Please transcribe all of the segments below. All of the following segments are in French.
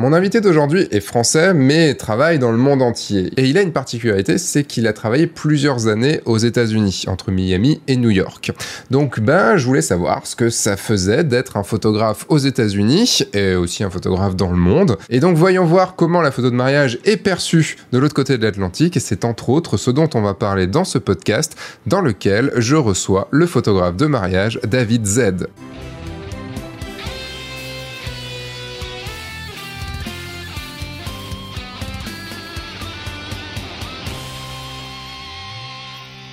Mon invité d'aujourd'hui est français, mais travaille dans le monde entier. Et il a une particularité, c'est qu'il a travaillé plusieurs années aux États-Unis, entre Miami et New York. Donc, ben, je voulais savoir ce que ça faisait d'être un photographe aux États-Unis et aussi un photographe dans le monde. Et donc, voyons voir comment la photo de mariage est perçue de l'autre côté de l'Atlantique. Et c'est entre autres ce dont on va parler dans ce podcast, dans lequel je reçois le photographe de mariage David Z.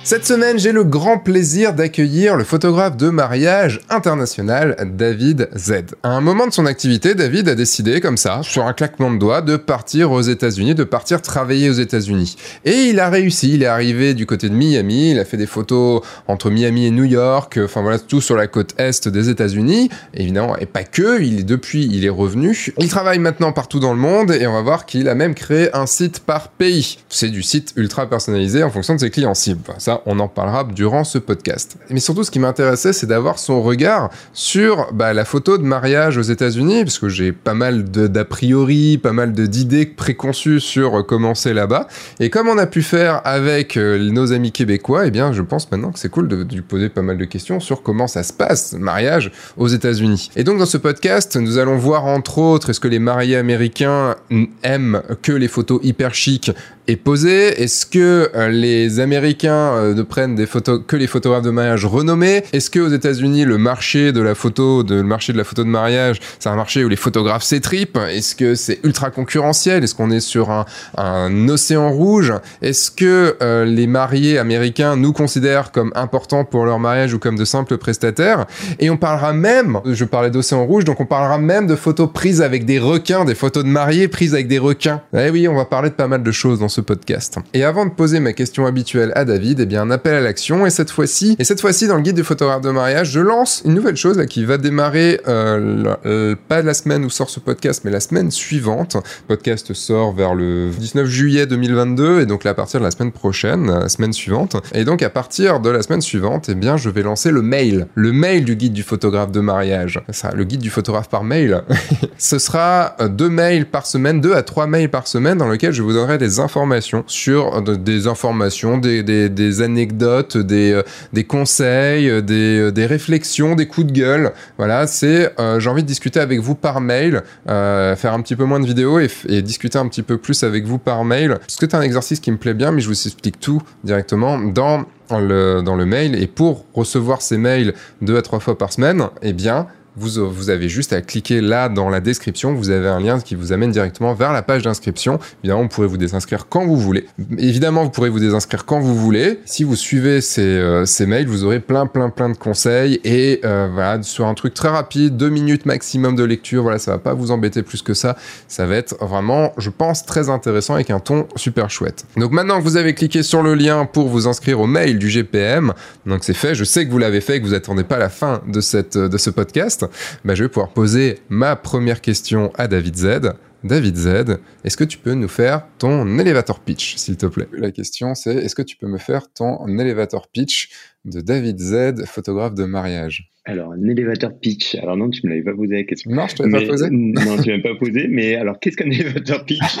Cette semaine, j'ai le grand plaisir d'accueillir le photographe de mariage international David Z. À un moment de son activité, David a décidé, comme ça, sur un claquement de doigts, de partir aux États-Unis, de partir travailler aux États-Unis. Et il a réussi. Il est arrivé du côté de Miami. Il a fait des photos entre Miami et New York. Enfin voilà, tout sur la côte est des États-Unis. Évidemment, et pas que. Il est depuis, il est revenu. Il travaille maintenant partout dans le monde et on va voir qu'il a même créé un site par pays. C'est du site ultra personnalisé en fonction de ses clients cibles. ça, on en parlera durant ce podcast. Mais surtout, ce qui m'intéressait, c'est d'avoir son regard sur bah, la photo de mariage aux États-Unis, parce que j'ai pas mal d'a priori, pas mal d'idées préconçues sur comment c'est là-bas. Et comme on a pu faire avec euh, nos amis québécois, eh bien, je pense maintenant que c'est cool de, lui poser pas mal de questions sur comment ça se passe, mariage aux États-Unis. Et donc, dans ce podcast, nous allons voir entre autres, est-ce que les mariés américains aiment que les photos hyper chic et posées Est-ce que euh, les Américains euh, ne prennent des photos que les photographes de mariage renommés? Est-ce que aux États-Unis le marché de la photo, de, le marché de la photo de mariage, c'est un marché où les photographes s'étripent? Est-ce que c'est ultra concurrentiel? Est-ce qu'on est sur un, un océan rouge? Est-ce que euh, les mariés américains nous considèrent comme importants pour leur mariage ou comme de simples prestataires? Et on parlera même, je parlais d'océan rouge, donc on parlera même de photos prises avec des requins, des photos de mariés prises avec des requins. Eh oui, on va parler de pas mal de choses dans ce podcast. Et avant de poser ma question habituelle à David, eh bien un appel à l'action et cette fois-ci, et cette fois-ci dans le guide du photographe de mariage, je lance une nouvelle chose qui va démarrer euh, euh, pas la semaine où sort ce podcast, mais la semaine suivante. Le podcast sort vers le 19 juillet 2022 et donc là à partir de la semaine prochaine, la semaine suivante. Et donc à partir de la semaine suivante, eh bien je vais lancer le mail, le mail du guide du photographe de mariage. Ça, le guide du photographe par mail. Ce sera euh, deux mails par semaine, deux à trois mails par semaine dans lequel je vous donnerai des informations sur des informations, des, anecdotes, des, euh, conseils, euh, des, euh, réflexions, des coups de gueule. Voilà, c'est j'ai envie de discuter avec vous par mail, faire un petit peu moins de vidéos et, et, discuter un petit peu plus avec vous par mail. Parce que c'est un exercice qui me plaît bien, mais je vous explique tout directement dans le, dans le mail. Et pour recevoir ces mails deux à trois fois par semaine, eh bien, vous, vous, avez juste à cliquer là dans la description. Vous avez un lien qui vous amène directement vers la page d'inscription. Évidemment, vous pourrez vous désinscrire quand vous voulez. Évidemment, vous pourrez vous désinscrire quand vous voulez. Si vous suivez ces, euh, ces mails, vous aurez plein, plein, plein de conseils. Et euh, voilà, sur un truc très rapide, deux minutes maximum de lecture. Voilà, ça va pas vous embêter plus que ça. Ça va être vraiment, je pense, très intéressant avec un ton super chouette. Donc maintenant que vous avez cliqué sur le lien pour vous inscrire au mail du GPM, donc c'est fait. Je sais que vous l'avez fait, que vous attendez pas la fin de cette de ce podcast. Bah, je vais pouvoir poser ma première question à David Z. David Z, est-ce que tu peux nous faire ton elevator pitch, s'il te plaît? La question c'est, est-ce que tu peux me faire ton elevator pitch de David Z, photographe de mariage? Alors, un elevator pitch. Alors non, tu me l'avais pas posé la question. Non, je te l'avais pas posé. Non, tu m'as pas posé. Mais alors, qu'est-ce qu'un elevator pitch?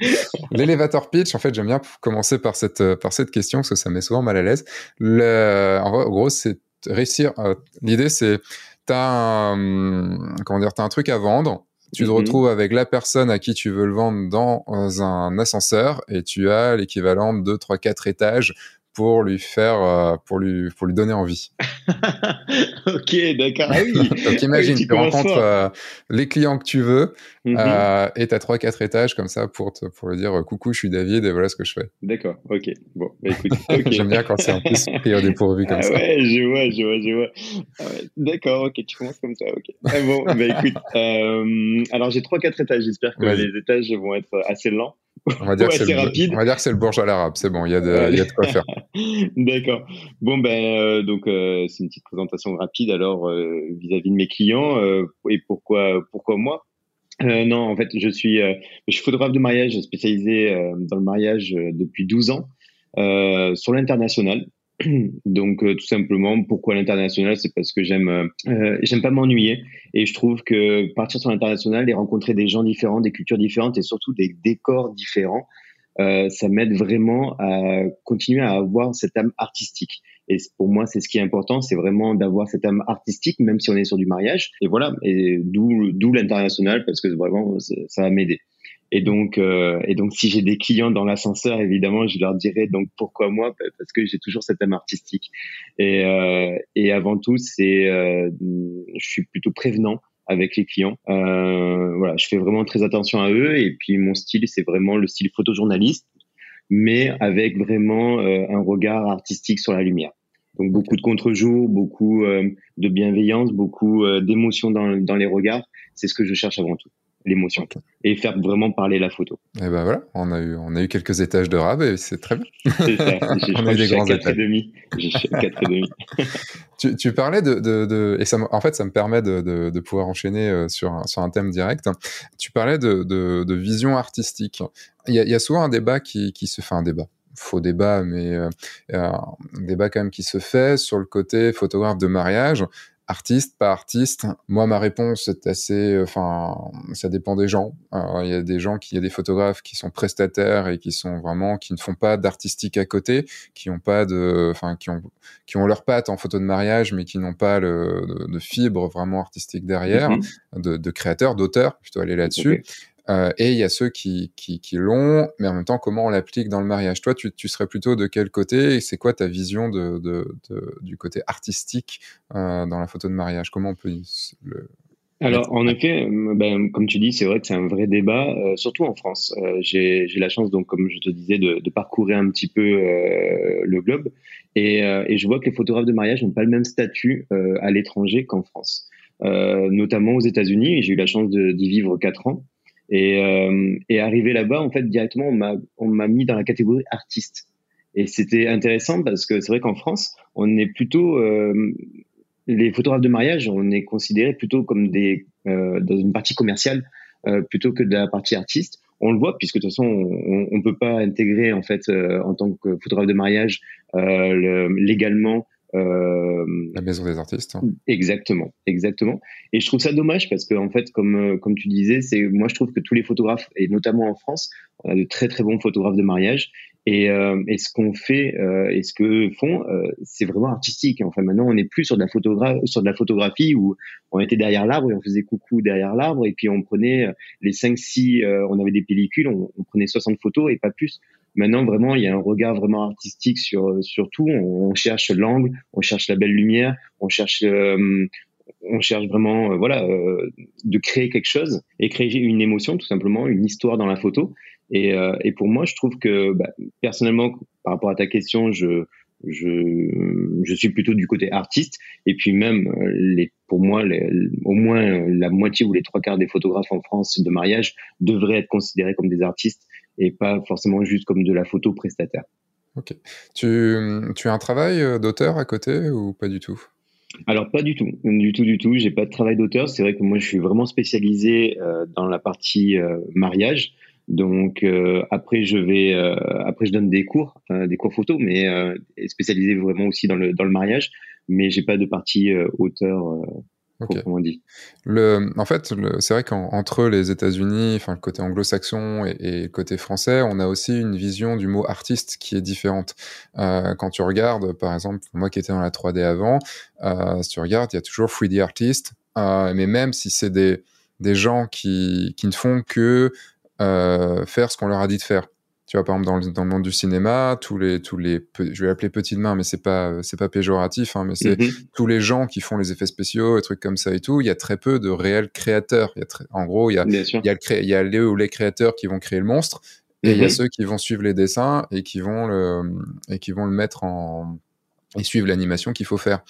L'elevator pitch, en fait, j'aime bien commencer par cette par cette question parce que ça met souvent mal à l'aise. Le, en gros, c'est réussir. Euh, l'idée, c'est t'as un, comment dire, as un truc à vendre, tu te mhm. retrouves avec la personne à qui tu veux le vendre dans un ascenseur et tu as l'équivalent de 2, 3, 4 étages pour lui faire, euh, pour lui, pour lui donner envie. ok, d'accord. Ah oui. Donc imagine, tu, rencontres euh, les clients que tu veux mhm. euh, et tu as 3-4 étages comme ça pour, te, pour lui dire coucou, je suis David et voilà ce que je fais. D'accord, ok. Bon, bah, écoute. J'aime bien quand c'est un peu pris au dépourvu comme ah, ça. Ouais, je vois, je vois, je vois. Ah, ouais. D'accord, ok, tu commences comme ça, ok. Bon, bah écoute. alors j'ai 3-4 étages, j'espère que les étages vont être assez lents. On va dire que c'est rapide. On va dire que c'est le bourge à l'arabe. C'est bon, il y, a de, y a de quoi faire. D'accord. Bon ben euh, donc euh, c'est une petite présentation rapide alors euh, vis-à-vis de mes clients et pourquoi pourquoi moi? non, en fait, je suis je suis photographe de mariage spécialisé dans le mariage depuis 12 ans sur l'international. Donc tout simplement, pourquoi l'international? C'est parce que j'aime j'aime pas m'ennuyer et je trouve que partir sur l'international et rencontrer des gens différents, des cultures différentes et surtout des décors différents, ça m'aide vraiment à continuer à avoir cette âme artistique. Et pour moi, c'est ce qui est important, c'est vraiment d'avoir cette âme artistique, même si on est sur du mariage. Et voilà, et d'où d'où l'international parce que vraiment ça va m'aider. Et donc, euh, et donc, si j'ai des clients dans l'ascenseur, évidemment, je leur dirais donc pourquoi moi? Parce que j'ai toujours cette âme artistique. Et, euh, et avant tout, c'est, euh, je suis plutôt prévenant avec les clients. Euh, voilà, je fais vraiment très attention à eux. Et puis mon style, c'est vraiment le style photojournaliste, mais avec vraiment euh, un regard artistique sur la lumière. Donc beaucoup de contre-jour, beaucoup euh, de bienveillance, beaucoup d'émotion dans, dans les regards. C'est ce que je cherche avant tout l'émotion et faire vraiment parler la photo. Et ben voilà, on a eu, on a eu quelques étages de rab et c'est très bien. C'est ça. on a eu des grands étages. et demi. tu, tu, parlais de, de, de, et ça, en fait, ça me permet de, de, de pouvoir enchaîner euh, sur un, sur un thème direct. Tu parlais de, de, de vision artistique. Il y, a, il y a souvent un débat qui, qui se fait un débat faux débat, mais euh, un débat quand même qui se fait sur le côté photographe de mariage artiste, pas artiste. Moi, ma réponse est assez, enfin, ça dépend des gens. Il y a des gens qui, il y a des photographes qui sont prestataires et qui sont vraiment, qui ne font pas d'artistique à côté, qui ont pas de, enfin, qui ont, qui ont leur patte en photo de mariage, mais qui n'ont pas le, de, fibre vraiment artistique derrière, mm-hmm. de, de créateurs, d'auteurs, plutôt aller là-dessus. Euh, et il y a ceux qui, qui, qui l'ont, mais en même temps, comment on l'applique dans le mariage? Toi, tu, tu, serais plutôt de quel côté? Et c'est quoi ta vision de, de, de, du côté artistique euh, dans la photo de mariage? Comment on peut le... Alors, en effet, ben, comme tu dis, c'est vrai que c'est un vrai débat, euh, surtout en France. J'ai la chance, donc, comme je te disais, de, de parcourir un petit peu le globe, et, et, je vois que les photographes de mariage n'ont pas le même statut à l'étranger qu'en France, notamment aux États-Unis. J'ai eu la chance d'y vivre quatre ans. Et, euh, et arrivé là-bas, en fait, directement, on m'a, on m'a mis dans la catégorie artiste. Et c'était intéressant parce que c'est vrai qu'en France, on est plutôt euh, les photographes de mariage, on est considérés plutôt comme des euh, dans une partie commerciale euh, plutôt que de la partie artiste. On le voit puisque de toute façon, on, on peut pas intégrer en fait euh, en tant que photographe de mariage le, légalement euh, la maison des artistes. Hein. Exactement, exactement. Et je trouve ça dommage parce que en fait, comme euh, comme tu disais, c'est moi je trouve que tous les photographes et notamment en France, on a de très très bons photographes de mariage. Et, euh, et ce qu'on fait euh, et ce que font, euh, c'est vraiment artistique. Enfin, maintenant, on n'est plus sur de la photographie, sur de la photographie où on était derrière l'arbre et on faisait coucou derrière l'arbre et puis on prenait les 5 six, on avait des pellicules, on, on, prenait 60 photos et pas plus. Maintenant, vraiment, il y a un regard vraiment artistique sur, sur tout. On, cherche l'angle, on cherche la belle lumière, on cherche, euh, on cherche vraiment, euh, voilà, euh, de créer quelque chose et créer une émotion, tout simplement, une histoire dans la photo. Et, pour moi, je trouve que, bah, personnellement, par rapport à ta question, je, je, je suis plutôt du côté artiste. Et puis même, les, pour moi, au moins la moitié ou les trois quarts des photographes en France de mariage devraient être considérés comme des artistes et pas forcément juste comme de la photo prestataire. Ok. Tu, tu as un travail euh, d'auteur à côté ou pas du tout? Alors pas du tout, du tout, du tout. J'ai pas de travail d'auteur. C'est vrai que moi je suis vraiment spécialisé euh, dans la partie euh, mariage. Donc après je vais, après je donne des cours, des cours photo, mais spécialisé vraiment aussi dans le dans le mariage. Mais j'ai pas de partie auteur dit. Le, en fait, c'est vrai qu'entre les États-Unis, enfin le côté anglo-saxon et, le côté français, on a aussi une vision du mot artiste qui est différente. Euh, quand tu regardes, par exemple, moi qui étais dans la 3D avant, euh, si tu regardes, il y a toujours 3D artist, euh, mais même si c'est des, des gens qui, qui ne font que faire ce qu'on leur a dit de faire. Tu vois, par exemple, dans le, dans le, monde du cinéma, tous les, tous les, je vais l'appeler petites mains, mais c'est pas, c'est pas péjoratif, hein, mais c'est mhm. tous les gens qui font les effets spéciaux, et trucs comme ça et tout. Il y a très peu de réels créateurs. Il y a très, en gros, il y a, il y a, le il y a les ou les créateurs qui vont créer le monstre, et il y a mhm. ceux qui vont suivre les dessins et qui vont le, et qui vont le mettre en, et suivre l'animation qu'il faut faire.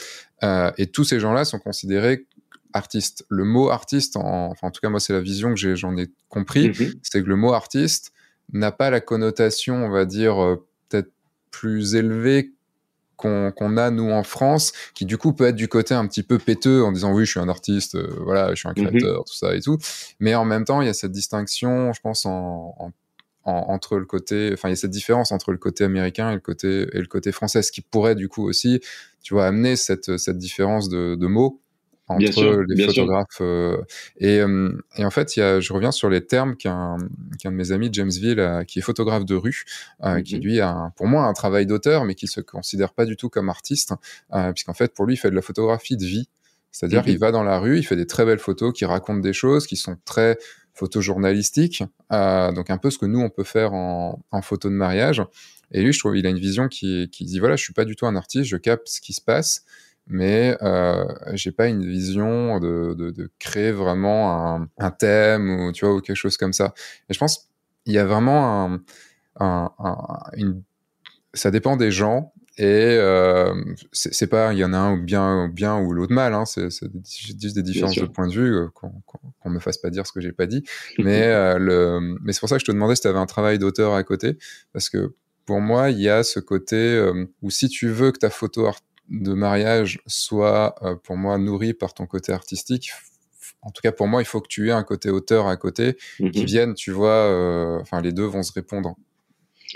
Euh, et tous ces gens-là sont considérés artistes. Le mot artiste, en, enfin, en tout cas, moi, c'est la vision que j'en ai, compris, mhm. c'est que le mot artiste, n'a pas la connotation, on va dire, euh, peut-être plus élevée qu'on a nous en France, qui du coup peut être du côté un petit peu péteux en disant oui je suis un artiste, euh, voilà je suis un mhm. créateur, tout ça et tout, mais en même temps il y a cette distinction, je pense en, en, entre le côté, enfin, il y a cette différence entre le côté américain et le côté, et le côté français, ce qui pourrait du coup aussi, tu vois, amener cette, cette différence de, de mots entre les photographes. Euh, et, euh, et, en fait, y a, je reviens sur les termes qu'un de mes amis, James Ville, qui est photographe de rue, euh, qui lui a, pour moi, un travail d'auteur, mais qui se considère pas du tout comme artiste, puisqu'en fait, pour lui, il fait de la photographie de vie. C'est-à-dire, qu'il il va dans la rue, il fait des très belles photos qui racontent des choses, qui sont très photojournalistiques, euh, donc un peu ce que nous on peut faire en, en photo de mariage. Et lui, je trouve, il a une vision qui, qui dit voilà, je suis pas du tout un artiste, je capte ce qui se passe, mais euh, j'ai pas une vision de, de, de créer vraiment un, un, thème ou tu vois ou quelque chose comme ça. Et je pense il y a vraiment un, un, un une ça dépend des gens et euh, c'est pas il y en a un ou bien bien ou l'autre mal hein, c'est juste des différences de point de vue euh, qu'on qu me fasse pas dire ce que j'ai pas dit. Mais euh, le mais c'est pour ça que je te demandais si tu avais un travail d'auteur à côté. Parce que pour moi il y a ce côté euh, où si tu veux que ta photo de mariage soit euh, pour moi nourri par ton côté artistique. En tout cas, pour moi, il faut que tu aies un côté auteur à côté qui mhm. vienne, tu vois, euh, enfin, les deux vont se répondre.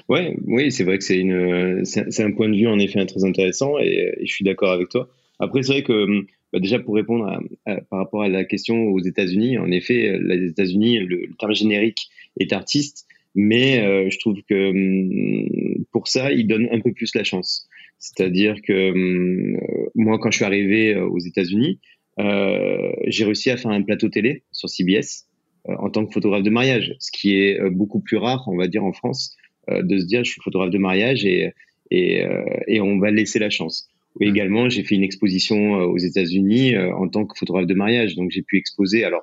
Ouais, oui, c'est vrai que c'est une, c'est un point de vue en effet très intéressant et, je suis d'accord avec toi. Après, c'est vrai que bah, déjà pour répondre à, par rapport à la question aux États-Unis, en effet, les États-Unis, le, terme générique est artiste, mais euh, je trouve que hum, pour ça, il donne un peu plus la chance. C'est-à-dire que hum, moi, quand je suis arrivé euh, aux États-Unis, euh, j'ai réussi à faire un plateau télé sur CBS euh, en tant que photographe de mariage, ce qui est euh, beaucoup plus rare, on va dire, en France, de se dire je suis photographe de mariage et, et, et on va laisser la chance. Ou également, j'ai fait une exposition aux États-Unis en tant que photographe de mariage, donc j'ai pu exposer. Alors,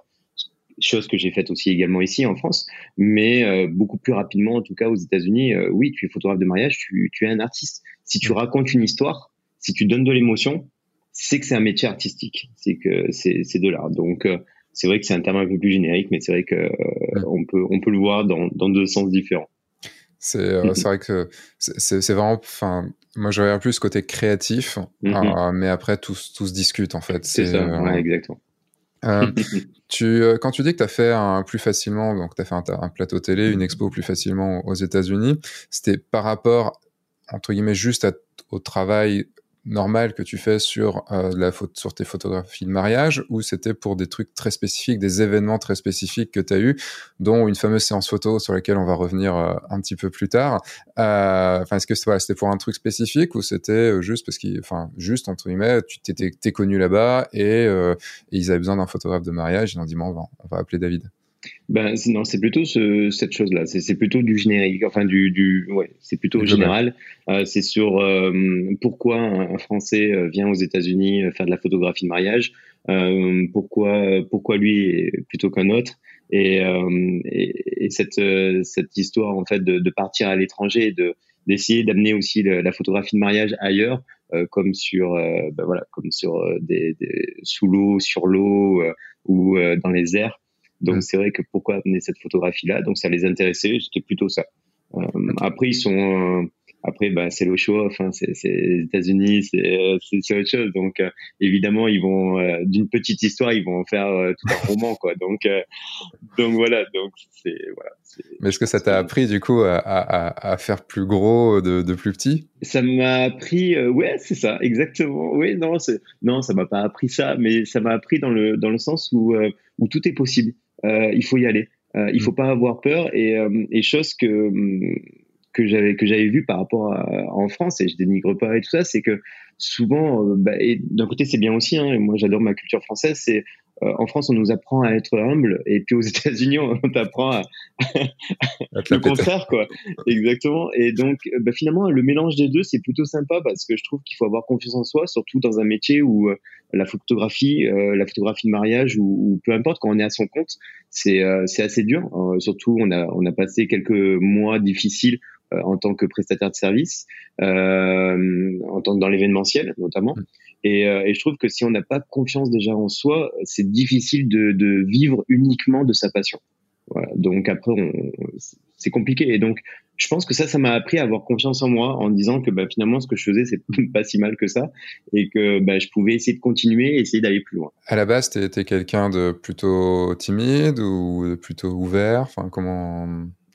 chose que j'ai faite aussi également ici en France, mais euh, beaucoup plus rapidement, en tout cas aux États-Unis. Euh, oui, tu es photographe de mariage, tu, tu, es un artiste. Si tu racontes une histoire, si tu donnes de l'émotion, c'est que c'est un métier artistique, c'est que c'est de l'art. Donc euh, c'est vrai que c'est un terme un peu plus générique, mais c'est vrai que on peut on peut le voir dans, dans deux sens différents. C'est vrai que c'est vraiment, enfin, moi j'aurais plus ce côté créatif, mm-hmm. mais après tout, tout se discute en fait. C'est ça, ouais, exactement. Euh, tu, euh, quand tu dis que tu as fait un, plus facilement, donc tu as fait un, plateau télé, une expo plus facilement aux États-Unis, c'était par rapport, entre guillemets, juste au travail normal que tu fais sur euh, la sur tes photographies de mariage ou c'était pour des trucs très spécifiques, des événements très spécifiques que tu as eu, dont une fameuse séance photo sur laquelle on va revenir euh, un petit peu plus tard. Euh, enfin, est-ce que voilà, c'était pour un truc spécifique ou c'était juste parce qu'il, enfin, juste entre guillemets, tu t'étais connu là-bas et, et, ils avaient besoin d'un photographe de mariage, ils ont dit bon, on va, on va appeler David. Ben non, c'est plutôt ce, cette chose-là. C'est plutôt du générique, enfin du, du ouais, c'est plutôt général. Euh, c'est sur euh, pourquoi un Français euh, vient aux États-Unis faire de la photographie de mariage, euh, pourquoi pourquoi lui plutôt qu'un autre, et, et, et, cette cette histoire en fait de, de partir à l'étranger et de d'essayer d'amener aussi la photographie de mariage ailleurs, comme sur ben voilà, comme sur des, des sous l'eau, sur l'eau ou dans les airs. Donc c'est vrai que pourquoi amener cette photographie-là? Donc ça les intéressait, c'était plutôt ça. Euh, après ils sont, euh, après bah c'est le show off, hein, c'est les États-Unis, c'est autre chose. Donc euh, évidemment ils vont d'une petite histoire ils vont en faire tout un roman quoi. Donc donc voilà donc c'est voilà. Mais est-ce que ça t'a appris du coup à, à, à, faire plus gros de, de plus petit? Ça m'a appris, ouais, c'est ça, exactement. Oui, non, non, ça m'a pas appris ça, mais ça m'a appris dans le dans le sens où où tout est possible. Euh, il faut y aller. Euh, il faut mm. pas avoir peur et, euh, et chose que mm, que j'avais que j'avais vu par rapport à, en France et je dénigre pas et tout ça, c'est que souvent, bah, et d'un côté c'est bien aussi. Hein, moi j'adore ma culture française, c'est euh, en France, on nous apprend à être humble, et puis aux États-Unis, on t'apprend à, le contraire, quoi. Exactement. Et donc, euh, bah, finalement, le mélange des deux, c'est plutôt sympa parce que je trouve qu'il faut avoir confiance en soi, surtout dans un métier où euh, la photographie, la photographie de mariage ou, peu importe, quand on est à son compte, c'est c'est assez dur. surtout, on a on a passé quelques mois difficiles en tant que prestataire de service, en tant que dans notamment. Et, euh, et, je trouve que si on n'a pas confiance déjà en soi, c'est difficile de, de, vivre uniquement de sa passion. Voilà. Donc après, c'est compliqué. Et donc, je pense que ça, ça m'a appris à avoir confiance en moi en disant que bah, finalement, ce que je faisais, c'est pas si mal que ça et que bah, je pouvais essayer de continuer et essayer d'aller plus loin. À la base, tu étais quelqu'un de plutôt timide ou plutôt ouvert? Enfin, comment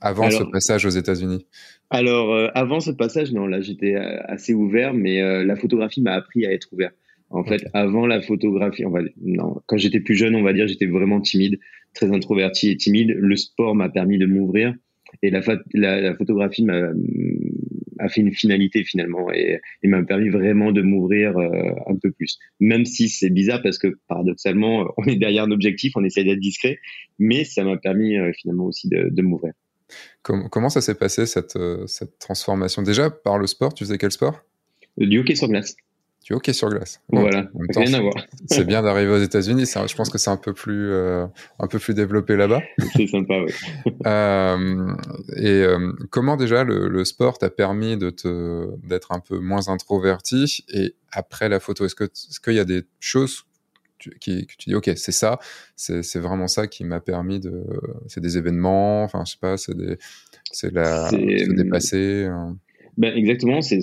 avant ce passage aux États-Unis Alors, avant ce passage, non, là, j'étais assez ouvert, mais la photographie m'a appris à être ouvert. En fait, avant la photographie, on va, non, quand j'étais plus jeune, on va dire, j'étais vraiment timide, très introverti et timide. Le sport m'a permis de m'ouvrir et la, la, photographie m'a a fait une finalité finalement et, m'a permis vraiment de m'ouvrir euh, un peu plus. Même si c'est bizarre parce que paradoxalement, on est derrière un objectif, on essaie d'être discret, mais ça m'a permis euh, finalement aussi de, de m'ouvrir. Comment, comment ça s'est passé cette, euh, cette transformation? Déjà par le sport, tu faisais quel sport? Du hockey sur glace du hockey sur glace. voilà, rien à voir. c'est bien d'arriver aux États-Unis. Je pense que c'est un peu plus, euh, un peu plus développé là-bas. c'est sympa, oui. euh, et euh, comment déjà le, le sport t'a permis de te, d'être un peu moins introverti et après la photo, est-ce que, est-ce qu'il y a des choses qui, que tu dis, ok, c'est ça, c'est, vraiment ça qui m'a permis de, c'est des événements, enfin, je sais pas, c'est des, c'est la, se dépasser. Hein. Ben exactement, c'est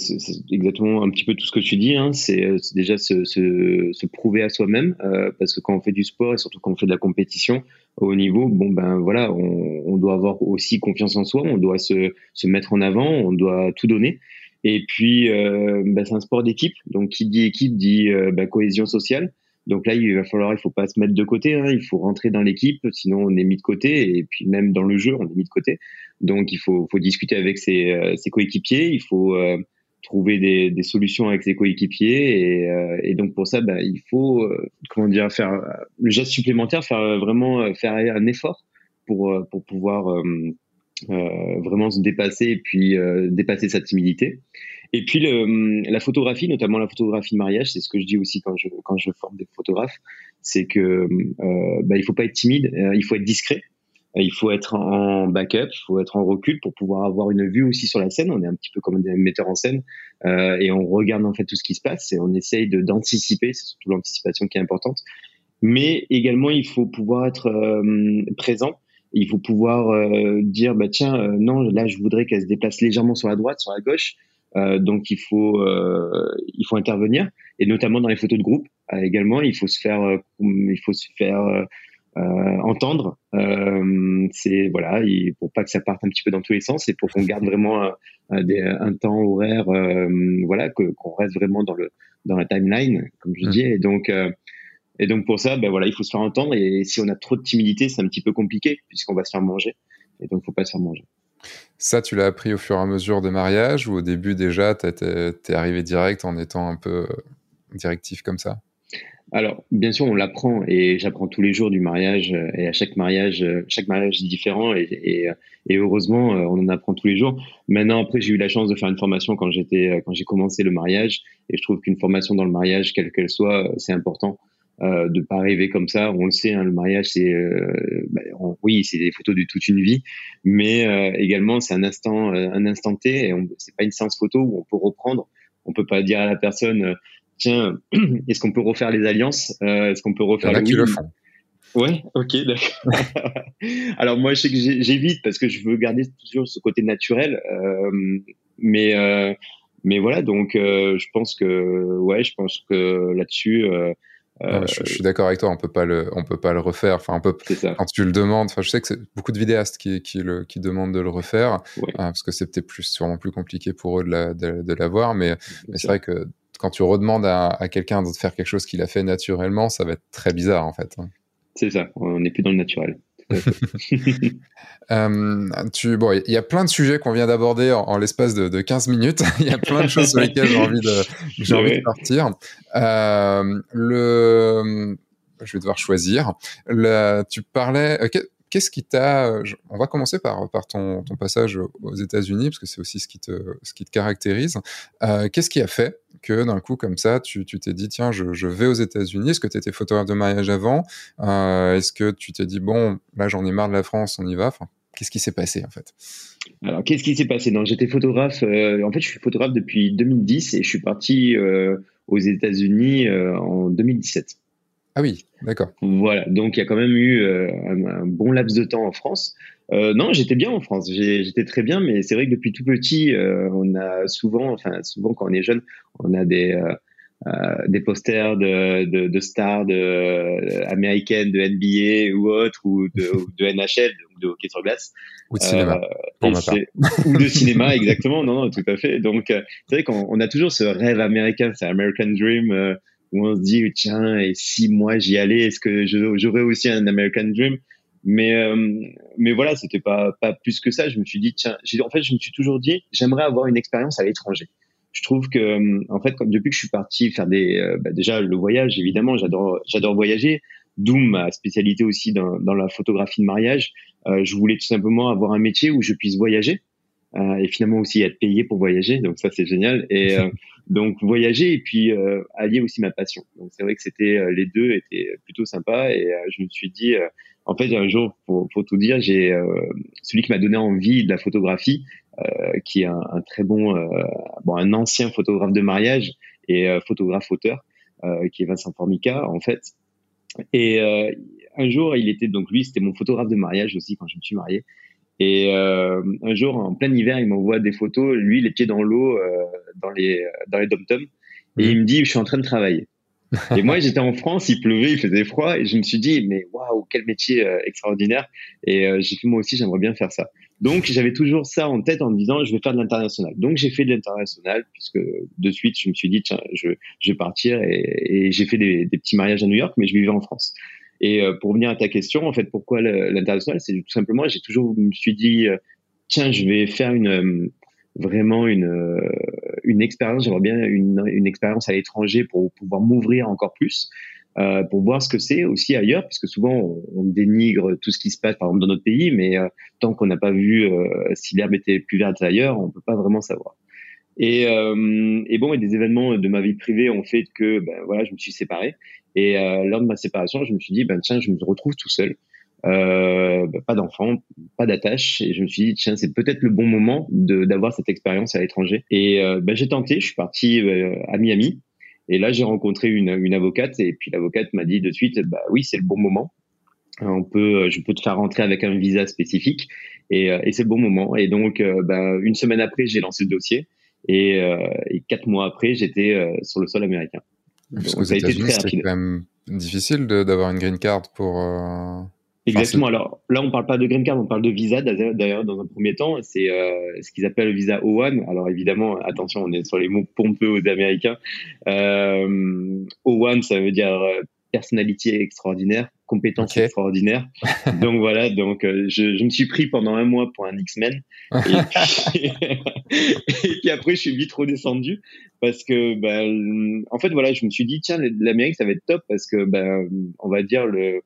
exactement un petit peu tout ce que tu dis. Hein. C'est euh, déjà se, se, se, prouver à soi-même, euh, parce que quand on fait du sport et surtout quand on fait de la compétition au haut niveau, bon ben voilà, on, on doit avoir aussi confiance en soi, on doit se, se, mettre en avant, on doit tout donner. Et puis, euh, ben, c'est un sport d'équipe, donc qui dit équipe dit euh, ben, cohésion sociale. Donc là, il va falloir, il faut pas se mettre de côté, hein, il faut rentrer dans l'équipe, sinon on est mis de côté, et puis même dans le jeu, on est mis de côté. Donc il faut, faut discuter avec ses, euh, ses coéquipiers, il faut euh, trouver des, des, solutions avec ses coéquipiers, et, euh, et, donc pour ça, bah, il faut, comment dire, faire le geste supplémentaire, faire vraiment faire un effort pour pour pouvoir vraiment se dépasser et puis dépasser sa timidité. Et puis le, la photographie, notamment la photographie de mariage, c'est ce que je dis aussi quand je quand je forme des photographes, c'est que euh, bah, il faut pas être timide, euh, il faut être discret, euh, il faut être en backup, il faut être en recul pour pouvoir avoir une vue aussi sur la scène. On est un petit peu comme des metteurs en scène euh, et on regarde en fait tout ce qui se passe et on essaye de d'anticiper, c'est surtout l'anticipation qui est importante. Mais également, il faut pouvoir être euh, présent il faut pouvoir euh, dire bah tiens non là je voudrais qu'elle se déplace légèrement sur la droite sur la gauche euh, donc il faut euh, il faut intervenir. Et notamment dans les photos de groupe euh, également il faut se faire il faut se faire entendre. C'est voilà il, pour pas que ça parte un petit peu dans tous les sens et pour qu'on garde vraiment un, des, un temps horaire voilà que qu'on reste vraiment dans le dans la timeline comme je mmh. dis. Et donc et donc pour ça ben voilà il faut se faire entendre. Et si on a trop de timidité c'est un petit peu compliqué puisqu'on va se faire manger. Et donc il faut pas se faire manger. Ça, tu l'as appris au fur et à mesure des mariages ou au début déjà, tu es arrivé direct en étant un peu euh, directif comme ça? Alors, bien sûr, on l'apprend et j'apprends tous les jours du mariage euh, et à chaque mariage, euh, chaque mariage est différent et, et, heureusement, on en apprend tous les jours. Maintenant, après, j'ai eu la chance de faire une formation quand j'étais, quand j'ai commencé le mariage. Et je trouve qu'une formation dans le mariage, quelle qu'elle soit, c'est important euh, de pas rêver comme ça. On le sait, hein, le mariage, c'est euh, bah, oui, c'est des photos de toute une vie, mais euh, également c'est un instant, euh, un instant T. Et c'est pas une séance photo où on peut reprendre. On peut pas dire à la personne, tiens, est-ce qu'on peut refaire les alliances Est-ce qu'on peut refaire le qui le font. Ouais, ok, d'accord. Alors moi, je sais que j'évite parce que je veux garder toujours ce côté naturel, mais mais voilà, donc je pense que ouais, je pense que là-dessus. Euh, je, suis d'accord avec toi, on peut pas le, on peut pas le refaire. Enfin, on peut, quand tu le demandes, enfin, je sais que c'est beaucoup de vidéastes qui, qui, le, qui demandent de le refaire, euh, parce que c'est peut-être plus, sûrement plus compliqué pour eux de, la, de, l'avoir, mais, mais c'est vrai que quand tu redemandes à, à quelqu'un de faire quelque chose qu'il a fait naturellement, ça va être très bizarre, en fait. Hein. C'est ça, on n'est plus dans le naturel. Euh, tu, bon, il y a plein de sujets qu'on vient d'aborder en, l'espace de, de, 15 minutes. Il y a plein de choses sur lesquelles j'ai envie de, j'ai envie de partir. Euh, le, je vais devoir choisir. Le, tu parlais. Euh, qu'est-ce qui t'a On va commencer par ton, passage aux États-Unis parce que c'est aussi ce qui te caractérise. Euh, Qu'est-ce qui a fait que d'un coup comme ça, tu t'es dit tiens, je, vais aux États-Unis? Est-ce que tu étais photographe de mariage avant? Euh, Est-ce que tu t'es dit bon, là j'en ai marre de la France, on y va? Qu'est-ce qui s'est passé en fait? Alors qu'est-ce qui s'est passé? Non, j'étais photographe. Euh, en fait, je suis photographe depuis 2010 et je suis parti euh, aux États-Unis euh, en 2017. Ah oui, d'accord. Voilà, donc il y a quand même eu euh, un, bon laps de temps en France. Euh, non, j'étais bien en France, j'étais très bien, mais c'est vrai que depuis tout petit, euh, on a souvent, enfin souvent quand on est jeune, on a des des posters de, de, de stars de, américaines de NBA ou autres ou de, de NHL, de hockey sur glace. Ou de cinéma. ou de cinéma, exactement. Non, non, tout à fait. Donc, c'est vrai qu'on a toujours ce rêve américain, c'est American Dream où on se dit tiens et si moi j'y allais est-ce que j'aurais aussi un American Dream? Mais euh, mais voilà c'était pas pas plus que ça. Je me suis dit tiens en fait je me suis toujours dit j'aimerais avoir une expérience à l'étranger. Je trouve que euh, en fait depuis que je suis parti faire des euh, bah, déjà le voyage évidemment j'adore j'adore voyager d'où ma spécialité aussi dans, dans la photographie de mariage je voulais tout simplement avoir un métier où je puisse voyager euh, et finalement aussi être payé pour voyager. Donc ça c'est génial. Et euh, donc voyager et puis euh, allier aussi ma passion. Donc c'est vrai que c'était les deux étaient plutôt sympas et je me suis dit en fait un jour pour, pour tout dire j'ai celui qui m'a donné envie de la photographie qui est un, un très bon bon un ancien photographe de mariage et photographe auteur qui est Vincent Formica en fait. Et un jour, il était donc lui, c'était mon photographe de mariage aussi quand je me suis marié. Et euh, un jour, en plein hiver, il m'envoie des photos, lui, les pieds dans l'eau, euh, dans les dans les dom et mhm. il me dit, je suis en train de travailler. et moi, j'étais en France, il pleuvait, il faisait froid, et je me suis dit, mais waouh, quel métier euh, extraordinaire. Et euh, j'ai fait moi aussi, j'aimerais bien faire ça. Donc, j'avais toujours ça en tête en me disant, je vais faire de l'international. Donc, j'ai fait de l'international, puisque de suite, je me suis dit, tiens, je, je vais partir, et, et j'ai fait des, des, petits mariages à New York, mais je vivais en France. Et euh, pour venir à ta question, en fait, pourquoi l'international C'est tout simplement, j'ai toujours, me suis dit, euh, tiens, je vais faire une euh, vraiment une une expérience. J'aimerais bien une, expérience à l'étranger pour pouvoir m'ouvrir encore plus. Pour voir ce que c'est aussi ailleurs, parce que souvent on, dénigre tout ce qui se passe, par exemple dans notre pays, mais tant qu'on n'a pas vu si l'herbe était plus verte ailleurs, on peut pas vraiment savoir. Et, et bon, et des événements de ma vie privée ont fait que, ben voilà, je me suis séparé. Et euh, lors de ma séparation, je me suis dit, ben tiens, je me retrouve tout seul. Euh, ben, pas d'enfant, pas d'attache, et je me suis dit tiens c'est peut-être le bon moment de d'avoir cette expérience à l'étranger. Et euh, ben, j'ai tenté, je suis parti euh, à Miami, et là j'ai rencontré une, une avocate, et puis l'avocate m'a dit de suite bah oui c'est le bon moment, on peut, je peux te faire rentrer avec un visa spécifique, et, et c'est le bon moment. Et donc ben, une semaine après j'ai lancé le dossier, et, et quatre mois après j'étais sur le sol américain. Parce que été très C'est quand même difficile d'avoir une green card pour. Euh... Exactement. Alors là, on parle pas de green card, on parle de visa. D'ailleurs, dans un premier temps, c'est euh, ce qu'ils appellent le visa O1. Alors évidemment, attention, on est sur les mots pompeux aux Américains. Euh, O1, ça veut dire euh, personnalité extraordinaire, compétence extraordinaire. donc voilà, donc euh, je, je, me suis pris pendant un mois pour un X-Men. et, puis, après, je suis vite redescendu parce que, ben, en fait, voilà, je me suis dit, tiens, l'Amérique, ça va être top parce que, ben, on va dire, le,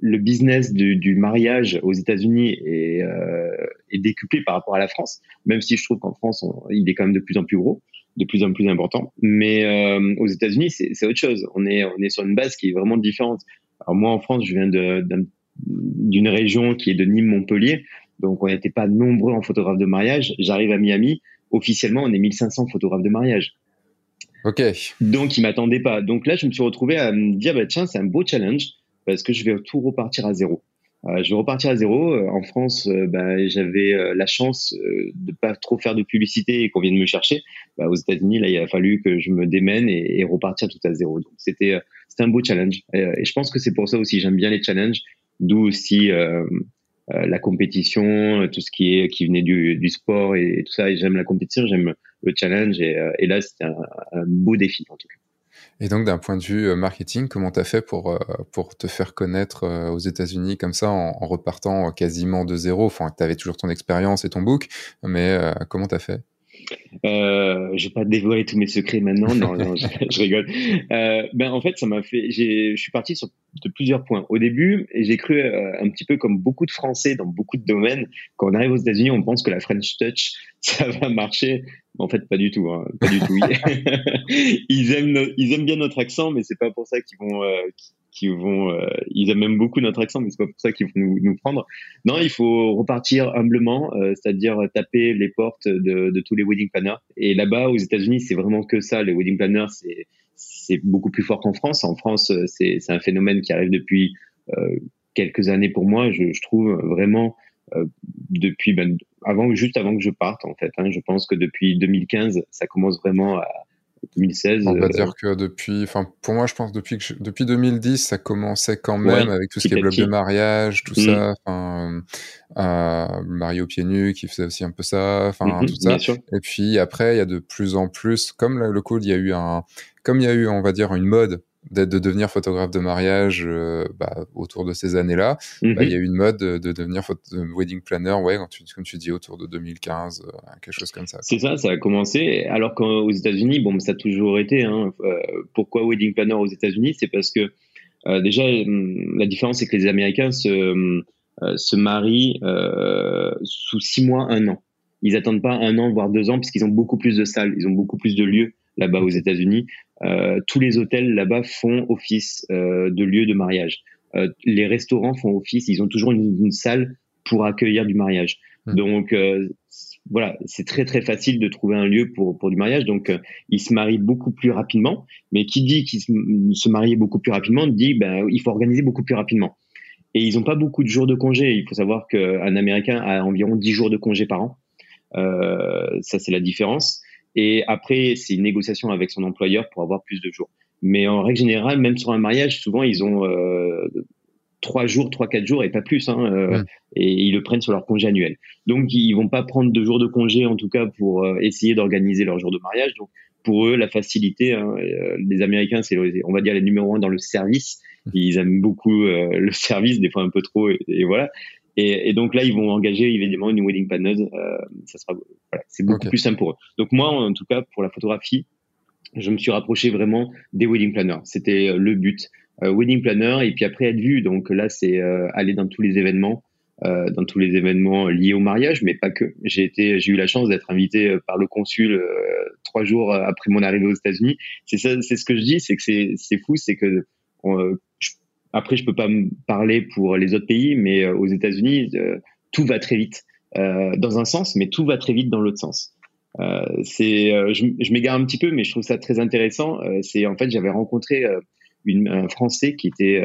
le business du, du mariage aux États-Unis est, euh, est décuplé par rapport à la France, même si je trouve qu'en France, il est quand même de plus en plus gros de plus en plus important. Mais euh, aux États-Unis, c'est autre chose. On est, on est sur une base qui est vraiment différente. Alors moi, en France, je viens d'une région qui est de Nîmes-Montpellier, donc on n'était pas nombreux en photographe de mariage. J'arrive à Miami, officiellement, on est 1500 photographes de mariage. Ok. Donc ils m'attendaient pas. Donc là, je me suis retrouvé à me dire, bah, tiens, c'est un beau challenge parce que je vais tout repartir à zéro. Euh, je vais repartir à zéro. Euh, en France, euh, bah, j'avais la chance de pas trop faire de publicité et qu'on vienne me chercher. Bah, aux États-Unis, là, il a fallu que je me démène et, repartir tout à zéro. Donc c'était c'était un beau challenge. Et, je pense que c'est pour ça aussi j'aime bien les challenges, d'où aussi la compétition, tout ce qui est qui venait du, du sport et, tout ça. Et j'aime la compétition, j'aime le challenge. Et, et là, c'était un beau défi en tout cas. Et donc, d'un point de vue euh, marketing, comment tu as fait pour, euh, pour te faire connaître euh, aux États-Unis comme ça, en, repartant quasiment de zéro? Enfin, tu avais toujours ton expérience et ton book, mais comment tu as fait? Euh, je vais pas dévoiler tous mes secrets maintenant, non, non je, je, rigole. Euh, ben en fait, ça m'a fait. Je suis parti sur de plusieurs points. Au début, j'ai cru euh, un petit peu comme beaucoup de Français dans beaucoup de domaines. Quand on arrive aux États-Unis, on pense que la French Touch ça va marcher. En fait, pas du tout. Hein, pas du tout. ils aiment, ils aiment bien notre accent, mais c'est pas pour ça qu'ils vont, euh, euh, ils aiment même beaucoup notre accent, mais c'est pas pour ça qu'ils vont nous, prendre. Non, il faut repartir humblement, euh, c'est-à-dire taper les portes de, tous les wedding planners. Et là-bas, aux États-Unis, c'est vraiment que ça. Les wedding planners, c'est beaucoup plus fort qu'en France. En France, euh, c'est un phénomène qui arrive depuis quelques années pour moi. Je, je trouve vraiment depuis ben, avant juste avant que je parte en fait. Hein, je pense que depuis 2015, ça commence vraiment à 2016. On va dire que depuis, enfin pour moi je pense depuis que depuis 2010 ça commençait quand même avec tout ce qui est blog de mariage, tout ça, mm. enfin Mario pieds nus qui faisait aussi un peu ça, enfin mm-hmm, tout ça. Et puis après il y a de plus en plus, comme le code, il y a eu un, comme il y a eu on va dire une mode de, de devenir photographe de mariage euh, bah, autour de ces années-là. Bah, mhm. il y a eu une mode de, devenir wedding planner, ouais, quand tu, comme tu dis, autour de 2015, euh, quelque chose comme ça. C'est ça, ça a commencé. Alors qu'aux États-Unis, bon, ça a toujours été. Hein, euh, pourquoi wedding planner aux États-Unis? C'est parce que déjà, hum, la différence, c'est que les Américains se, se marient sous six mois, un an. Ils attendent pas un an, voire deux ans, parce qu'ils ont beaucoup plus de salles, ils ont beaucoup plus de lieux là-bas aux États-Unis. Euh, tous les hôtels là-bas font office euh, de lieu de mariage. Euh, les restaurants font office, ils ont toujours une, salle pour accueillir du mariage. Hmm. Donc voilà, c'est très très facile de trouver un lieu pour pour du mariage. Donc ils se marient beaucoup plus rapidement. Mais qui dit qu'ils se, se marient beaucoup plus rapidement dit ben il faut organiser beaucoup plus rapidement. Et ils n'ont pas beaucoup de jours de congé. Il faut savoir qu'un Américain a environ 10 jours de congé par an. Euh, ça, c'est la différence. Et après, c'est une négociation avec son employeur pour avoir plus de jours. Mais en règle générale, même sur un mariage, souvent ils ont euh, trois jours, trois quatre jours et pas plus, hein, euh, et ils le prennent sur leur congé annuel. Donc ils vont pas prendre deux jours de congé en tout cas pour euh, essayer d'organiser leur jour de mariage. Donc pour eux, la facilité, hein, euh, les Américains, c'est on va dire les numéros un dans le service. Ils aiment beaucoup le service, des fois un peu trop, et, et voilà. Et, et, donc là, ils vont engager évidemment une wedding planner. Euh, ça sera, voilà, c'est beaucoup plus simple pour eux. Donc moi, en tout cas, pour la photographie, je me suis rapproché vraiment des wedding planners. C'était euh, le but. Euh, wedding planner et puis après être vu. Donc là, c'est euh, aller dans tous les événements, euh, dans tous les événements liés au mariage, mais pas que. J'ai été, j'ai eu la chance d'être invité par le consul trois jours après mon arrivée aux États-Unis. C'est ça, c'est ce que je dis, c'est que c'est, c'est fou, c'est que je après, je peux pas me parler pour les autres pays, mais euh, aux États-Unis, euh, tout va très vite euh, dans un sens, mais tout va très vite dans l'autre sens. c'est, je, je m'égare un petit peu, mais je trouve ça très intéressant. c'est en fait, j'avais rencontré un Français qui était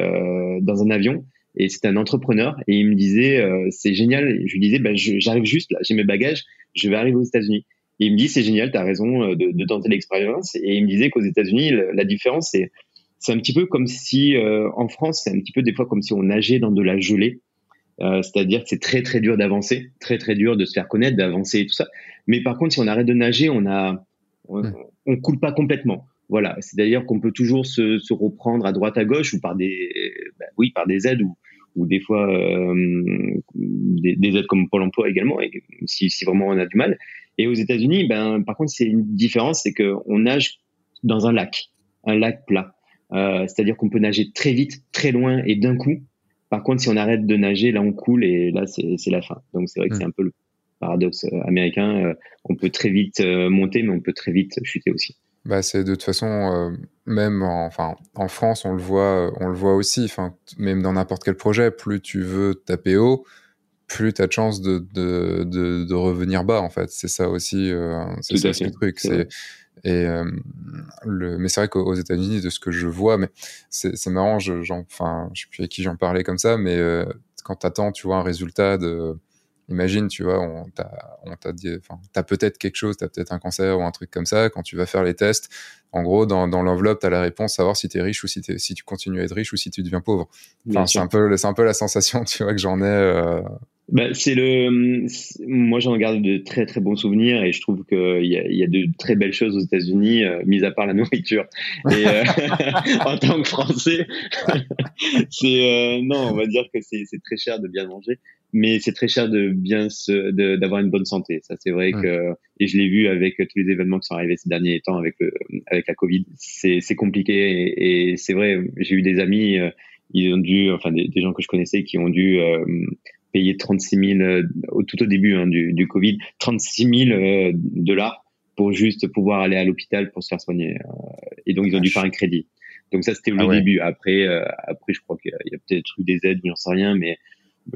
dans un avion et c'était un entrepreneur et il me disait c'est génial. Je lui disais ben, j'arrive juste là, j'ai mes bagages, je vais arriver aux États-Unis. Et il me dit c'est génial, tu as raison de, de tenter l'expérience. Et il me disait qu'aux États-Unis, la différence c'est c'est un petit peu comme si euh, en France, c'est un petit peu des fois comme si on nageait dans de la gelée. Euh, c'est-à-dire que c'est très très dur d'avancer, très très dur de se faire connaître, d'avancer et tout ça. Mais par contre, si on arrête de nager, on a, on, on coule pas complètement. Voilà, c'est d'ailleurs qu'on peut toujours se, se, reprendre à droite à gauche ou par des, bah oui, par des aides ou, ou des fois euh, des, des, aides comme Pôle Emploi également, et si, si vraiment on a du mal. Et aux États-Unis, ben par contre, c'est une différence, c'est que on nage dans un lac, un lac plat. Euh, c'est-à-dire qu'on peut nager très vite, très loin et d'un coup. Par contre, si on arrête de nager, là on coule et là c'est la fin. Donc c'est vrai que c'est un peu le paradoxe euh, américain. Euh, on peut très vite monter, mais on peut très vite chuter aussi. Bah, c'est de toute façon, même en, enfin, en France, on le voit, on le voit aussi. Enfin, même dans n'importe quel projet, plus tu veux taper haut, plus tu as de chances de, de, de, de, revenir bas, en fait. C'est ça aussi, c'est ça le truc. C'est et euh, le, mais c'est vrai qu'aux États-Unis, de ce que je vois, mais c'est marrant, je, enfin, je sais plus avec qui j'en parlais comme ça, mais euh, quand t'attends, tu vois, un résultat de, imagine, tu vois, on t'a dit, enfin, t'as peut-être quelque chose, t'as peut-être un cancer ou un truc comme ça. Quand tu vas faire les tests, en gros, dans, dans l'enveloppe, t'as la réponse, savoir si t'es riche ou si tu continues à être riche ou si tu deviens pauvre. Enfin, c'est un peu, c'est un peu la sensation, tu vois, que j'en ai. Euh, bah, c'est le, moi j'en garde de très très bons souvenirs et je trouve qu'il y a, y a de très belles choses aux États-Unis, euh, mis à part la nourriture. Et euh, en tant que Français, c'est euh, non, on va dire que c'est très cher de bien manger, mais c'est très cher de bien se, d'avoir une bonne santé. Ça c'est vrai que et je l'ai vu avec tous les événements qui sont arrivés ces derniers temps avec le, avec la Covid, c'est c'est compliqué et, et c'est vrai. J'ai eu des amis, euh, ils ont dû, enfin des, des, gens que je connaissais qui ont dû payer 36 000 euh, tout au début hein, du, du, Covid, 36 000 euh, dollars pour juste pouvoir aller à l'hôpital pour se faire soigner. Euh, et donc ils ont dû faire un crédit. Donc ça c'était le ah début. Après, après je crois qu'il y a, peut-être eu des aides, j'en sais rien, mais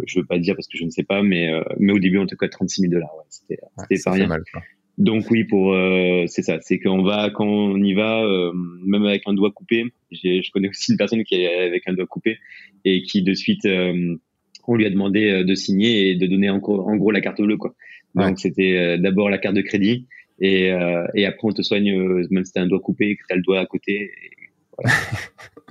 je veux pas dire parce que je ne sais pas, mais mais au début en tout cas 36 000 dollars, ouais, c'était c'était pas rien. Mal, donc oui, pour c'est ça, c'est qu'on va quand on y va, même avec un doigt coupé. Je connais aussi une personne qui est avec un doigt coupé et qui de suite on lui a demandé euh, de signer et de donner en, en gros la carte bleue quoi. Donc c'était euh, d'abord la carte de crédit Et, et après, on te soigne, même si t'as un doigt coupé, que t'as le doigt à côté. voilà.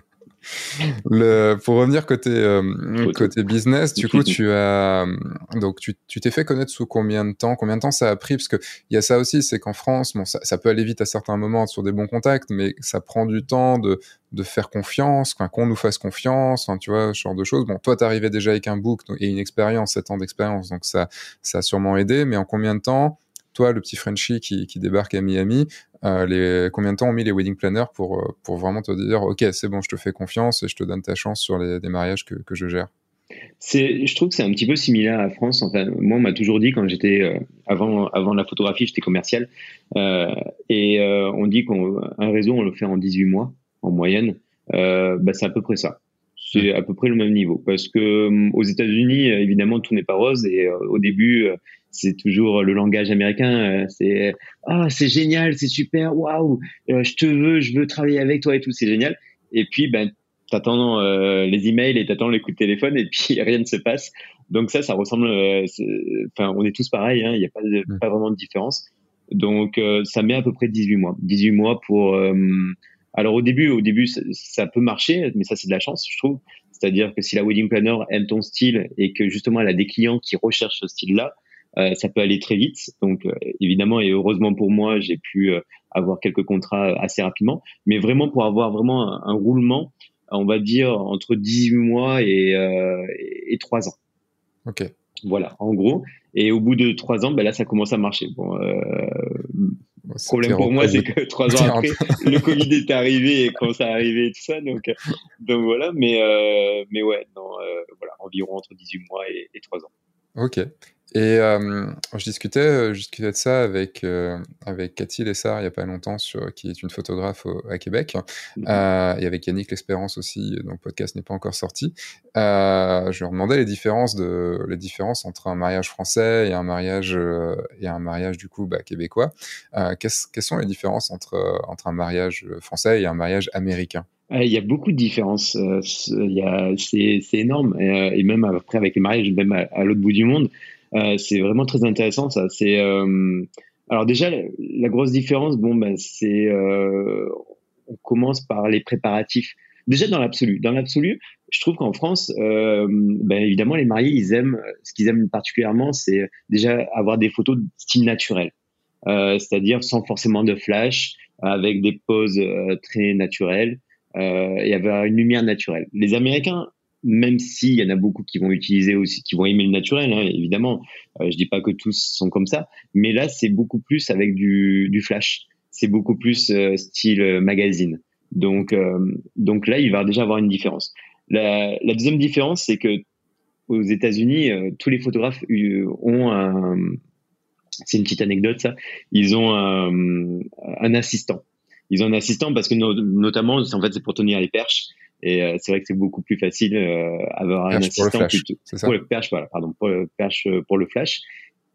Le, pour revenir côté euh, côté business, du coup, tu as donc tu t'es fait connaître sous combien de temps? Combien de temps ça a pris? Parce que il y a ça aussi, c'est qu'en France, bon, ça, ça, peut aller vite à certains moments sur des bons contacts, mais ça prend du temps de de faire confiance, qu'on nous fasse confiance, tu vois, ce genre de choses. Bon, toi, t'arrivais déjà avec un book et une expérience, 7 ans d'expérience, donc ça ça a sûrement aidé. Mais en combien de temps toi, le petit Frenchie qui, qui débarque à Miami, euh, les, combien de temps ont mis les wedding planners pour, euh, pour vraiment te dire, OK, c'est bon, je te fais confiance et je te donne ta chance sur les, mariages que, que je gère? Je trouve que c'est un petit peu similaire à la France. Moi, on m'a toujours dit quand j'étais euh, avant, avant la photographie, j'étais commercial, et on dit qu'un réseau, on le fait en 18 mois en moyenne. Bah, c'est à peu près ça. C'est à peu près le même niveau parce que aux États-Unis, évidemment, tout n'est pas rose et au début, c'est toujours le langage américain. c'est ah, c'est génial, c'est super, waouh, je te veux, je veux travailler avec toi et tout, c'est génial. Et puis, ben, t'attends euh, les emails et t'attends les coups de téléphone et puis rien ne se passe. Donc ça, ça ressemble. Euh, enfin, on est tous pareils. Hein, il n'y a pas, mm. pas vraiment de différence. Donc euh, ça met à peu près 18 mois. 18 mois pour. Euh, alors au début, au début, ça, peut marcher, mais ça c'est de la chance, je trouve. C'est-à-dire que si la wedding planner aime ton style et que justement elle a des clients qui recherchent ce style-là, euh, ça peut aller très vite. Donc euh, évidemment et heureusement pour moi, j'ai pu euh, avoir quelques contrats assez rapidement. Mais vraiment pour avoir vraiment un, roulement, on va dire entre 18 mois et, et 3 ans. Ok. Voilà, en gros. Et au bout de 3 ans, ben là, ça commence à marcher. Bon, le problème pour moi, c'est que trois ans après, le Covid est arrivé et commence à arriver et tout ça. Donc, donc voilà. Mais, euh, mais ouais, non, voilà, environ entre 18 mois et, et 3 ans. Ok. Et euh, je, discutais, euh, je discutais de ça avec, euh, avec Cathy Lessard il n'y a pas longtemps, sur, qui est une photographe à Québec, mmh et avec Yannick L'Espérance aussi, dont le podcast n'est pas encore sorti. je lui demandais les différences, de, les différences entre un mariage français et un mariage, et un mariage du coup bah, québécois. quelles sont les différences entre, entre un mariage français et un mariage américain? Il y a beaucoup de différences. c'est, énorme. Et même après, avec les mariages, même à l'autre bout du monde, c'est vraiment très intéressant ça. C'est euh, alors déjà la, grosse différence, bon ben c'est euh, on commence par les préparatifs. Déjà dans l'absolu, dans l'absolu, je trouve qu'en France, ben évidemment les mariés ils aiment ce qu'ils aiment particulièrement, c'est déjà avoir des photos de style naturel, c'est-à-dire sans forcément de flash, avec des poses très naturelles et avoir une lumière naturelle. Les Américains même s'il y en a beaucoup qui vont utiliser aussi, qui vont aimer le naturel, hein, évidemment. Euh, je dis pas que tous sont comme ça, mais là c'est beaucoup plus avec du, du flash. C'est beaucoup plus euh, style euh, magazine. Donc, euh, donc là, il va déjà avoir une différence. La, la deuxième différence, c'est que aux États-Unis, tous les photographes ont un, c'est une petite anecdote ça, ils ont un, un assistant. Ils ont un assistant parce que notamment, en fait, c'est pour tenir les perches. Et euh, c'est vrai que c'est beaucoup plus facile euh, avoir un assistant pour le flash, pour le perche, voilà, pardon, pour le perche euh, pour le flash.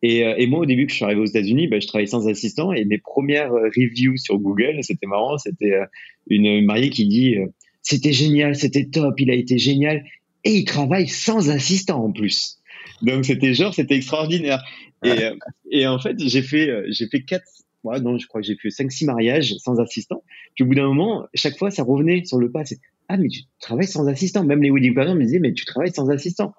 Et, et moi, au début que je suis arrivé aux États-Unis, bah, je travaillais sans assistant et mes premières reviews sur Google, c'était marrant, c'était une mariée qui dit c'était génial, c'était top, il a été génial et il travaille sans assistant en plus. Donc c'était genre, c'était extraordinaire. Et, et en fait, j'ai fait, j'ai fait quatre, ouais, non, je crois que j'ai fait cinq, six mariages sans assistant. Puis au bout d'un moment, chaque fois, ça revenait sur le pas. Ah, mais tu travailles sans assistant. Même les wedding planners me disaient, mais tu travailles sans assistant.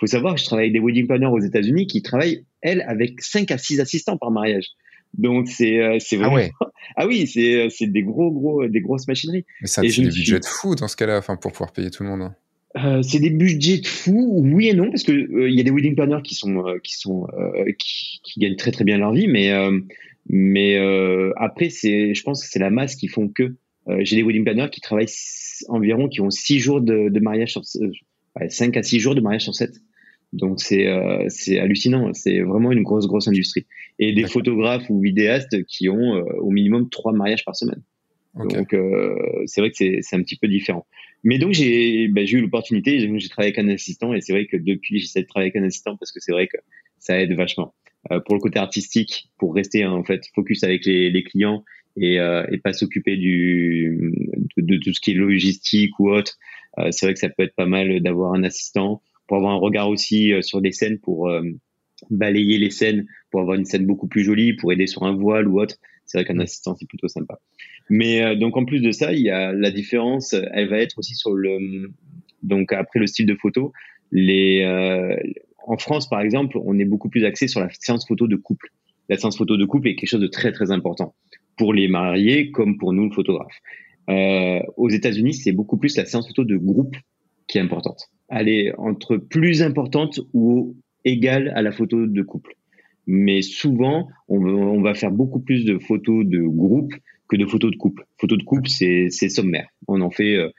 faut savoir que je travaille avec des wedding planners aux États-Unis qui travaillent, elles, avec 5 à 6 assistants par mariage. Donc, c'est euh, c'est ah vraiment. Ah, oui, c'est euh, c'est des gros, gros, des grosses machineries. Mais ça, c'est des budgets de fou dans ce cas-là, enfin, pour pouvoir payer tout le monde. Hein. Euh, c'est des budgets de fou, oui et non, parce que euh, il y a des wedding planners qui sont qui sont qui, qui, gagnent très très bien leur vie, mais mais après c'est, je pense que c'est la masse qui font que euh, j'ai des wedding planners qui travaillent environ, qui ont 6 jours de, de mariage sur, 5 à 6 jours de mariage sur 7. Donc c'est euh, c'est hallucinant, c'est vraiment une grosse grosse industrie. Et des photographes ou vidéastes qui ont euh, au minimum trois mariages par semaine. Donc euh, c'est vrai que c'est un petit peu différent. Mais donc j'ai j'ai eu l'opportunité, j'ai travaillé avec un assistant et c'est vrai que depuis j'essaie de travailler avec un assistant parce que c'est vrai que ça aide vachement. Euh, pour le côté artistique, pour rester en fait focus avec les, les clients et, euh, et pas s'occuper du de, de, tout ce qui est logistique ou autre. Euh, c'est vrai que ça peut être pas mal d'avoir un assistant pour avoir un regard aussi euh, sur des scènes pour balayer les scènes pour avoir une scène beaucoup plus jolie pour aider sur un voile ou autre C'est vrai qu'un assistant, c'est plutôt sympa. Mais donc en plus de ça, il y a la différence, elle va être aussi sur le, donc après le style de photo, les, en France par exemple, on est beaucoup plus axé sur la séance photo de couple. La séance photo de couple est quelque chose de très très important pour les mariés comme pour nous le photographe. Euh, aux États-Unis, c'est beaucoup plus la séance photo de groupe qui est importante. Elle est entre plus importante ou égale à la photo de couple. Mais souvent, on, va faire beaucoup plus de photos de groupe que de photos de couple. Photos de couple, c'est sommaire. On en fait euh,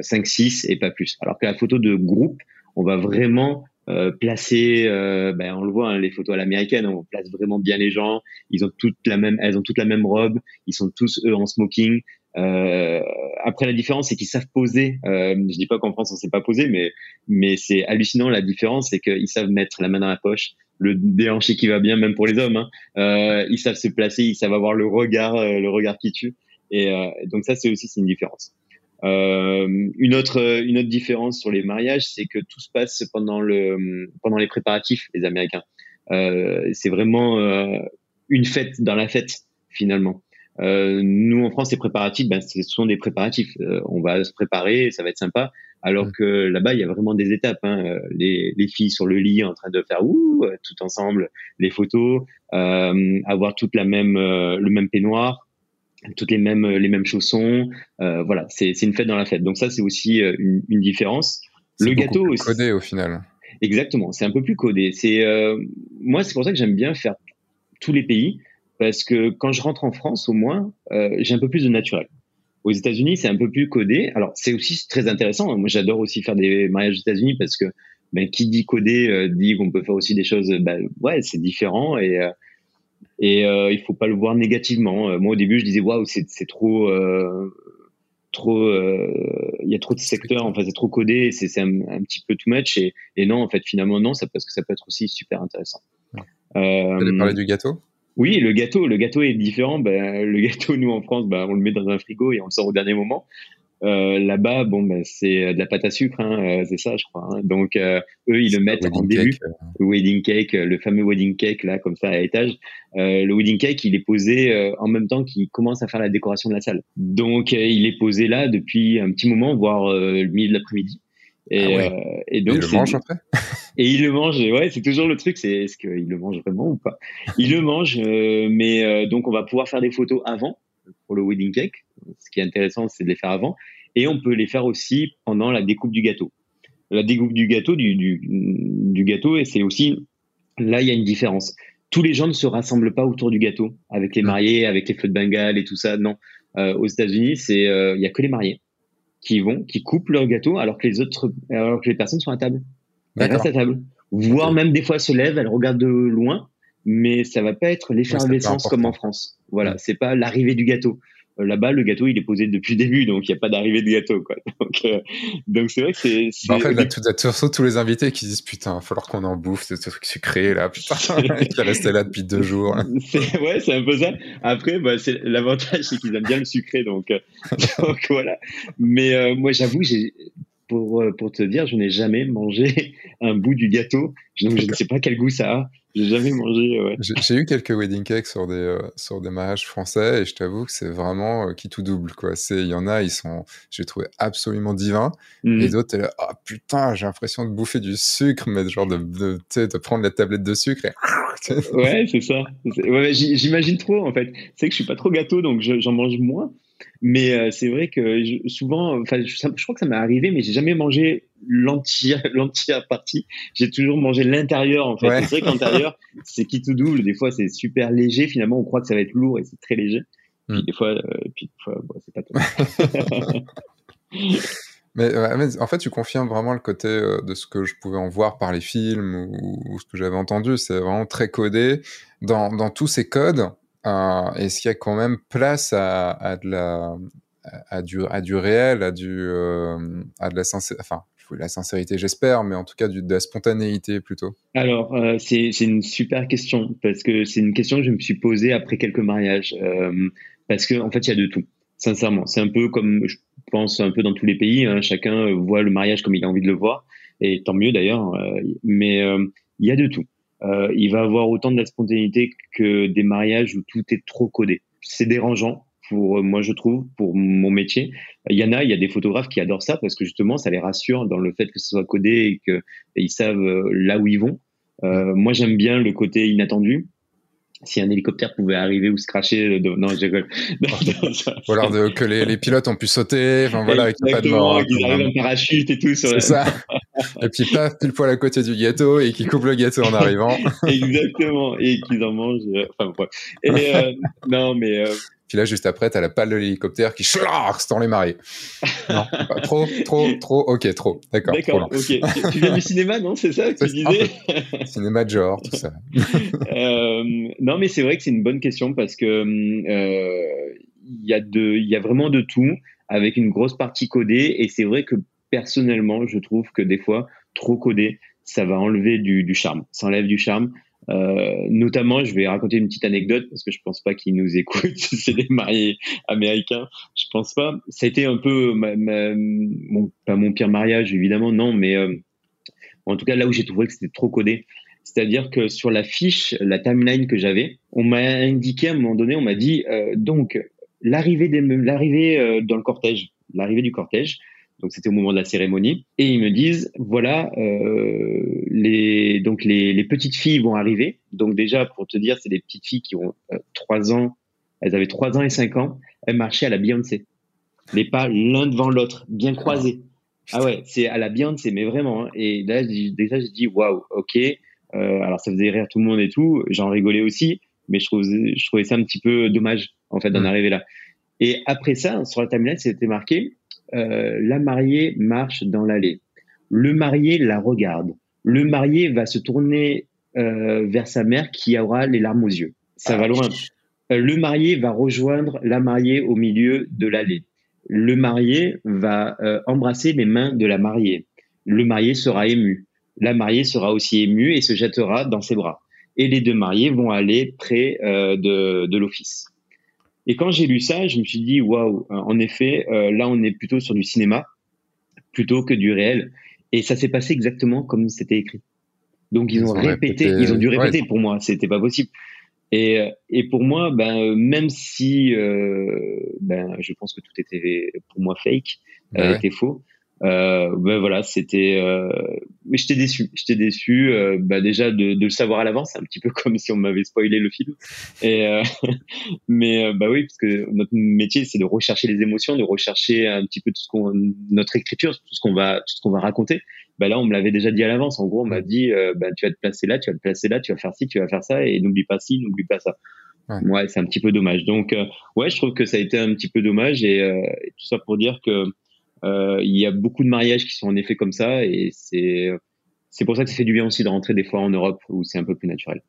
5, 6 et pas plus. Alors que la photo de groupe, on va vraiment euh, euh, ben, on le voit, hein, les photos à l'américaine, on place vraiment bien les gens. Ils ont toutes la même, elles ont toutes la même robe. Ils sont tous eux en smoking. Euh, après, la différence, c'est qu'ils savent poser. Euh, je dis pas qu'en France on sait pas poser, mais mais c'est hallucinant. La différence, c'est qu'ils savent mettre la main dans la poche, le déhanché qui va bien, même pour les hommes. Hein. Euh, ils savent se placer, ils savent avoir le regard, euh, le regard qui tue. Et euh, donc ça, c'est aussi une différence. Une autre une autre différence sur les mariages, c'est que tout se passe pendant le pendant les préparatifs, les Américains. c'est vraiment une fête dans la fête finalement. Euh, nous en France, les préparatifs, ben, ce sont des préparatifs. Euh, on va se préparer, ça va être sympa. Alors que là-bas, il y a vraiment des étapes. Hein. Euh, les, les, filles sur le lit en train de faire ouh tout ensemble, les photos, avoir toute la même le même peignoir, toutes les mêmes les mêmes chaussons. voilà, c'est une fête dans la fête. Donc ça, c'est aussi une, une, différence. Le gâteau plus codé au final. Exactement, c'est un peu plus codé. C'est moi, c'est pour ça que j'aime bien faire tous les pays parce que quand je rentre en France, au moins, euh, j'ai un peu plus de naturel. Aux États-Unis, c'est un peu plus codé. Alors, c'est aussi très intéressant. Moi, j'adore aussi faire des mariages aux États-Unis parce que ben, qui dit codé euh, dit qu'on peut faire aussi des choses. Ben, ouais, c'est différent et euh, et euh, il faut pas le voir négativement. moi, au début, je disais waouh, c'est trop trop. Il y a trop de secteurs. Enfin, c'est trop codé. C'est un, un, petit peu too much. Et, et non, en fait, finalement, non, ça parce que ça peut être aussi super intéressant. Euh, Vous allez parler du gâteau? Oui, le gâteau, le gâteau est différent. Ben, le gâteau, nous en France, ben, on le met dans un frigo et on le sort au dernier moment. Euh, Là-bas, bon, ben, c'est de la pâte à sucre, hein, euh, c'est ça, je crois. Hein. Donc, euh, eux, ils le mettent en début. Cake, euh. Le wedding cake, le fameux wedding cake là, comme ça à étage. le wedding cake, il est posé en même temps qu'il commence à faire la décoration de la salle. Donc, il est posé là depuis un petit moment, voire le milieu de l'après-midi. Et, ah euh, et donc, il le mange après? Et il le mange, ouais, c'est toujours le truc, c'est est-ce qu'il le mange vraiment ou pas? Il le mange, euh, mais euh, donc on va pouvoir faire des photos avant pour le wedding cake. Ce qui est intéressant, c'est de les faire avant, et on peut les faire aussi pendant la découpe du gâteau. La découpe du gâteau, du, du, du gâteau, et c'est aussi là, il y a une différence. Tous les gens ne se rassemblent pas autour du gâteau avec les mariés, avec les feux de Bengale et tout ça. Non, aux États-Unis, c'est il y a que les mariés qui vont, qui coupent leur gâteau alors que les autres, alors que les personnes sont à table. Elles restent à table. Voire même des fois se lèvent, elles regardent de loin, mais ça va pas être l'effervescence comme en France. Voilà, c'est pas l'arrivée du gâteau. Euh, là-bas, le gâteau, il est posé depuis le début, donc il n'y a pas d'arrivée de gâteau, quoi. Donc, euh, donc c'est vrai que c'est. Bah, en fait, là, tout, surtout tous les invités qui disent putain, il va falloir qu'on en bouffe ce truc sucré là, putain, qui est resté là depuis deux jours. ouais, c'est un peu ça. Après, bah, c'est l'avantage, c'est qu'ils aiment bien le sucré, donc, euh, donc voilà. Mais moi, j'avoue, j'ai pour, pour te dire, je n'ai jamais mangé un bout du gâteau. Donc, je ne sais pas quel goût ça a. J'ai jamais mangé. Ouais. J'ai eu quelques wedding cakes sur des euh, sur des mariages français et je t'avoue que c'est vraiment euh, qui tout double il y en a ils sont j'ai trouvé absolument divins mm. et d'autres là ah putain j'ai l'impression de bouffer du sucre mais genre de de, de prendre la tablette de sucre et ouais c'est ça. Ouais, J'imagine trop en fait. C'est que je suis pas trop gâteau donc j'en mange moins. Mais euh, c'est vrai que souvent, enfin, je, je, crois que ça m'est arrivé, mais j'ai jamais mangé l'entière, l'entière partie. J'ai toujours mangé l'intérieur, en fait. C'est vrai qu'intérieur, c'est qui tout double. Des fois, c'est super léger. Finalement, on croit que ça va être lourd et c'est très léger. Puis hmm. des fois, euh, puis des fois, bon, c'est pas tout. mais, mais, en fait, tu confirmes vraiment le côté euh, de ce que je pouvais en voir par les films ou, ou ce que j'avais entendu. C'est vraiment très codé. Dans, dans tous ces codes, est-ce qu'il y a quand même place à, du, réel, à euh, de la sincérité, j'espère, mais en tout cas de la spontanéité plutôt Alors, euh, c'est une super question, parce que c'est une question que je me suis posée après quelques mariages, euh, parce qu'en en fait, il y a de tout, sincèrement. C'est un peu comme, je pense, un peu dans tous les pays, hein, chacun voit le mariage comme il a envie de le voir, et tant mieux d'ailleurs, euh, mais il y a de tout. Il va avoir autant de la spontanéité que des mariages où tout est trop codé c'est dérangeant pour moi, je trouve, pour mon métier. Il y en a, il y a des photographes qui adorent ça parce que justement, ça les rassure dans le fait que ce soit codé et qu'ils savent là où ils vont. Euh, moi, j'aime bien le côté inattendu si un hélicoptère pouvait arriver ou se cracher, de... non, je rigole. ou alors de, que les, les, pilotes ont pu sauter, enfin voilà, de mort. Qu'ils arrivent en parachute et tout. C'est ça. et puis paf, pile poil à côté du gâteau et qui coupent le gâteau en arrivant. Exactement. Et qu'ils en mangent. Euh, enfin, bref. Et, euh, non, mais euh, puis là, juste après, t'as la pale de l'hélicoptère qui se dans les marées. Non, pas trop, trop, trop, ok, trop. D'accord. D'accord, ok. Tu viens du cinéma, non C'est ça que tu disais? Cinéma de genre, tout ça. euh, non, mais c'est vrai que c'est une bonne question parce que euh, il y a de, y a vraiment de tout avec une grosse partie codée et c'est vrai que personnellement, je trouve que des fois, trop codé, ça va enlever du, du charme. Ça enlève du charme. Euh, notamment, je vais raconter une petite anecdote parce que je pense pas qu'ils nous écoutent. c'est des mariés américains. Je pense pas. Ça a été un peu mon, pas mon pire mariage évidemment, non, mais euh, en tout cas là où j'ai trouvé que c'était trop codé. C'est-à-dire que sur la fiche, la timeline que j'avais, on m'a indiqué à un moment donné, on m'a dit euh, donc l'arrivée l'arrivée dans le cortège, l'arrivée du cortège. Donc c'était au moment de la cérémonie et ils me disent voilà euh, les donc les, les, petites filles vont arriver. Donc déjà pour te dire c'est des petites filles qui ont euh, trois ans, elles avaient trois ans et cinq ans, elles marchaient à la Beyoncé, les pas l'un devant l'autre, bien croisés. Ah ouais, c'est à la Beyoncé mais vraiment. Hein. Et là déjà j'ai dit waouh ok. Euh, alors ça faisait rire tout le monde et tout, j'en rigolais aussi, mais je trouvais je trouvais ça un petit peu dommage en fait d'en mmh. arriver là. Et après ça, sur la timeline, c'était marqué euh, la mariée marche dans l'allée. Le marié la regarde. Le marié va se tourner euh, vers sa mère qui aura les larmes aux yeux. Ça va loin. Euh, le marié va rejoindre la mariée au milieu de l'allée. Le marié va embrasser les mains de la mariée. Le marié sera ému. La mariée sera aussi émue et se jettera dans ses bras. Et les deux mariés vont aller près de l'office. Et quand j'ai lu ça, je me suis dit, waouh, en effet, euh, là, on est plutôt sur du cinéma plutôt que du réel. Et ça s'est passé exactement comme c'était écrit. Donc, ils, ont, répété, ils ont dû répéter pour moi, c'était pas possible. Et, euh, et pour moi, ben, même si euh, ben, je pense que tout était pour moi fake, était faux, euh, ben voilà, c'était. Euh, mais j'étais déçu. J'étais déçu. Euh, bah déjà de, de, le savoir à l'avance, un petit peu comme si on m'avait spoilé le film. Et euh, mais euh, bah oui, parce que notre métier c'est de rechercher les émotions, de rechercher un petit peu tout ce qu'on, notre écriture, tout ce qu'on va, tout ce qu'on va raconter. Bah là, on me l'avait déjà dit à l'avance. En gros, on m'a dit, bah tu vas te placer là, tu vas te placer là, tu vas faire ci, tu vas faire ça, et n'oublie pas ci, n'oublie pas ça. Ouais, ouais c'est un petit peu dommage. Donc ouais, je trouve que ça a été un petit peu dommage et, et tout ça pour dire que euh, il y a beaucoup de mariages qui sont en effet comme ça et c'est c'est pour ça que ça fait du bien aussi de rentrer des fois en Europe où c'est un peu plus naturel.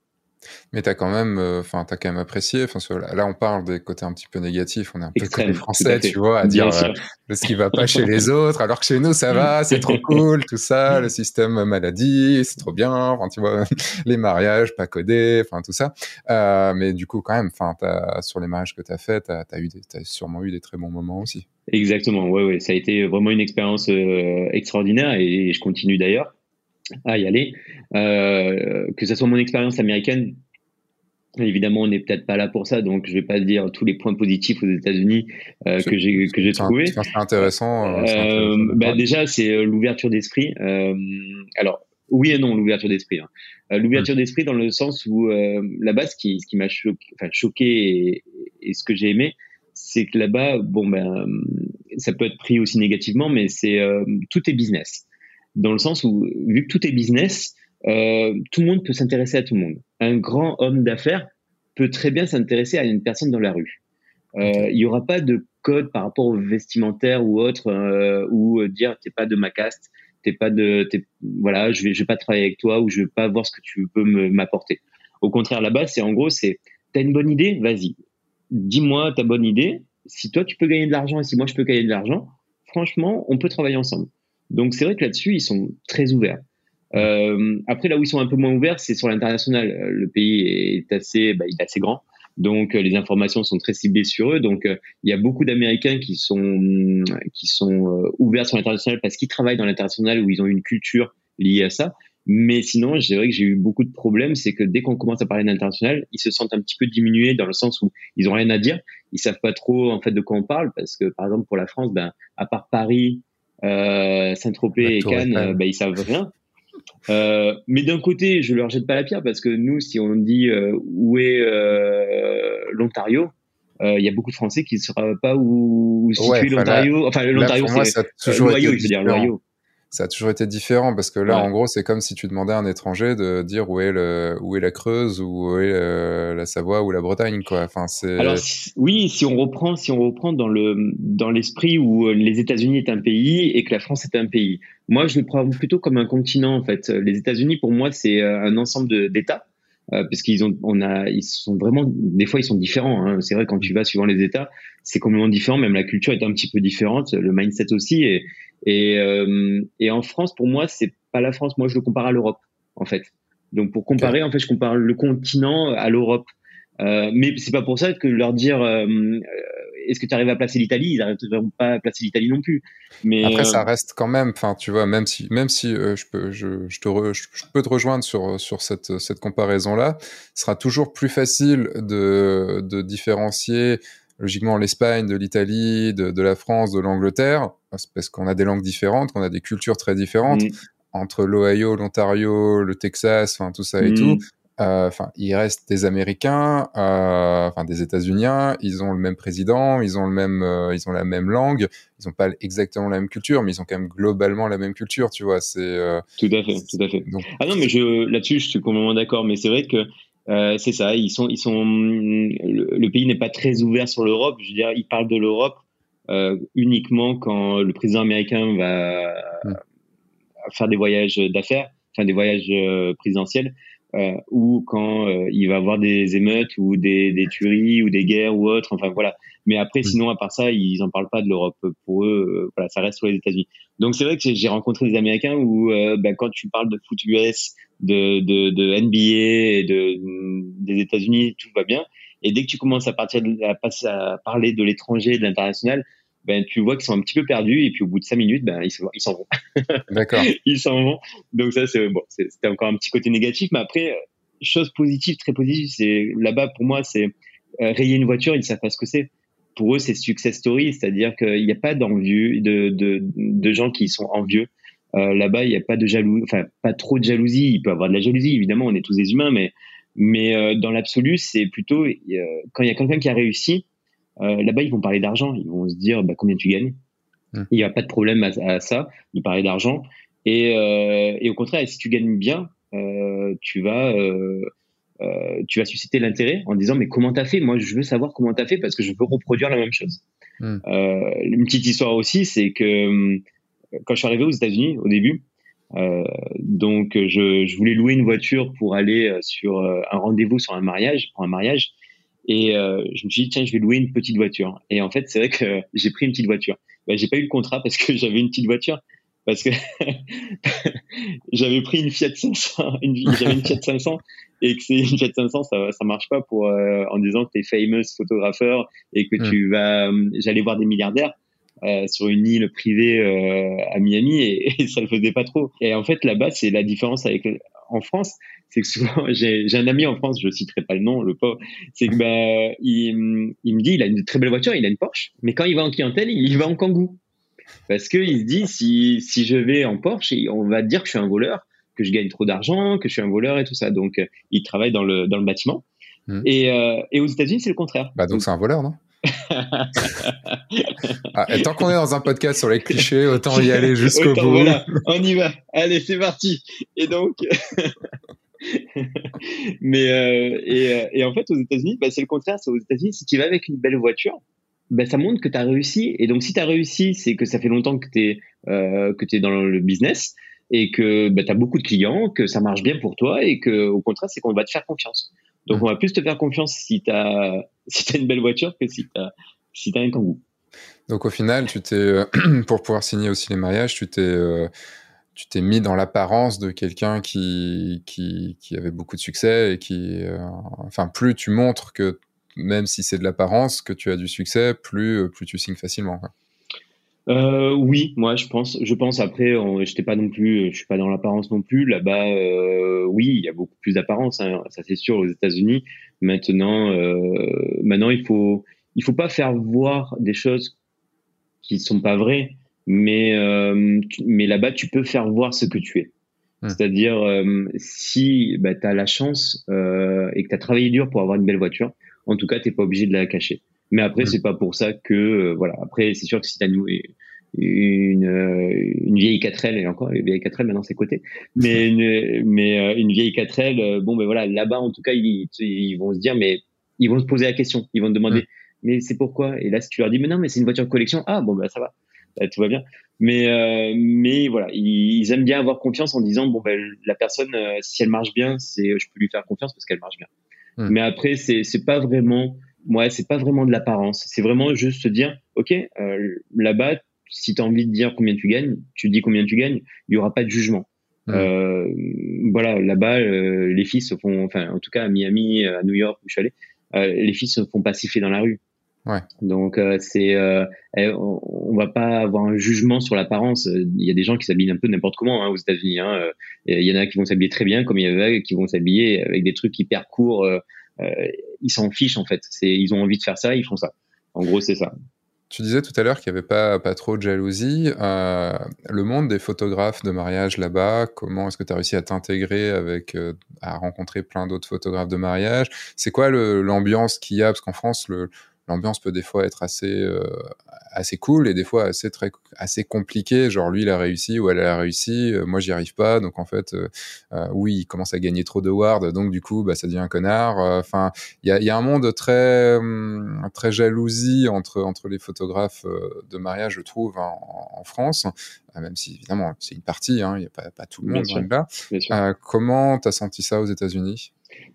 Mais t'as quand même, euh, enfin, t'as quand même apprécié. Enfin, là, on parle des côtés un petit peu négatifs. On est un peu comme les Français, tu vois, à dire euh, ce qui va pas chez les autres, alors que chez nous, ça va, c'est trop cool, tout ça, le système maladie, c'est trop bien. Enfin, tu vois, les mariages pas codés, enfin, tout ça. Euh, mais du coup, quand même, enfin, sur les mariages que t'as fait, t'as as eu, as sûrement eu des très bons moments aussi. Exactement. Ouais, ouais. Ça a été vraiment une expérience extraordinaire et je continue d'ailleurs à y aller. Euh, que ce soit mon expérience américaine, évidemment, on n'est peut-être pas là pour ça, donc je vais pas dire tous les points positifs aux États-Unis euh, que j'ai que j'ai trouvé. C'est intéressant. Euh, euh bah, déjà, c'est euh, l'ouverture d'esprit. alors oui et non, l'ouverture d'esprit. Hein. l'ouverture mm. d'esprit dans le sens où là-bas, ce qui, ce qui m'a choqué, enfin, choqué et, et, ce que j'ai aimé, c'est que là-bas, bon ben, ça peut être pris aussi négativement, mais c'est tout est business dans le sens où, vu que tout est business, euh, tout le monde peut s'intéresser à tout le monde. Un grand homme d'affaires peut très bien s'intéresser à une personne dans la rue. Euh, il n'y aura pas de code par rapport au vestimentaire ou autre, euh, ou dire t'es pas de ma caste, t'es pas de, voilà, je vais, je vais pas travailler avec toi ou je vais pas voir ce que tu peux m'apporter. Au contraire, là-bas, c'est en gros, c'est t'as une bonne idée, vas-y, dis-moi ta bonne idée. Si toi tu peux gagner de l'argent et si moi je peux gagner de l'argent, franchement, on peut travailler ensemble. Donc c'est vrai que là-dessus, ils sont très ouverts. Euh, après, là où ils sont un peu moins ouverts, c'est sur l'international. Euh, le pays est assez, bah, il est assez grand, donc euh, les informations sont très ciblées sur eux. Donc euh, il y a beaucoup d'Américains qui sont qui sont ouverts sur l'international parce qu'ils travaillent dans l'international où ils ont une culture liée à ça. Mais sinon, j'ai vrai que j'ai eu beaucoup de problèmes. C'est que dès qu'on commence à parler d'international, ils se sentent un petit peu diminués dans le sens où ils ont rien à dire. Ils savent pas trop en fait de quoi on parle parce que par exemple pour la France, ben à part Paris, Saint-Tropez et Cannes, ben, ils savent rien. Euh, mais d'un côté, je leur jette pas la pierre parce que nous, si on dit euh, où est euh, l'Ontario, euh, il y a beaucoup de Français qui ne sauraient pas où, situe l'Ontario. Enfin, l'Ontario, c'est l'Ohio, je veux dire l'Ohio ça a toujours été différent parce que là, en gros, c'est comme si tu demandais à un étranger de dire où est le, où est la Creuse ou où est euh, la Savoie ou la Bretagne, quoi. Enfin, c'est. Alors oui, si on reprend, si on reprend dans le dans l'esprit où euh, les États-Unis est un pays et que la France est un pays. Moi, je le prends plutôt comme un continent en fait. Les États-Unis, pour moi, c'est euh, un ensemble d'États. Parce qu'ils ont, on a, ils sont vraiment, des fois ils sont différents. Hein. C'est vrai quand tu vas suivant les États, c'est complètement différent. Même la culture est un petit peu différente, le mindset aussi. Et, et, euh, et en France, pour moi, c'est pas la France. Moi, je le compare à l'Europe, en fait. Donc, pour comparer, en fait, je compare le continent à l'Europe. Euh, mais c'est pas pour ça que leur dire euh, euh est-ce que tu arrives à placer l'Italie? Ils n'arriveront pas à placer l'Italie non plus. Mais après, ça reste quand même. Enfin, tu vois, même si même si je peux je, je te je, peux te rejoindre sur sur cette cette comparaison là, ce sera toujours plus facile de de différencier logiquement l'Espagne, de l'Italie, de, de, la France, de l'Angleterre, parce qu'on a des langues différentes, qu'on a des cultures très différentes, mm. entre l'Ohio, l'Ontario, le Texas, enfin tout ça et mm. tout. Euh, enfin, il reste des Américains, euh, enfin des États-Unis. Ils ont le même président, ils ont le même, euh, ils ont la même langue. Ils n'ont pas exactement la même culture, mais ils ont quand même globalement la même culture, tu vois. C'est tout à fait, tout à fait. ah non, mais je là-dessus, je suis complètement d'accord. Mais c'est vrai que euh, c'est ça, ils sont, ils sont, le, pays n'est pas très ouvert sur l'Europe. Je veux dire, ils parlent de l'Europe euh, uniquement quand le président américain va mm. faire des voyages d'affaires, enfin des voyages euh, présidentiels, euh, ou quand euh, il va avoir des émeutes ou des, des, tueries ou des guerres ou autres. Enfin voilà. Mais après, mm. sinon, à part ça, ils en parlent pas de l'Europe. Pour eux, voilà, ça reste sur les États-Unis. Donc c'est vrai que j'ai rencontré des Américains où, ben, quand tu parles de foot US, de, de, de NBA et de, des États-Unis, tout va bien. Et dès que tu commences à partir de, à, à parler de l'étranger, de l'international, ben tu vois qu'ils sont un petit peu perdus et puis au bout de cinq minutes, ben ils s'en vont. D'accord. ils s'en vont. Donc ça c'est bon, c'était encore un petit côté négatif, mais après chose positive, très positive, c'est là-bas pour moi c'est euh, rayer une voiture, ils savent pas ce que c'est. Pour eux c'est success story, c'est-à-dire qu'il n'y a pas d'envieux, de, de, de gens qui sont envieux. Euh, là-bas, il n'y a pas de jalousie, enfin pas trop de jalousie. Il peut y avoir de la jalousie, évidemment, on est tous des humains, mais mais euh, dans l'absolu, c'est plutôt euh, quand il y a quelqu'un qui a réussi. Là-bas, ils vont parler d'argent. Ils vont se dire bah, combien tu gagnes. Mmh. Il n'y a pas de problème à, ça de parler d'argent. Et, et, au contraire, si tu gagnes bien, tu vas tu vas susciter l'intérêt en disant mais comment t'as fait? Moi, je veux savoir comment t'as fait parce que je veux reproduire la même chose. Mmh. une petite histoire aussi, c'est que hum, quand je suis arrivé aux États-Unis au début, euh, donc je, je, voulais louer une voiture pour aller euh, sur euh, un rendez-vous sur un mariage, pour un mariage, et euh, je me suis dit tiens je vais louer une petite voiture. Et en fait c'est vrai que j'ai pris une petite voiture. Ben, j'ai pas eu le contrat parce que j'avais une petite voiture parce que j'avais pris une Fiat 500, une, j'avais une Fiat 500 et que c'est une Fiat 500 ça ça marche pas pour en disant que tu es famous photographeur et que hmm. tu vas j'allais voir des milliardaires euh, sur une île privée euh, à Miami et, et, ça le faisait pas trop. Et en fait là-bas c'est la différence avec en France, c'est que souvent j'ai un ami en France, je citerai pas le nom, le pauvre, c'est que bah il, il me dit il a une très belle voiture, il a une Porsche, mais quand il va en clientèle il va en Kangoo parce que il se dit si si je vais en Porsche on va dire que je suis un voleur, que je gagne trop d'argent, que je suis un voleur et tout ça. Donc il travaille dans le dans le bâtiment. Mmh. Et, euh, et aux États-Unis c'est le contraire. Bah donc c'est un voleur non? ah, tant qu'on est dans un podcast sur les clichés, autant y aller jusqu'au bout. Voilà, on y va. Allez, c'est parti. Et donc, mais euh, et, euh, et, en fait, aux États-Unis, bah, c'est le contraire. C'est aux États-Unis, si tu vas avec une belle voiture, bah, ça montre que tu as réussi. Et donc, si tu as réussi, c'est que ça fait longtemps que tu es, euh, que es dans le business et que bah, tu as beaucoup de clients, que ça marche bien pour toi et que au contraire, c'est qu'on va te faire confiance. Donc, on va plus te faire confiance si tu as, si as une belle voiture que si tu as, si as un kangou. Donc, au final, tu t'es, euh, pour pouvoir signer aussi les mariages, tu t'es, euh, tu t'es mis dans l'apparence de quelqu'un qui, qui, qui, avait beaucoup de succès et qui, euh, enfin, plus tu montres que même si c'est de l'apparence, que tu as du succès, plus, plus tu signes facilement. Euh, oui, moi je pense, je pense après, j'étais pas non plus, je suis pas dans l'apparence non plus. Là-bas, euh, oui, il y a beaucoup plus d'apparence, hein, ça c'est sûr aux États-Unis. Maintenant, euh, maintenant il faut, il faut pas faire voir des choses qui sont pas vraies, mais euh, mais là-bas tu peux faire voir ce que tu es. Hmm. C'est-à-dire euh, si bah, tu as la chance euh, et que tu as travaillé dur pour avoir une belle voiture, en tout cas t'es pas obligé de la cacher. Mais après, mm. c'est pas pour ça que euh, voilà. Après, c'est sûr que si t'as une, une, euh, une vieille 4L et encore les vieilles 4L maintenant c'est côté, mais une, mais euh, une vieille 4L, bon ben voilà, là-bas en tout cas ils, ils vont se dire mais ils vont se poser la question, ils vont te demander mm. mais c'est pourquoi? Et là si tu leur dis mais non mais c'est une voiture de collection, ah bon ben ça va, bah, tout va bien. Mais mais voilà, ils, aiment bien avoir confiance en disant bon ben la personne si elle marche bien, c'est je peux lui faire confiance parce qu'elle marche bien. Mm. Mais après c'est c'est pas vraiment ouais, c'est pas vraiment de l'apparence. C'est vraiment juste se dire, OK, euh, là-bas, si tu as envie de dire combien tu gagnes, tu dis combien tu gagnes, il y aura pas de jugement. Euh, voilà, là-bas, euh, les filles se font, enfin, en tout cas à Miami, à New York où je suis allé, euh, les filles se font pas siffler dans la rue. Ouais. Donc euh, c'est, eh, on, va pas avoir un jugement sur l'apparence. Il y a des gens qui s'habillent un peu n'importe comment hein, aux États-Unis. Hein. Il y en a qui vont s'habiller très bien, comme il y en a qui vont s'habiller avec des trucs hyper courts euh, ils s'en fichent en fait. Ils ont envie de faire ça, ils font ça. En gros, c'est ça. Tu disais tout à l'heure qu'il n'y avait pas, pas trop de jalousie. Euh, le monde des photographes de mariage là-bas, comment est-ce que tu as réussi à t'intégrer avec, euh, à rencontrer plein d'autres photographes de mariage? C'est quoi l'ambiance qu'il y a? Parce qu'en France, le, l'ambiance peut des fois être assez euh, assez cool et des fois assez très assez compliqué genre lui il a réussi ou elle a réussi euh, moi j'y arrive pas. Donc en fait euh, oui il commence à gagner trop de wards. Donc du coup bah ça devient un connard. Enfin il y a, y a un monde très hum, très jalousie entre entre les photographes de mariage je trouve en, France. Même si évidemment c'est une partie hein, il n'y a pas, pas tout le monde là. Comment t'as senti ça aux États-Unis?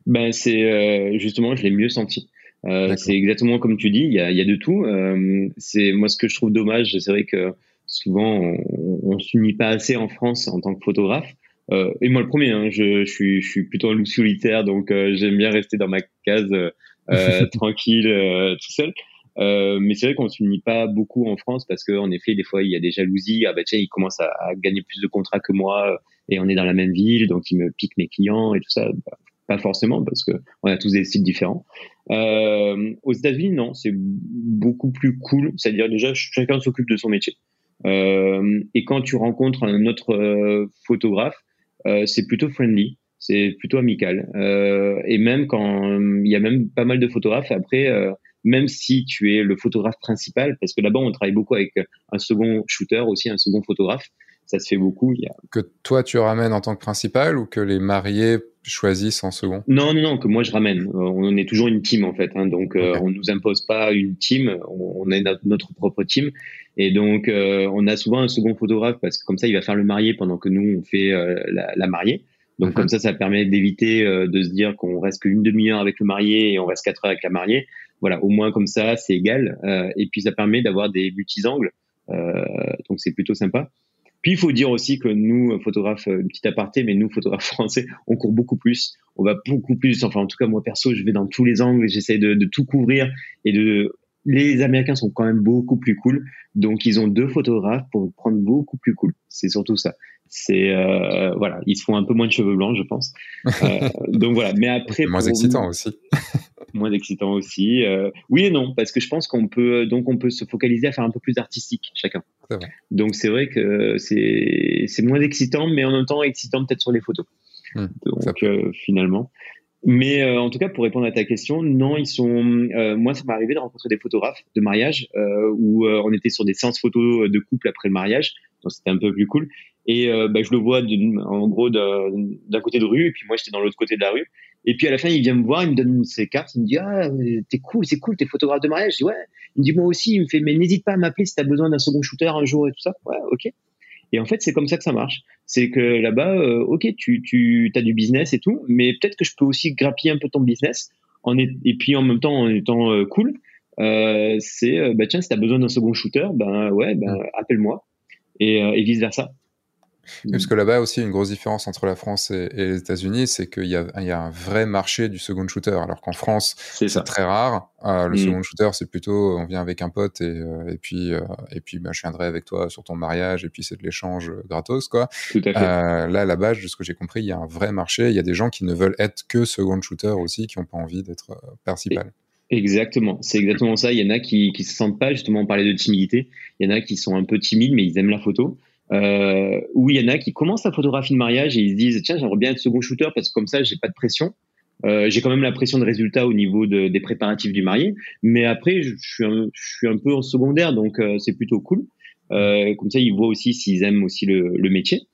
Ben c'est justement je l'ai mieux senti euh, c'est exactement comme tu dis, il y a, y a de tout. Euh, c'est moi ce que je trouve dommage, c'est vrai que souvent on, on s'unit pas assez en France en tant que photographe. Euh, et moi le premier, hein, je, je, suis, je suis plutôt un loup solitaire, donc euh, j'aime bien rester dans ma case euh, tranquille, tout seul. mais c'est vrai qu'on s'unit pas beaucoup en France parce qu'en effet, des fois, il y a des jalousies. Ah bah tiens, il commence à, à, gagner plus de contrats que moi et on est dans la même ville, donc il me pique mes clients et tout ça. Bah, pas forcément parce que on a tous des styles différents. Euh, aux États-Unis, non, c'est beaucoup plus cool. C'est-à-dire déjà chacun s'occupe de son métier. Euh, et quand tu rencontres un autre euh, photographe, euh, c'est plutôt friendly, c'est plutôt amical. Euh, et même quand il y a même pas mal de photographes après. même si tu es le photographe principal, parce que là-bas on travaille beaucoup avec un second shooter aussi, un second photographe, ça se fait beaucoup. Il y a... Que toi tu ramènes en tant que principal ou que les mariés choisissent en second? Non, non, non, que moi je ramène. Euh, on est toujours une team en fait, hein, donc euh, on nous impose pas une team, on, est notre, propre team. Et donc euh, on a souvent un second photographe parce que comme ça il va faire le marié pendant que nous on fait la, la, mariée. Donc mhm. comme ça, ça permet d'éviter de se dire qu'on reste qu'une demi-heure avec le marié et on reste quatre heures avec la mariée. Voilà, au moins comme ça, c'est égal. et puis ça permet d'avoir des multisangles. donc c'est plutôt sympa. Puis il faut dire aussi que nous, photographes, une petite aparté, mais nous, photographes français, on court beaucoup plus. On va beaucoup plus. Enfin, en tout cas, moi perso, je vais dans tous les angles, j'essaie de, de, tout couvrir et de. Les Américains sont quand même beaucoup plus cool, donc ils ont deux photographes pour prendre beaucoup plus cool. C'est surtout ça. C'est euh, voilà, ils se font un peu moins de cheveux blancs, je pense. Euh, donc voilà. Mais après, moins excitant aussi. moins excitant aussi. Euh, oui et non, parce que je pense qu'on peut donc on peut se focaliser à faire un peu plus artistique chacun. Donc c'est vrai que c'est c'est moins excitant, mais en même temps excitant peut-être sur les photos. Hmm, donc euh, finalement. Mais euh, en tout cas, pour répondre à ta question, non, ils sont. moi, ça m'est arrivé de rencontrer des photographes de mariage où on était sur des séances photos de couple après le mariage, donc c'était un peu plus cool. Et bah, je le vois en gros d'un côté de rue, et puis moi j'étais dans l'autre côté de la rue. Et puis à la fin, il vient me voir, il me donne ses cartes, il me dit ah t'es cool, c'est cool, t'es photographe de mariage. Je dis ouais. Il me dit moi aussi. Il me fait mais n'hésite pas à m'appeler si t'as besoin d'un second shooter un jour et tout ça. Ouais, ok. Et en fait, c'est comme ça que ça marche. C'est que là-bas, euh, ok, tu tu as du business et tout, mais peut-être que je peux aussi grappiller un peu ton business en et puis en même temps en étant euh, cool. Euh, c'est euh, bah tiens, si t'as besoin d'un second shooter, ben ouais, ben appelle-moi et, et vice versa. parce que là-bas aussi, une grosse différence entre la France et, les États-Unis, c'est qu'il y, a, un vrai marché du second shooter, alors qu'en France, c'est très rare. Euh, le mm. second shooter, c'est plutôt, on vient avec un pote et, euh, puis, euh, et puis bah, je viendrai avec toi sur ton mariage, et puis c'est de l'échange gratos, quoi. Tout à fait. là, là-bas, de ce que j'ai compris, il y a un vrai marché. Il y a des gens qui ne veulent être que second shooter aussi, qui n'ont pas envie d'être principal. Exactement, c'est exactement ça. Il y en a qui ne se sentent pas, justement, on parlait de timidité. Il y en a qui sont un peu timides, mais ils aiment la photo. Euh, où il y en a qui commencent la photographie de mariage et ils se disent tiens j'aimerais bien être second shooter parce que comme ça j'ai pas de pression euh, j'ai quand même la pression de résultat au niveau de, des préparatifs du marié mais après je, suis, un, je suis un peu en secondaire donc euh, c'est plutôt cool euh, comme ça ils voient aussi s'ils aiment aussi le, le métier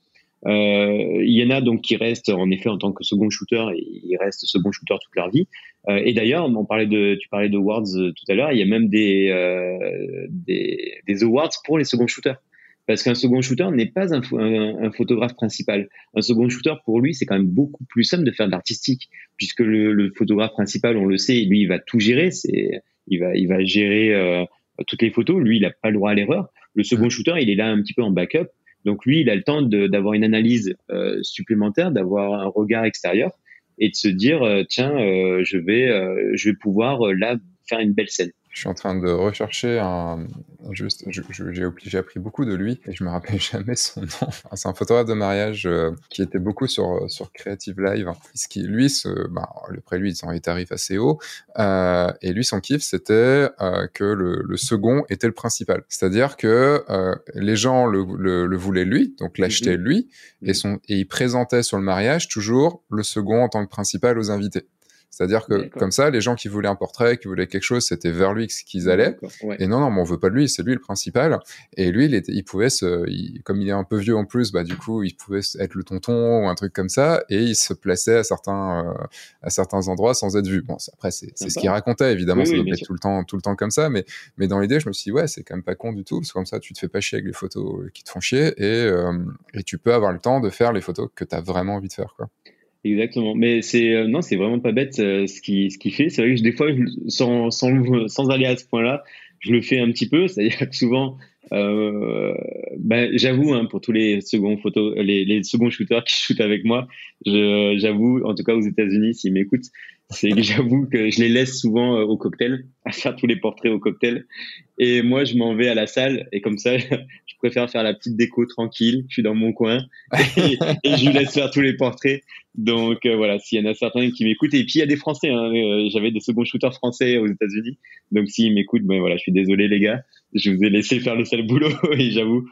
euh, il y en a donc qui restent en effet en tant que second shooter et ils restent second shooter toute leur vie. Euh, et d'ailleurs, on parlait de, tu parlais de awards tout à l'heure. Il y a même des, euh, des, des awards pour les second shooters. Parce qu'un second shooter n'est pas un, un, photographe principal. Un second shooter, pour lui, c'est quand même beaucoup plus simple de faire de l'artistique, puisque le, le, photographe principal, on le sait, lui, il va tout gérer. C'est, il va, il va gérer euh, toutes les photos. Lui, il n'a pas le droit à l'erreur. Le second shooter, il est là un petit peu en backup. Donc lui, il a le temps d'avoir une analyse euh, supplémentaire, d'avoir un regard extérieur et de se dire, euh, tiens, euh, je vais, je vais pouvoir là faire une belle scène. Je suis en train de rechercher un. Juste, j'ai appris beaucoup de lui et je me rappelle jamais son nom. C'est un photographe de mariage euh, qui était beaucoup sur sur Creative Live. Ce qui, lui, ce, bah, le ils ont des tarifs assez hauts. Euh, et lui, son kiff, c'était euh, que le, le, second était le principal. C'est-à-dire que euh, les gens le, le, le, voulaient lui, donc l'achetaient mm-hmm. lui, et, son, et il présentait sur le mariage toujours le second en tant que principal aux invités. C'est-à-dire que comme ça, les gens qui voulaient un portrait, qui voulaient quelque chose, c'était vers lui qu'ils allaient. Et non, non, mais on veut pas de lui, c'est lui le principal. Et lui, il, était, il pouvait se, comme il est un peu vieux en plus, bah du coup, il pouvait être le tonton ou un truc comme ça, et il se plaçait à certains, euh, à certains endroits sans être vu. Bon, après, c'est ce qu'il racontait, évidemment, ça doit être tout le temps, tout le temps comme ça, mais, mais dans l'idée, je me suis dit, ouais, c'est quand même pas con du tout, parce que comme ça, tu te fais pas chier avec les photos qui te font chier, et, euh, et tu peux avoir le temps de faire les photos que tu as vraiment envie de faire, quoi. Exactement. Mais c'est euh, non, c'est vraiment pas bête euh, ce qui ce qui fait. C'est vrai que des fois, sans sans sans aller à ce point-là, je le fais un petit peu. C'est-à-dire que souvent, euh, ben, j'avoue, hein, pour tous les seconds photos, les, les seconds shooters qui shootent avec moi, j'avoue, en tout cas aux États-Unis, s'ils m'écoutent, c'est que j'avoue que je les laisse souvent euh, au cocktail, à faire tous les portraits au cocktail. Et moi, je m'en vais à la salle et comme ça, je préfère faire la petite déco tranquille. Je suis dans mon coin et, je lui laisse faire tous les portraits. Donc euh, voilà, s'il y en a certains qui m'écoutent, et puis il y a des Français. Hein, J'avais des seconds shooters français aux États-Unis. Donc s'ils m'écoutent, ben voilà, je suis désolé les gars je vous ai laissé faire le sale boulot et j'avoue.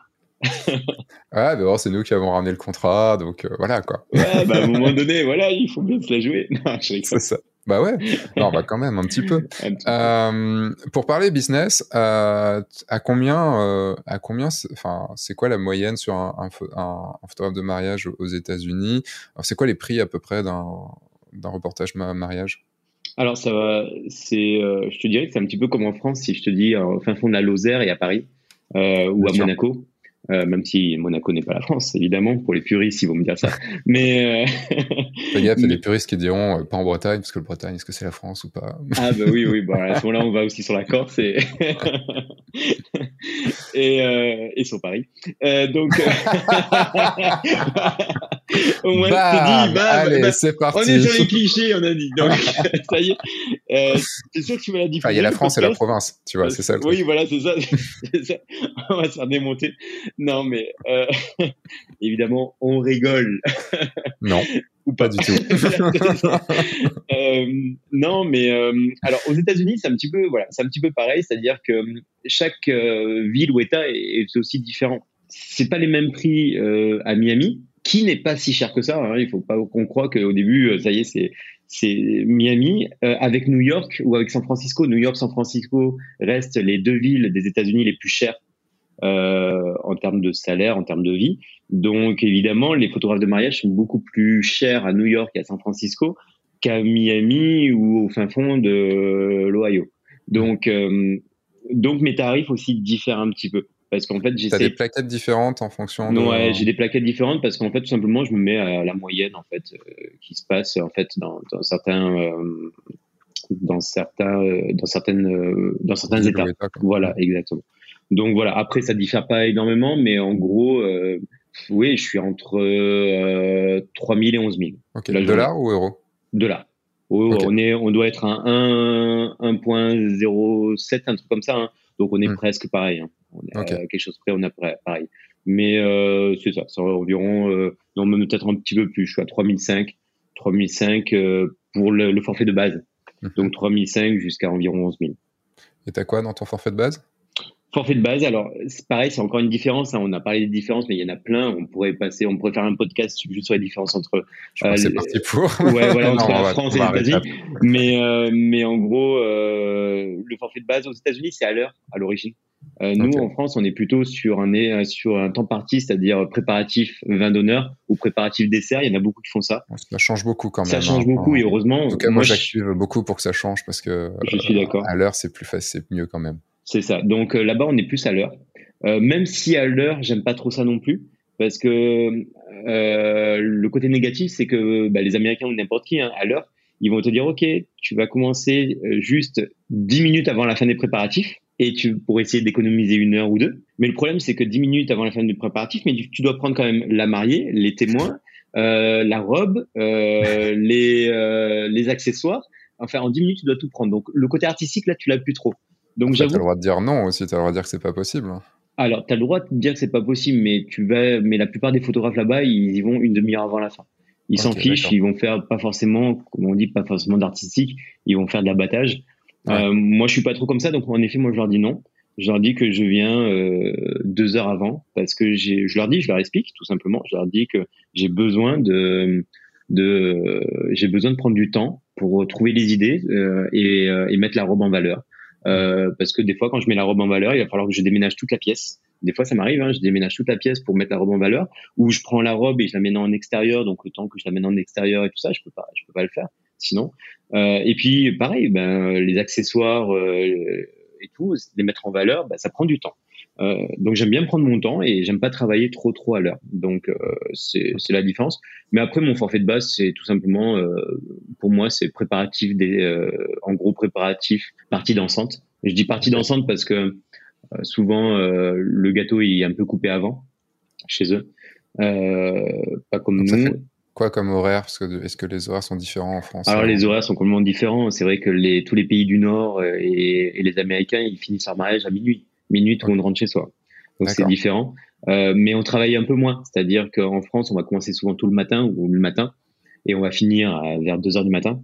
ouais, d'abord, c'est nous qui avons ramené le contrat, donc euh, voilà quoi. ouais, bah, à un moment donné, voilà, il faut bien se la jouer. c'est ça. Bah ouais, non, bah quand même un petit peu. Euh, pour parler business, euh, à combien, à combien, enfin, c'est quoi la moyenne sur un, un, photographe de mariage aux États-Unis? C'est quoi les prix à peu près d'un reportage mariage? Alors ça va, c'est, euh, je te dirais que c'est un petit peu comme en France si je te dis au fin fond de la Lozère et à Paris euh, ou à Monaco. Euh, même si Monaco n'est pas la France, évidemment, pour les puristes, ils vont me dire ça. Mais. Euh... il y a des puristes qui diront euh, pas en Bretagne, parce que le Bretagne, est-ce que c'est la France ou pas? Ah, bah oui, oui, bah, à ce moment-là, on va aussi sur la Corse et, et, euh, et, sur Paris. Donc. Au moins, dit, bah, allez, bah, c'est parti. On est sur les clichés, on a dit. Donc, ça y est. C'est sûr que tu vas la diffuser. il y a la France et la province, tu vois, c'est ça. Oui, voilà, c'est ça. ça. On va se faire démonter. Non, mais euh, évidemment, on rigole. non. Ou pas du tout. euh, non, mais euh, alors aux États-Unis, c'est un petit peu voilà, c'est un petit peu pareil, c'est-à-dire que chaque ville ou État est, est aussi différent. C'est pas les mêmes prix à Miami, qui n'est pas si cher que ça. Hein. Il faut pas qu'on croit qu'au début, ça y est, c'est c'est Miami euh, avec New York ou avec San Francisco. New York, San Francisco restent les deux villes des États-Unis les plus chères euh, en termes de salaire, en termes de vie. Donc évidemment, les photographes de mariage sont beaucoup plus chers à New York et à San Francisco qu'à Miami ou au fin fond de l'Ohio. Donc euh, donc mes tarifs aussi diffèrent un petit peu parce qu'en fait j'ai des plaquettes différentes en fonction de... ouais j'ai des plaquettes différentes parce qu'en fait tout simplement je me mets à la moyenne en fait euh, qui se passe en fait dans, dans certains dans certains dans certaines dans certains états voilà exactement donc voilà après ça diffère pas énormément mais en gros Oui, je suis entre euh, 3 000 et 11 000. Ok. Dollars ou euros Dollars. on, est, on doit être à 1.07, un truc comme ça. Hein. Donc on est hmm. presque pareil. Hein. On est quelque chose près, on est pareil. Mais euh, c'est ça, c'est environ, euh, non, même peut-être un petit peu plus. Je suis à 3005, 3005 euh, pour le, forfait de base. Mhm. Donc 3005 jusqu'à environ 11 000. Et t'as quoi dans ton forfait de base? Forfait de base, alors c'est pareil, c'est encore une différence. Hein. On a parlé des différences, mais il y en a plein. On pourrait passer, on pourrait faire un podcast juste sur les différences entre. C'est parti pour. Ouais, voilà, entre la France et les États-Unis. Mais, mais en gros, le forfait de base aux États-Unis, c'est à l'heure, à l'origine. Euh, nous, en France, on est plutôt sur un, sur un temps parti, c'est-à-dire préparatif vin d'honneur ou préparatif dessert. Il y en a beaucoup qui font ça. Ça change beaucoup quand même. Ça change hein. beaucoup et heureusement. En tout cas, moi, j'active beaucoup pour que ça change parce que je suis d'accord. À l'heure, c'est plus facile, c'est mieux quand même. C'est ça. Donc euh, là-bas, on est plus à l'heure. Euh, même si à l'heure, j'aime pas trop ça non plus parce que le côté négatif, c'est que bah, les Américains ou n'importe qui, hein, à l'heure, ils vont te dire, OK, tu vas commencer juste 10 minutes avant la fin des préparatifs et tu pourrais essayer d'économiser une heure ou deux. Mais le problème, c'est que 10 minutes avant la fin du préparatif, mais tu dois prendre quand même la mariée, les témoins, euh, la robe, euh, les, euh, les accessoires. Enfin, en 10 minutes, tu dois tout prendre. Donc, le côté artistique, là, tu l'as plus trop. Donc, j'avoue. Tu as le droit de dire non aussi, tu as le droit de dire que c'est pas possible. Alors, tu as le droit de dire que c'est pas possible, mais tu vas, mais la plupart des photographes là-bas, ils y vont une demi-heure avant la fin. Ils s'en fichent, ils vont faire pas forcément, comme on dit, pas forcément d'artistique, ils vont faire de l'abattage. Euh, moi, je suis pas trop comme ça, donc en effet, moi, je leur dis non. Je leur dis que je viens euh, deux heures avant parce que j'ai, je leur dis, je leur explique tout simplement. Je leur dis que j'ai besoin de, de, j'ai besoin de prendre du temps pour trouver les idées euh, et, et, mettre la robe en valeur. Parce que des fois, quand je mets la robe en valeur, il va falloir que je déménage toute la pièce. Des fois, ça m'arrive, hein, je déménage toute la pièce pour mettre la robe en valeur, ou je prends la robe et je la mets en extérieur. Donc le temps que je la mène en extérieur et tout ça, je peux pas, je peux pas le faire sinon. Euh, et puis, pareil, ben, les accessoires euh, et tout, les mettre en valeur, ben, ça prend du temps. Euh, donc j'aime bien prendre mon temps et j'aime pas travailler trop trop à l'heure. Donc c'est la différence. Mais après mon forfait de base c'est tout simplement pour moi c'est préparatif des en gros préparatif partie dansante. Je dis partie dansante parce que souvent le gâteau est un peu coupé avant chez eux. pas comme nous quoi comme horaire? Parce que est-ce que les horaires sont différents en France? Alors les horaires sont complètement différents. C'est vrai que les, tous les pays du Nord euh, et, les Américains, ils finissent leur mariage à minuit, tout le monde rentre chez soi. Donc c'est différent. Euh, mais on travaille un peu moins. C'est-à-dire qu'en France, on va commencer souvent tout le matin ou le matin et on va finir vers 2 heures du matin.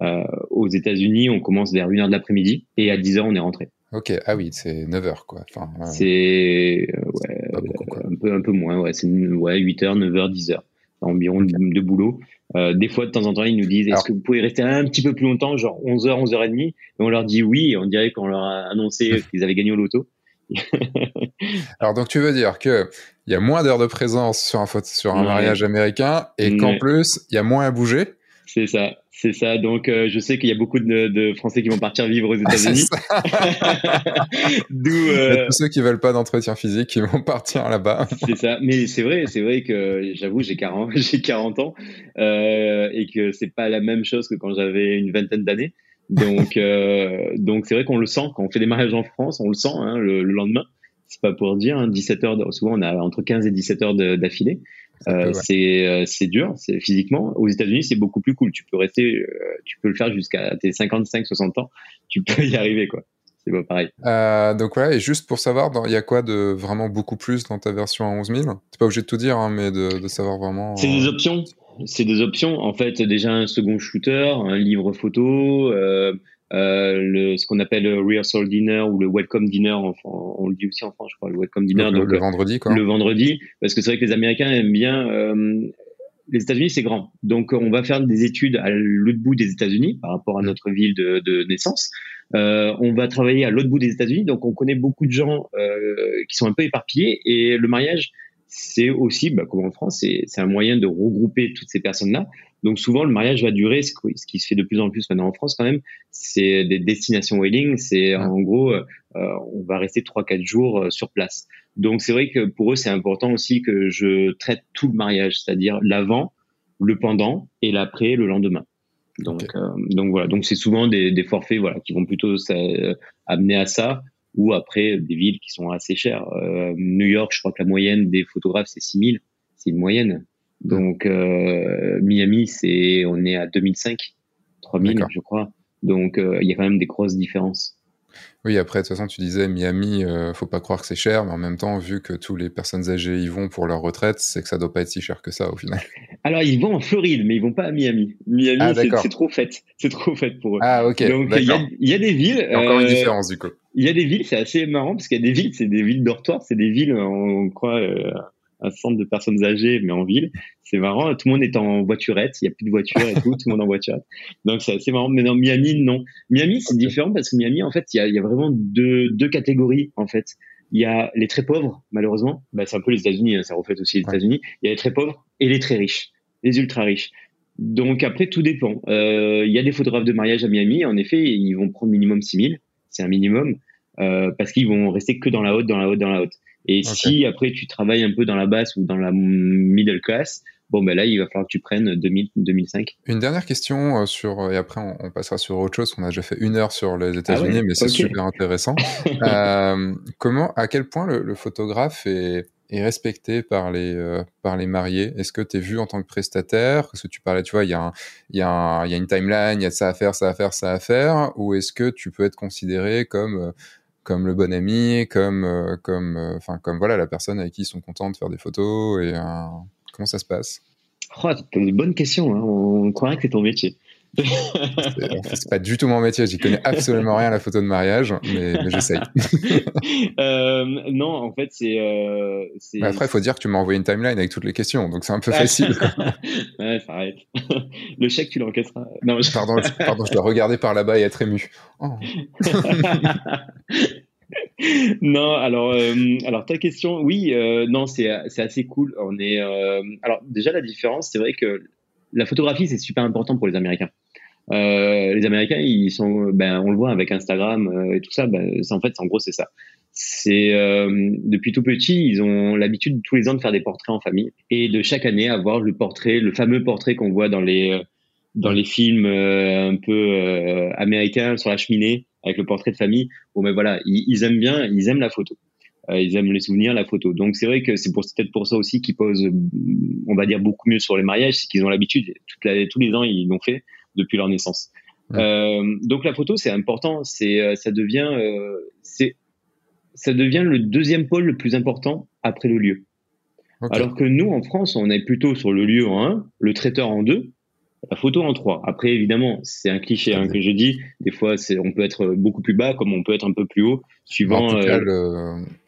Euh, aux États-Unis, on commence vers 1 heure de l'après-midi et à 10 heures, on est rentré. Ok, ah oui, c'est 9 heures quoi. Enfin, C'est ouais, un, peu, un peu moins, ouais, c'est ouais, 8 heures, 9 heures, 10 heures environ de, boulot. Euh, des fois, de temps en temps, ils nous disent est-ce que vous pouvez rester un petit peu plus longtemps, genre 11h, 11h30 Et on leur dit oui, et on dirait qu'on leur a annoncé qu'ils avaient gagné au loto. Alors, donc, tu veux dire qu'il y a moins d'heures de présence sur un, sur un mariage américain et qu'en plus, il y a moins à bouger? C'est ça. C'est ça. Donc, euh, je sais qu'il y a beaucoup de, Français qui vont partir vivre aux ah, États-Unis. D'où euh... tous ceux qui veulent pas d'entretien physique qui vont partir là-bas. c'est ça. Mais c'est vrai, c'est vrai que j'avoue, j'ai 40, j'ai 40 ans euh, et que c'est pas la même chose que quand j'avais une vingtaine d'années. Donc, euh, donc c'est vrai qu'on le sent quand on fait des mariages en France, on le sent hein, le, lendemain. C'est pas pour dire, hein, 17 heures. Souvent, on a entre 15 et 17 heures d'affilée. Euh, c'est euh, c'est dur, c'est physiquement. Aux États-Unis, c'est beaucoup plus cool. Tu peux rester, euh, tu peux le faire jusqu'à tes 55, 60 ans. Tu peux y arriver, quoi. C'est pas pareil. donc voilà, et juste pour savoir, il y a quoi de vraiment beaucoup plus dans ta version à 11 000 C'est pas obligé de tout dire, hein, mais de, de, savoir vraiment. C'est des options. C'est des options. En fait, déjà un second shooter, un livre photo, euh, euh, le, ce qu'on appelle le rehearsal dinner ou le welcome dinner, on le dit aussi en France, je crois, le welcome dinner. Donc, le, vendredi, quoi. Le vendredi, parce que c'est vrai que les Américains aiment bien. Euh, les États-Unis, c'est grand, donc on va faire des études à l'autre bout des États-Unis par rapport à mm. notre ville de, de naissance. Euh, on va travailler à l'autre bout des États-Unis, donc on connaît beaucoup de gens euh, qui sont un peu éparpillés. Et le mariage, c'est aussi, bah, comme en France, c'est un moyen de regrouper toutes ces personnes-là. Donc souvent, le mariage va durer, ce qui se fait de plus en plus maintenant en France quand même, c'est des destinations wedding, c'est en gros, euh, on va rester 3-4 jours euh, sur place. Donc c'est vrai que pour eux, c'est important aussi que je traite tout le mariage, c'est-à-dire l'avant, le pendant et l'après, le lendemain. Donc, euh, donc voilà, donc c'est souvent des, des, forfaits voilà qui vont plutôt amener à ça ou après des villes qui sont assez chères. Euh, New York, je crois que la moyenne des photographes c'est 6000, c'est une moyenne. Donc euh, Miami, c'est on est à 2005, 3000 je crois. Donc euh, il y a quand même des grosses différences. Oui, après, de toute façon, tu disais Miami, euh, faut pas croire que c'est cher, mais en même temps, vu que tous les personnes âgées y vont pour leur retraite, c'est que ça doit pas être si cher que ça au final. Alors, ils vont en Floride, mais ils vont pas à Miami. Miami, ah, c'est trop fait. C'est trop fait pour eux. Ah, ok. Donc, il y, a des villes. encore une euh, différence, du coup. Il y a des villes, c'est assez marrant, parce qu'il y a des villes, c'est des villes dortoirs, c'est des villes, on croit, euh, un centre de personnes âgées, mais en ville. C'est marrant. Tout le monde est en voiturette. Il y a plus de voitures et tout. tout le monde en voiturette. Donc c'est assez marrant. Mais dans Miami, non. Miami, c'est différent parce que Miami, en fait, il y a, y a vraiment deux, deux catégories, en fait. Il y a les très pauvres, malheureusement. Bah, c'est un peu les États-Unis. Hein, ça reflète aussi les États-Unis. Il y a les très pauvres et les très riches, les ultra riches. Donc après, tout dépend. Euh, il y a des photographes de mariage à Miami. En effet, ils vont prendre minimum 6000. C'est un minimum. Euh, parce qu'ils vont rester que dans la haute, dans la haute, dans la haute. Et si après tu travailles un peu dans la basse ou dans la middle class, bon ben là il va falloir que tu prennes 2000, 2005. Une dernière question euh, sur et après on, passera sur autre chose. On a déjà fait une heure sur les États-Unis, ah mais c'est super intéressant. euh, comment, à quel point le, photographe est, est, respecté par les euh, par les mariés Est-ce que tu es vu en tant que prestataire? Parce que tu parlais, tu vois, il y a y y a une timeline, il y a ça à faire, ça à faire, ça à faire, ou est-ce que tu peux être considéré comme euh, comme le bon ami, comme euh, comme enfin comme voilà la personne avec qui ils sont contents de faire des photos et comment ça se passe? Oh, C'est une bonne question. Hein. On croirait que c'est ton métier c'est pas du tout mon métier, j'y connais absolument rien à la photo de mariage, mais, j'essaye. euh, non, en fait, c'est. Euh, après, il faut dire que tu m'as envoyé une timeline avec toutes les questions, donc c'est un peu facile. ouais, ça arrête. Le chèque, tu l'encaisseras. Non, je... pardon, pardon, je dois regarder par là-bas et être ému. Oh. non, alors, euh, alors ta question, oui, non, c'est assez cool. On est, alors déjà la différence, c'est vrai que la photographie c'est super important pour les Américains. Euh, les Américains, ils sont, ben, on le voit avec Instagram euh, et tout ça. Ben, en fait, en gros, c'est ça. C'est euh, depuis tout petit, ils ont l'habitude tous les ans de faire des portraits en famille et de chaque année avoir le portrait, le fameux portrait qu'on voit dans les dans les films un peu américains sur la cheminée avec le portrait de famille. Bon, mais voilà, ils, aiment bien, ils aiment la photo. ils aiment les souvenirs, la photo. Donc c'est vrai que c'est peut-être pour ça aussi qu'ils posent, on va dire beaucoup mieux sur les mariages, c'est qu'ils ont l'habitude. tous les ans ils l'ont fait depuis leur naissance. Euh, donc la photo, c'est important. C'est, euh, ça devient, euh, c'est, ça devient le deuxième pôle le plus important après le lieu. Alors que nous, en France, on est plutôt sur le lieu en un, le traiteur en deux, la photo en trois. Après, évidemment, c'est un cliché hein, que je dis. Des fois, on peut être beaucoup plus bas, comme on peut être un peu plus haut, suivant. En tout, cas,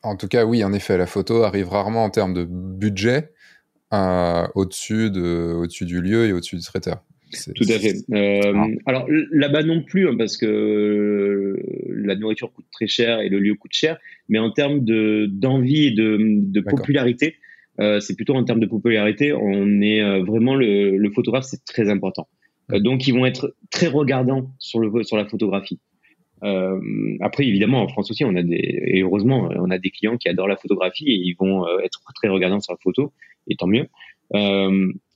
en tout cas, oui, en effet, la photo arrive rarement en termes de budget au-dessus de, au-dessus du lieu et au-dessus du traiteur. Tout à fait. Euh, alors là-bas non plus, hein, parce que la nourriture coûte très cher et le lieu coûte cher, mais en termes de d'envie et de, de popularité, euh, c'est plutôt en termes de popularité, on est euh, vraiment le, le photographe, c'est très important. Euh, donc ils vont être très regardants sur le sur la photographie. Euh, après, évidemment, en France aussi, on a des, et heureusement, on a des clients qui adorent la photographie et ils vont euh, être très regardants sur la photo, et tant mieux.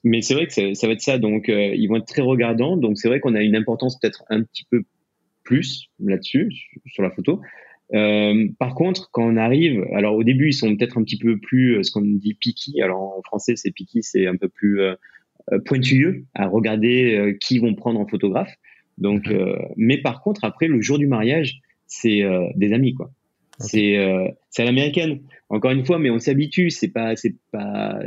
Mais c'est vrai que ça, va être ça. Donc, euh, ils vont être très regardants. Donc, c'est vrai qu'on a une importance peut-être un petit peu plus là-dessus, sur la photo. Euh, par contre, quand on arrive, alors au début, ils sont peut-être un petit peu plus, euh, ce qu'on dit picky. Alors en français, c'est picky, c'est un peu plus euh, pointilleux à regarder qui vont prendre en photographe. Donc, mhm. mais par contre, après le jour du mariage, c'est des amis, quoi. C'est c'est à l'américaine. Encore une fois, mais on s'habitue. C'est pas c'est pas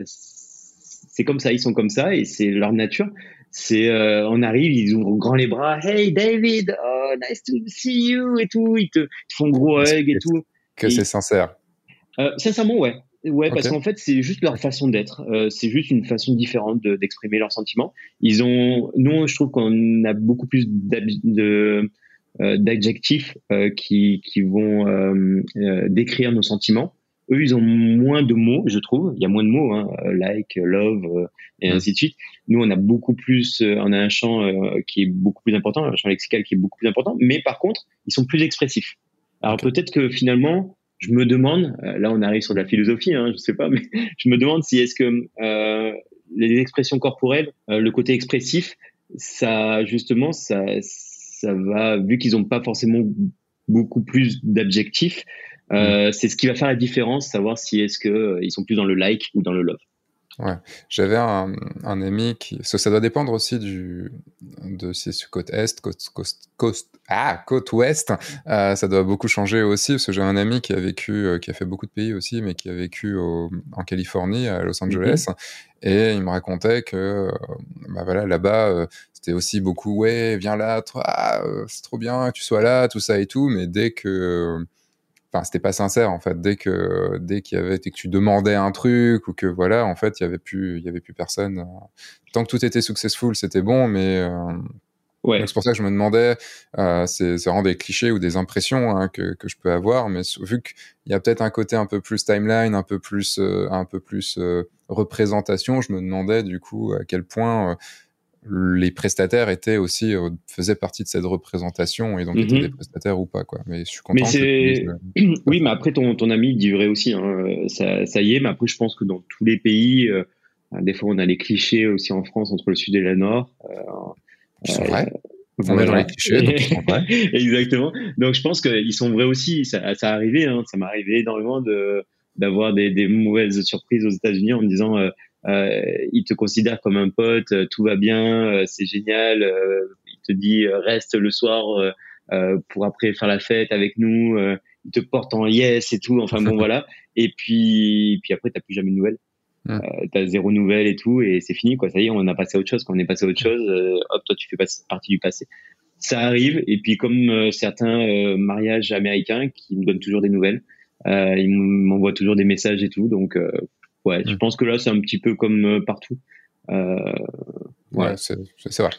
c'est comme ça, ils sont comme ça et c'est leur nature. C'est, euh, on arrive, ils ouvrent grand les bras, hey David, oh, nice to see you et tout, ils te, font gros hug et tout. Que c'est sincère. Euh, sincèrement, ouais. Ouais, parce qu'en fait, c'est juste leur façon d'être. Euh, c'est juste une façon différente d'exprimer leurs sentiments. Ils ont, nous, je trouve qu'on a beaucoup plus d'adjectifs qui, qui vont décrire nos sentiments. Eux, ils ont moins de mots, je trouve. Il y a moins de mots, hein, like, love, euh, et ainsi de suite. Nous, on a beaucoup plus, euh, on a un champ euh, qui est beaucoup plus important, un champ lexical qui est beaucoup plus important. Mais par contre, ils sont plus expressifs. Alors peut-être que finalement, je me demande, là, on arrive sur de la philosophie, hein, je sais pas, mais je me demande si est-ce que les expressions corporelles, le côté expressif, ça justement, ça, ça va, vu qu'ils n'ont pas forcément beaucoup plus d'objectifs. Euh, c'est ce qui va faire la différence, savoir si est-ce que euh, sont plus dans le like ou dans le love. Ouais, j'avais un, un, ami qui, ça, ça, doit dépendre aussi du, de si c'est côte est, côte, côte, côte, ah, côte ouest. Euh, ça doit beaucoup changer aussi parce que j'ai un ami qui a vécu, qui a fait beaucoup de pays aussi, mais qui a vécu au, en Californie, à Los Angeles, mm -hmm. et il me racontait que, bah voilà, là-bas, c'était aussi beaucoup, ouais, viens là, toi, ah, c'est trop bien que tu sois là, tout ça et tout, mais dès que enfin c'était pas sincère en fait dès que dès qu'il y avait que tu demandais un truc ou que voilà en fait il y avait plus il y avait plus personne tant que tout était successful c'était bon mais euh, ouais. c'est pour ça que je me demandais euh, c'est vraiment des clichés ou des impressions hein, que, que je peux avoir mais vu qu'il y a peut-être un côté un peu plus timeline un peu plus euh, un peu plus euh, représentation je me demandais du coup à quel point les prestataires étaient aussi euh, faisaient partie de cette représentation et donc mm -hmm. étaient des prestataires ou pas quoi. Mais je suis content mais que... oui mais après ton, ton ami dit vrai aussi hein, ça, ça y est mais après je pense que dans tous les pays euh, des fois on a les clichés aussi en France entre le sud et le nord euh, c'est vrai on est dans les clichés donc exactement. Donc je pense qu'ils sont vrais aussi. Ça, ça a arrivé hein, ça m'est arrivé énormément de d'avoir des, des mauvaises surprises aux États-Unis en me disant euh, euh, il te considère comme un pote, euh, tout va bien, euh, c'est génial. Euh, il te dit reste le soir pour après faire la fête avec nous. il te porte en yes et tout. Enfin bon voilà. Et puis puis après t'as plus jamais de nouvelles. Mmh. Euh, t'as zéro nouvelle et tout et c'est fini quoi ça y est on a passé à autre chose quand on est passé à autre chose euh, hop toi tu fais partie du passé ça arrive et puis comme euh, certains mariages américains qui me donnent toujours des nouvelles ils m'envoient toujours des messages et tout donc ouais, mmh. je pense que là, c'est un petit peu comme euh, partout. Euh, ouais, c'est vrai.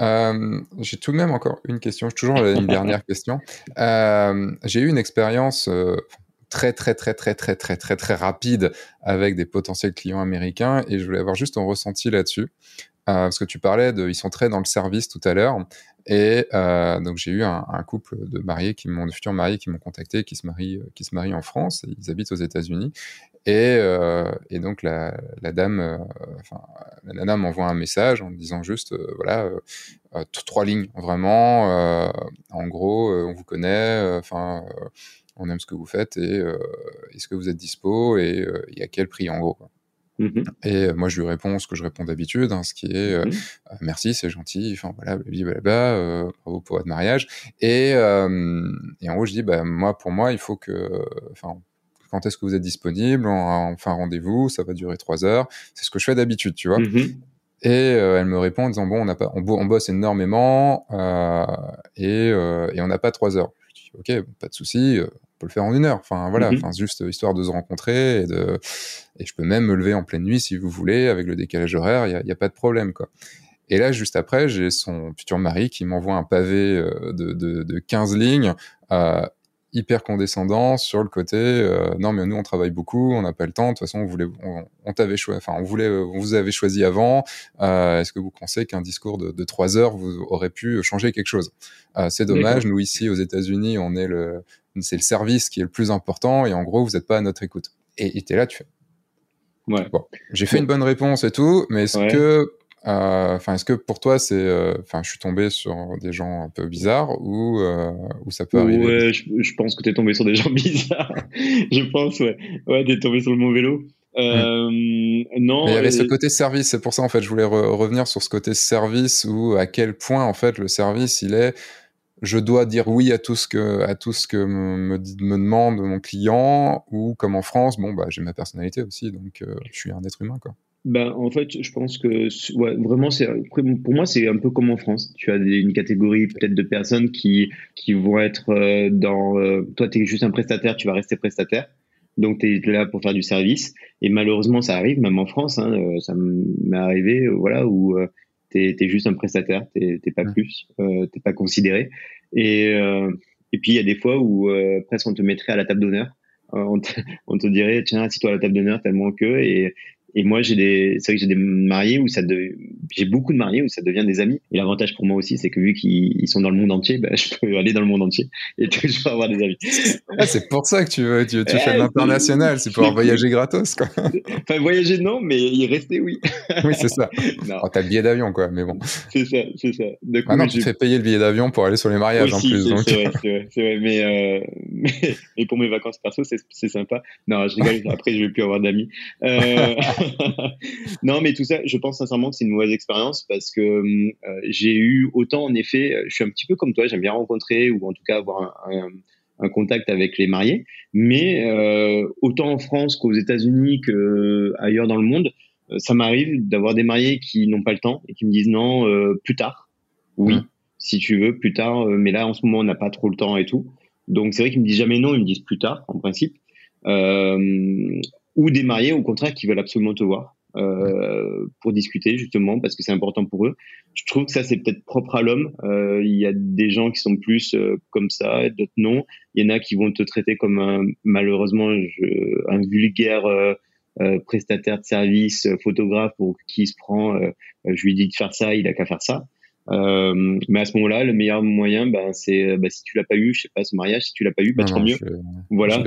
Euh, j'ai tout de même encore une question, toujours une dernière question. J'ai eu une expérience très, très, très, très, très, très, très, très rapide avec des potentiels clients américains et je voulais avoir juste ton ressenti là-dessus. parce que tu parlais de, ils sont très dans le service tout à l'heure, et donc j'ai eu un, couple de mariés qui m'ont, de futurs mariés qui m'ont contacté, qui se marient, qui se marient en France, ils habitent aux États-Unis, et, euh, et donc la, la dame, euh, enfin la nana m'envoie un message en disant juste, euh, voilà, euh, trois lignes vraiment, en gros, on vous connaît, enfin on aime ce que vous faites et est-ce que vous êtes dispo et, et à quel prix en gros. Quoi. Mmh et moi, je lui réponds ce que je réponds d'habitude, hein, ce qui est mmh euh, merci, c'est gentil, enfin voilà, blablabla, euh, bravo pour votre mariage. Et, euh, et en gros, je dis, bah, moi, pour moi, il faut que, enfin, quand est-ce que vous êtes disponible On, on fait un rendez-vous, ça va durer trois heures. C'est ce que je fais d'habitude, tu vois. Mmh et euh, elle me répond en disant bon, on, a pas, on, on bosse énormément euh, et, et on n'a pas trois heures. Je dis ok, pas de souci peut le faire en une heure. Enfin voilà, mm -hmm. enfin juste histoire de se rencontrer et de et je peux même me lever en pleine nuit si vous voulez avec le décalage horaire, il y, y a, pas de problème quoi. Et là, juste après, j'ai son futur mari qui m'envoie un pavé euh, de, de, de 15 lignes, euh, hyper condescendant sur le côté euh, non mais nous on travaille beaucoup, on n'a pas le temps. De toute façon, on voulait, on, on t'avait choisi, enfin on voulait, on vous avait choisi avant. Euh, Est-ce que vous pensez qu'un discours de, de 3 heures vous aurait pu changer quelque chose? Euh, C'est dommage. Nous ici aux États-Unis, on est le, c'est le service qui est le plus important et en gros, vous n'êtes pas à notre écoute. Et tu es là, tu fais. Ouais. Bon, j'ai fait une bonne réponse et tout, mais est-ce ouais. que, enfin, euh, est-ce que pour toi, c'est, euh, enfin, je suis tombé sur des gens un peu bizarres ou euh, ou ça peut arriver Ouais, je, je pense que tu es tombé sur des gens bizarres. je pense, ouais, ouais, t'es tombé sur le mauvais lot. Euh, mmh. Non. Mais il y avait ce côté service, c'est pour ça en fait, je voulais re revenir sur ce côté service où à quel point en fait le service il est je dois dire oui à tout ce que à tout ce que me, me, me demande mon client ou comme en France bon bah j'ai ma personnalité aussi donc euh, je suis un être humain quoi ben, en fait, je pense que ouais, vraiment, c'est pour moi, c'est un peu comme en France. Tu as une catégorie peut-être de personnes qui qui vont être euh, dans. Euh, toi, tu es juste un prestataire, tu vas rester prestataire. Donc, tu es là pour faire du service. Et malheureusement, ça arrive, même en France. Hein, euh, ça m'est arrivé, voilà, où t'es es juste un prestataire, t'es pas plus, euh, t'es pas considéré. Et, euh, et puis il y a des fois où euh, presque on te mettrait à la table d'honneur. Euh, on, te, on te dirait tiens assis-toi à la table d'honneur tellement que et Et moi, j'ai des, c'est vrai que j'ai des mariés où ça, j'ai beaucoup de mariés où ça devient des amis. Et l'avantage pour moi aussi, c'est que vu qu'ils sont dans le monde entier, bah, je peux aller dans le monde entier et toujours avoir des amis. Ah, c'est pour ça que tu veux, tu, tu fais l'international, c'est pour voyager gratos, quoi. Enfin, voyager non, mais y rester, oui. oui, c'est ça. Oh, t'as le billet d'avion, quoi, mais bon. C'est ça, c'est ça. ah non, tu fais payer le billet d'avion pour aller sur les mariages en plus. C'est vrai, c'est vrai, vrai, mais, euh, mais, pour mes vacances perso, c'est sympa. Non, je rigole. Après, je vais plus avoir d'amis. Euh... non, mais tout ça, je pense sincèrement que c'est une mauvaise expérience parce que euh, j'ai eu autant, en effet, je suis un petit peu comme toi, j'aime bien rencontrer ou en tout cas avoir un, un, contact avec les mariés, mais euh, autant en France qu'aux États-Unis qu'ailleurs dans le monde, euh, ça m'arrive d'avoir des mariés qui n'ont pas le temps et qui me disent non, euh, plus tard. Oui, mmh. si tu veux, plus tard, euh, mais là en ce moment on n'a pas trop le temps et tout. Donc c'est vrai qu'ils me disent jamais non, ils me disent plus tard en principe. Euh, ou des mariés au contraire qui veulent absolument te voir euh, pour discuter justement parce que c'est important pour eux. Je trouve que ça c'est peut-être propre à l'homme. Euh, il y a des gens qui sont plus euh, comme ça, d'autres non. Il y en a qui vont te traiter comme un, malheureusement je, un vulgaire euh, euh, prestataire de service, photographe pour qui se prend. je lui dis de faire ça, il a qu'à faire ça. Euh, mais à ce moment-là, le meilleur moyen, ben, c'est ben, si tu l'as pas eu, je sais pas, ce mariage, si tu l'as pas eu, bah, tant mieux. voilà.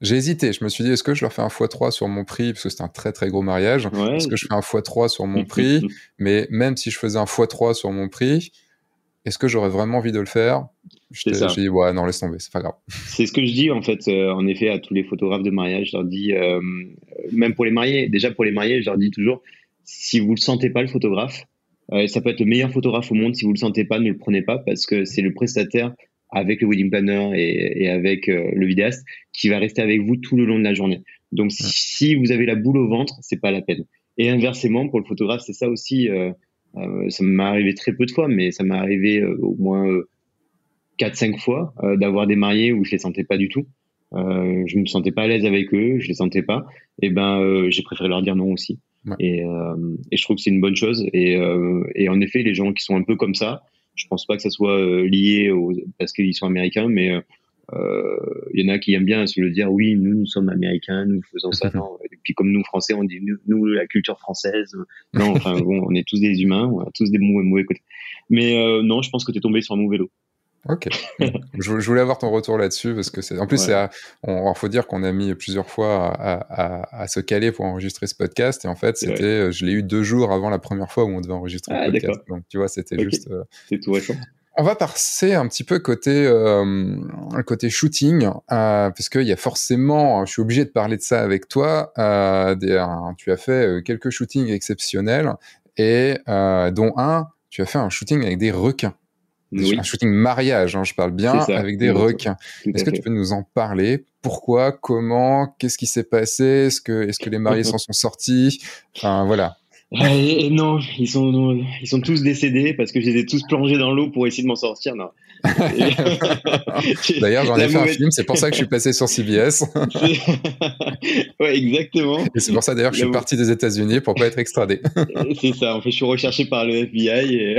J'ai hésité. Je me suis dit, est-ce que je leur fais un x3 sur mon prix, parce que c'est un très très gros mariage. Est-ce que je fais un x3 sur mon prix? Mais même si je faisais un x3 sur mon prix, est-ce que j'aurais vraiment envie de le faire? J'ai dit, ouais, non, laisse tomber, c'est pas grave. C'est ce que je dis, en fait, euh, en effet, à tous les photographes de mariage. Je leur dis, euh, même pour les mariés, déjà pour les mariés, je leur dis toujours, si vous le sentez pas, le photographe, euh, ça peut être le meilleur photographe au monde. Si vous le sentez pas, ne le prenez pas parce que c'est le prestataire avec le wedding planner et, et avec euh, le vidéaste qui va rester avec vous tout le long de la journée. Donc si vous avez la boule au ventre, c'est pas la peine. Et inversement pour le photographe, c'est ça aussi. Euh, euh ça m'est arrivé très peu de fois, mais ça m'est arrivé au moins quatre cinq fois d'avoir des mariés où je les sentais pas du tout. Je me sentais pas à l'aise avec eux, je les sentais pas. Et ben j'ai préféré leur dire non aussi. Et, euh, et, je trouve que c'est une bonne chose. Et, euh, et, en effet, les gens qui sont un peu comme ça, je pense pas que ça soit euh, lié au, parce qu'ils sont américains, mais il y en a qui aiment bien se le dire. Oui, nous, nous sommes américains, nous faisons ça. non. Et puis comme nous Français, on dit nous, nous la culture française. Non, enfin bon, on est tous des humains, on a tous des mauvais, mauvais côtés. Mais non, je pense que tu es tombé sur un mauvais lot. Ok. je, voulais avoir ton retour là-dessus parce que c'est. En plus, il faut dire qu'on a mis plusieurs fois à, se caler pour enregistrer ce podcast et en fait, c'était, euh, je l'ai eu deux jours avant la première fois où on devait enregistrer le ah, podcast. Donc, tu vois, c'était juste. Euh, c'est tout récent. On va passer un petit peu côté euh, côté shooting, euh, parce qu'il y a forcément, je suis obligé de parler de ça avec toi. Des, tu as fait quelques shootings exceptionnels et dont un, tu as fait un shooting avec des requins. Un shooting mariage, hein, je parle bien, avec des requins. Est-ce que tu peux nous en parler? Pourquoi? Comment? Qu'est-ce qui s'est passé? Est-ce que, est-ce que les mariés s'en sont sortis? Enfin, voilà. Euh, non, ils sont, ils sont tous décédés parce que je les ai tous plongés dans l'eau pour essayer de m'en sortir. Non. D'ailleurs, j'en ai fait un film, c'est pour ça que je suis passé sur CBS. ouais, exactement. Et c'est pour ça d'ailleurs que je suis parti des États-Unis pour pas être extradé. c'est ça, en fait, je suis recherché par le FBI. Et...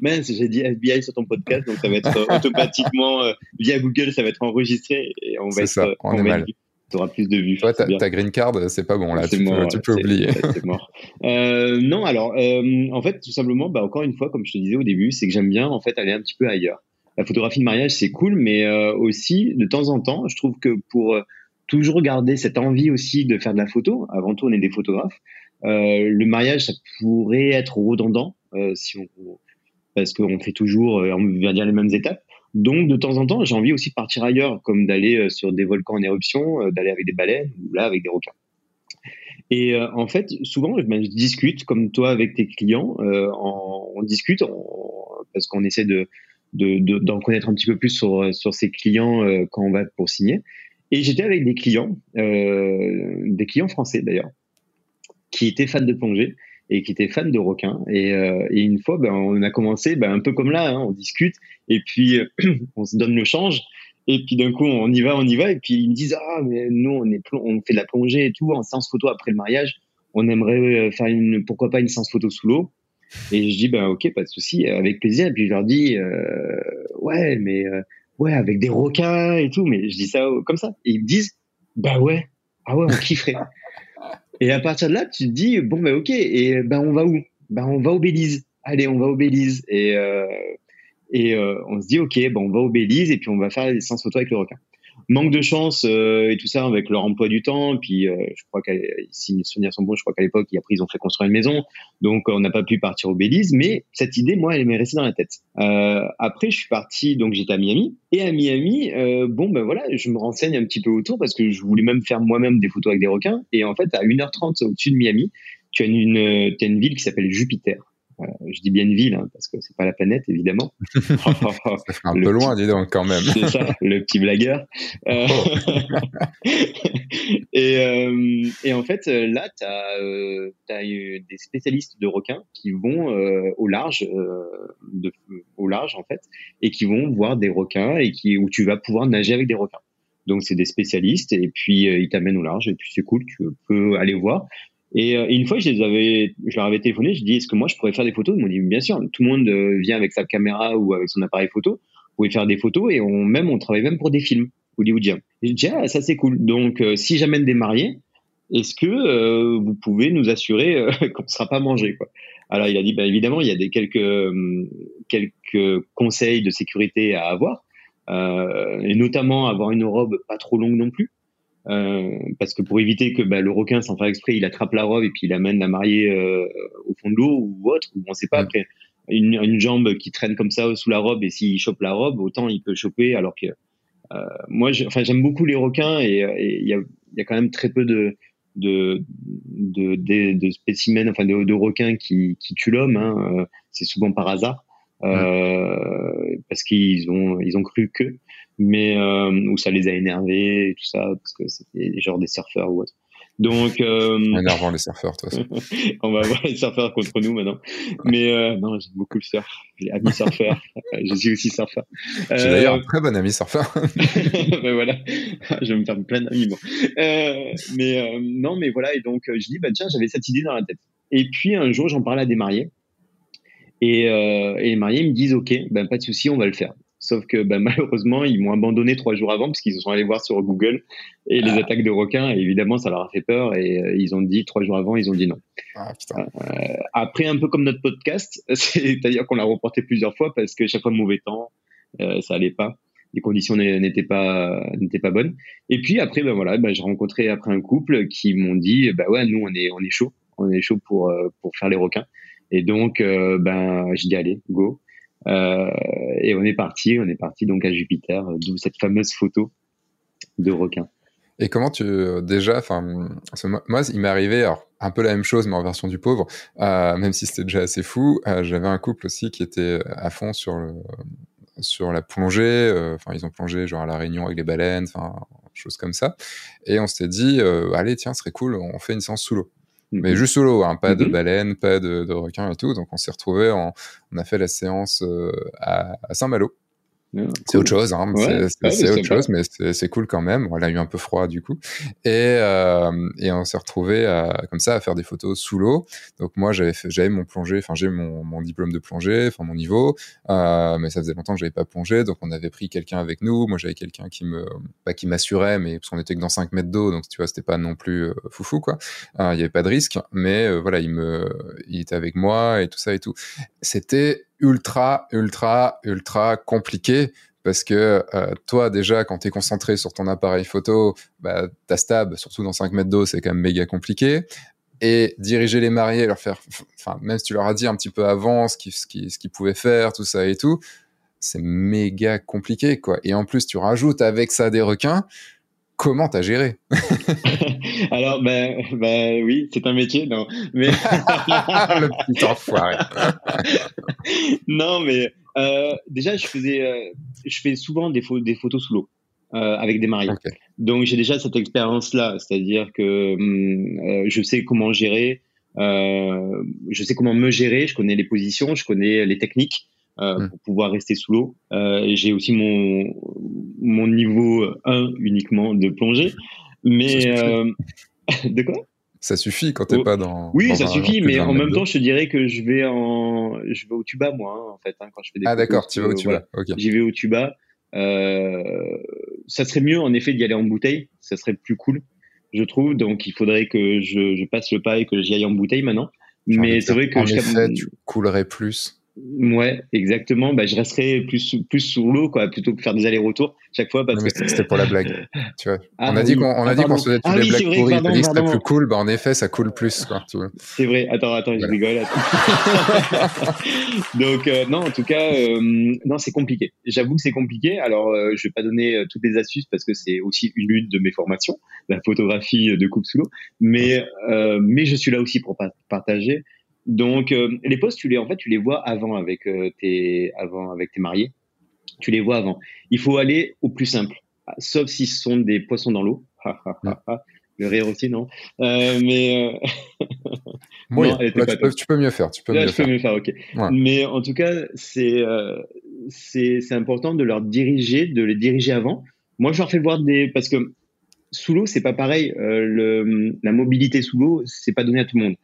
Mince, j'ai dit FBI sur ton podcast, donc ça va être automatiquement, euh, via Google, ça va être enregistré et on va être. Ça, on, est mal tu auras plus de vues. Ta, green card, c'est pas bon là, tu, peux, oublier. C'est mort. Euh, non, alors, euh, en fait, tout simplement, bah, encore une fois, comme je te disais au début, c'est que j'aime bien en fait aller un petit peu ailleurs. La photographie de mariage, c'est cool, mais euh, aussi, de temps en temps, je trouve que pour toujours garder cette envie aussi de faire de la photo, avant tout, on est des photographes, le mariage, ça pourrait être redondant, si on, parce qu'on fait toujours, on va dire, les mêmes étapes. Donc, de temps en temps, j'ai envie aussi de partir ailleurs, comme d'aller euh, sur des volcans en éruption, euh, d'aller avec des baleines, ou là, avec des requins. Et euh, en fait, souvent, ben, je discute, comme toi, avec tes clients, on discute parce qu'on essaie de d'en connaître un petit peu plus sur, sur ces clients quand on va pour signer. Et j'étais avec des clients, des clients français d'ailleurs, qui étaient fans de plongée et qui était fan de requins. Et, euh, et une fois, ben, on a commencé ben, un peu comme là, hein, on discute et puis on se donne le change. Et puis d'un coup, on y va, on y va. Et puis ils me disent ah mais nous on est on fait de la plongée et tout en séance photo après le mariage. On aimerait euh, faire une pourquoi pas une séance photo sous l'eau. Et je dis ben ok pas de souci avec plaisir. Et puis je leur dis euh, ouais mais ouais avec des requins et tout. Mais je dis ça comme ça. Et ils me disent bah ouais ah ouais on kifferait. Et à partir de là, tu te dis bon ben ok, et ben on va où? Ben on va au Belize. Allez, on va au Belize. Et euh, et euh, on se dit ok, ben on va au Belize et puis on va faire des séances photo avec le requin manque de chance euh, et tout ça avec leur emploi du temps. Puis euh, je crois que si mes souvenirs sont bons, je crois qu'à l'époque, après ils ont fait construire une maison, donc on n'a pas pu partir au Belize. Mais cette idée, moi, elle m'est restée dans la tête. Euh, après, je suis parti, donc j'étais à Miami. Et à Miami, bon ben voilà, je me renseigne un petit peu autour parce que je voulais même faire moi-même des photos avec des requins. Et en fait, à 1h30 au-dessus de Miami, tu as une, as une ville qui s'appelle Jupiter je dis bien une ville, hein, parce que c'est pas la planète, évidemment. un peu loin, dis donc, quand même. c'est ça, le petit blagueur. Euh, oh. et, euh, et, en fait, là, tu as, euh, des spécialistes de requins qui vont au large, de, au large en fait, et qui vont voir des requins et qui, où tu vas pouvoir nager avec des requins. Donc c'est des spécialistes et puis ils t'amènent au large et puis c'est cool, tu peux aller voir. Et, euh, une fois, je les avais, je leur avais téléphoné, je dis est-ce que moi je pourrais faire des photos? Ils m'ont dit bien sûr. Tout le monde euh, vient avec sa caméra ou avec son appareil photo. Vous pouvez faire des photos et on même on travaille même pour des films hollywoodiens. Et je dis ah ça c'est cool. Donc euh, si j'amène des mariés, est-ce que vous pouvez nous assurer qu'on ne sera pas mangé Alors il a dit bah, évidemment il y a quelques quelques conseils de sécurité à avoir et notamment avoir une robe pas trop longue non plus. Euh, parce que pour éviter que bah, le requin, sans faire exprès, il attrape la robe et puis il amène la mariée euh, au fond de l'eau ou autre, ou on sait pas. Après, une, une, jambe qui traîne comme ça sous la robe et s'il chope la robe, autant il peut choper. Alors que euh, moi, enfin, j'aime beaucoup les requins et il y a, y, a, quand même très peu de de, de, de, de spécimens, enfin de, de requins qui, qui tuent l'homme. Hein. C'est souvent par hasard. Euh, parce qu'ils ont ils ont cru que mais euh, où ça les a énervés et tout ça parce que c'était genre des surfeurs ou autre. Donc euh, énervant les surfeurs, toi. on va voir les surfeurs contre nous maintenant. Mais euh, non, j'aime beaucoup le surf. Les amis surfeurs. je suis aussi surfeur. J'ai d'ailleurs un très bon ami surfeur. ben voilà, je vais me faire plein d'amis. Bon. Euh, mais euh, non, mais voilà. Et donc je dis bah tiens, j'avais cette idée dans la tête. Et puis un jour, j'en parlais à des mariés. Et, euh, et les mariés me disent ok, ben pas de souci, on va le faire. Sauf que ben, malheureusement, ils m'ont abandonné trois jours avant parce qu'ils sont allés voir sur Google et les ah. attaques de requins. Et évidemment, ça leur a fait peur et euh, ils ont dit trois jours avant, ils ont dit non. Ah, euh, après, un peu comme notre podcast, c'est-à-dire qu'on l'a reporté plusieurs fois parce que chaque fois mauvais temps, euh, ça allait pas, les conditions n'étaient pas n'étaient pas bonnes. Et puis après, ben voilà, ben, j'ai rencontré après un couple qui m'ont dit, bah ouais, nous on est on est chaud, on est chaud pour euh, pour faire les requins. Et donc, euh, ben, je dis allez, go. Euh, et on est parti, on est parti donc à Jupiter, d'où cette fameuse photo de requin. Et comment tu déjà, enfin, moi, il m'est arrivé alors un peu la même chose, mais en version du pauvre, euh, même si c'était déjà assez fou. Euh, J'avais un couple aussi qui était à fond sur le sur la plongée. Euh, enfin, ils ont plongé genre à la Réunion avec les baleines, enfin, choses comme ça. Et on s'était dit, euh, allez, tiens, ce serait cool, on fait une séance sous l'eau mais mhm. juste solo, hein, pas de mhm. baleine, pas de, de requin et tout. Donc on s'est retrouvé, on a fait la séance euh, à, à Saint-Malo c'est autre chose, hein. c'est autre chose, mais c'est cool quand même. On a eu un peu froid du coup, et, euh, et on s'est retrouvé comme ça à faire des photos sous l'eau. Donc moi j'avais j'avais mon plongée, enfin j'ai mon, mon, diplôme de plongée, enfin mon niveau, euh, mais ça faisait longtemps que j'avais pas plongé, donc on avait pris quelqu'un avec nous. Moi j'avais quelqu'un qui me pas qui m'assurait, mais parce qu'on était que dans 5 mètres d'eau, donc tu vois c'était pas non plus euh, foufou quoi. Euh, il y avait pas de risque, mais euh, voilà il me il était avec moi et tout ça et tout. C'était ultra, ultra, ultra compliqué parce que euh, toi déjà quand tu es concentré sur ton appareil photo, bah, ta stab, surtout dans 5 mètres d'eau, c'est quand même méga compliqué. Et diriger les mariés, leur faire, enfin même si tu leur as dit un petit peu avant ce qu'ils qu'ils pouvaient faire, tout ça et tout, c'est méga compliqué quoi. Et en plus tu rajoutes avec ça des requins, comment t'as géré? Alors, ben, ben oui, c'est un métier, non. Mais... le petit enfoiré. non, mais euh, déjà, je faisais, euh, je fais souvent des, des photos sous l'eau. Euh, avec des mariés. Donc j'ai déjà cette expérience-là, c'est-à-dire que hum, je sais comment gérer, je sais comment me gérer, je connais les positions, je connais les techniques, euh, hmm. pour pouvoir rester sous l'eau. Euh, j'ai aussi mon, mon niveau 1 uniquement de plongée. Mais euh, de quoi? Ça suffit quand t'es oh. pas dans. Oui, ça suffit, mais en même temps, je te dirais que je vais en, je vais au tuba moi, hein, en fait, hein, quand je fais des. Ah d'accord, tu vas au tuba. J'y vais au tuba. Euh, ça serait mieux en effet d'y aller en bouteille, ça serait plus cool. je trouve. Donc, il faudrait que je, je passe le pas et que j'y aille en bouteille maintenant. Mais c'est vrai que en effet, tu coulerais plus. Ouais, exactement. Bah, je resterai plus plus sous l'eau, quoi, plutôt que faire des allers-retours chaque fois. Parce que c'était pour la blague. tu vois. Ah on a dit qu'on on a dit qu'on se faisait ah les blagues pourries. T'as dit que c'était plus cool. Bah, en effet, ça coule plus, quoi. C'est vrai. Attends, attends, je rigole. Donc, euh, non, en tout cas, euh, non, c'est compliqué. J'avoue que c'est compliqué. Alors, euh, je vais pas donner euh, toutes les astuces parce que c'est aussi une de mes formations, la photographie de coupe sous l'eau. Mais, mais je suis là aussi pour partager. Donc euh, les posts, tu les en fait tu les vois avant avec euh, tes avant avec tes mariés. Tu les vois avant. Il faut aller au plus simple, sauf si ce sont des poissons dans l'eau. Le rire aussi, non? Euh, mais oui, tu, peux, mieux faire. Tu peux mieux je faire. peux mieux faire, ok. Mais en tout cas, c'est c'est important de leur diriger, de les diriger avant. Moi, je leur fais voir des parce que sous l'eau, c'est pas pareil. le, la mobilité sous l'eau, c'est pas donné à tout le monde.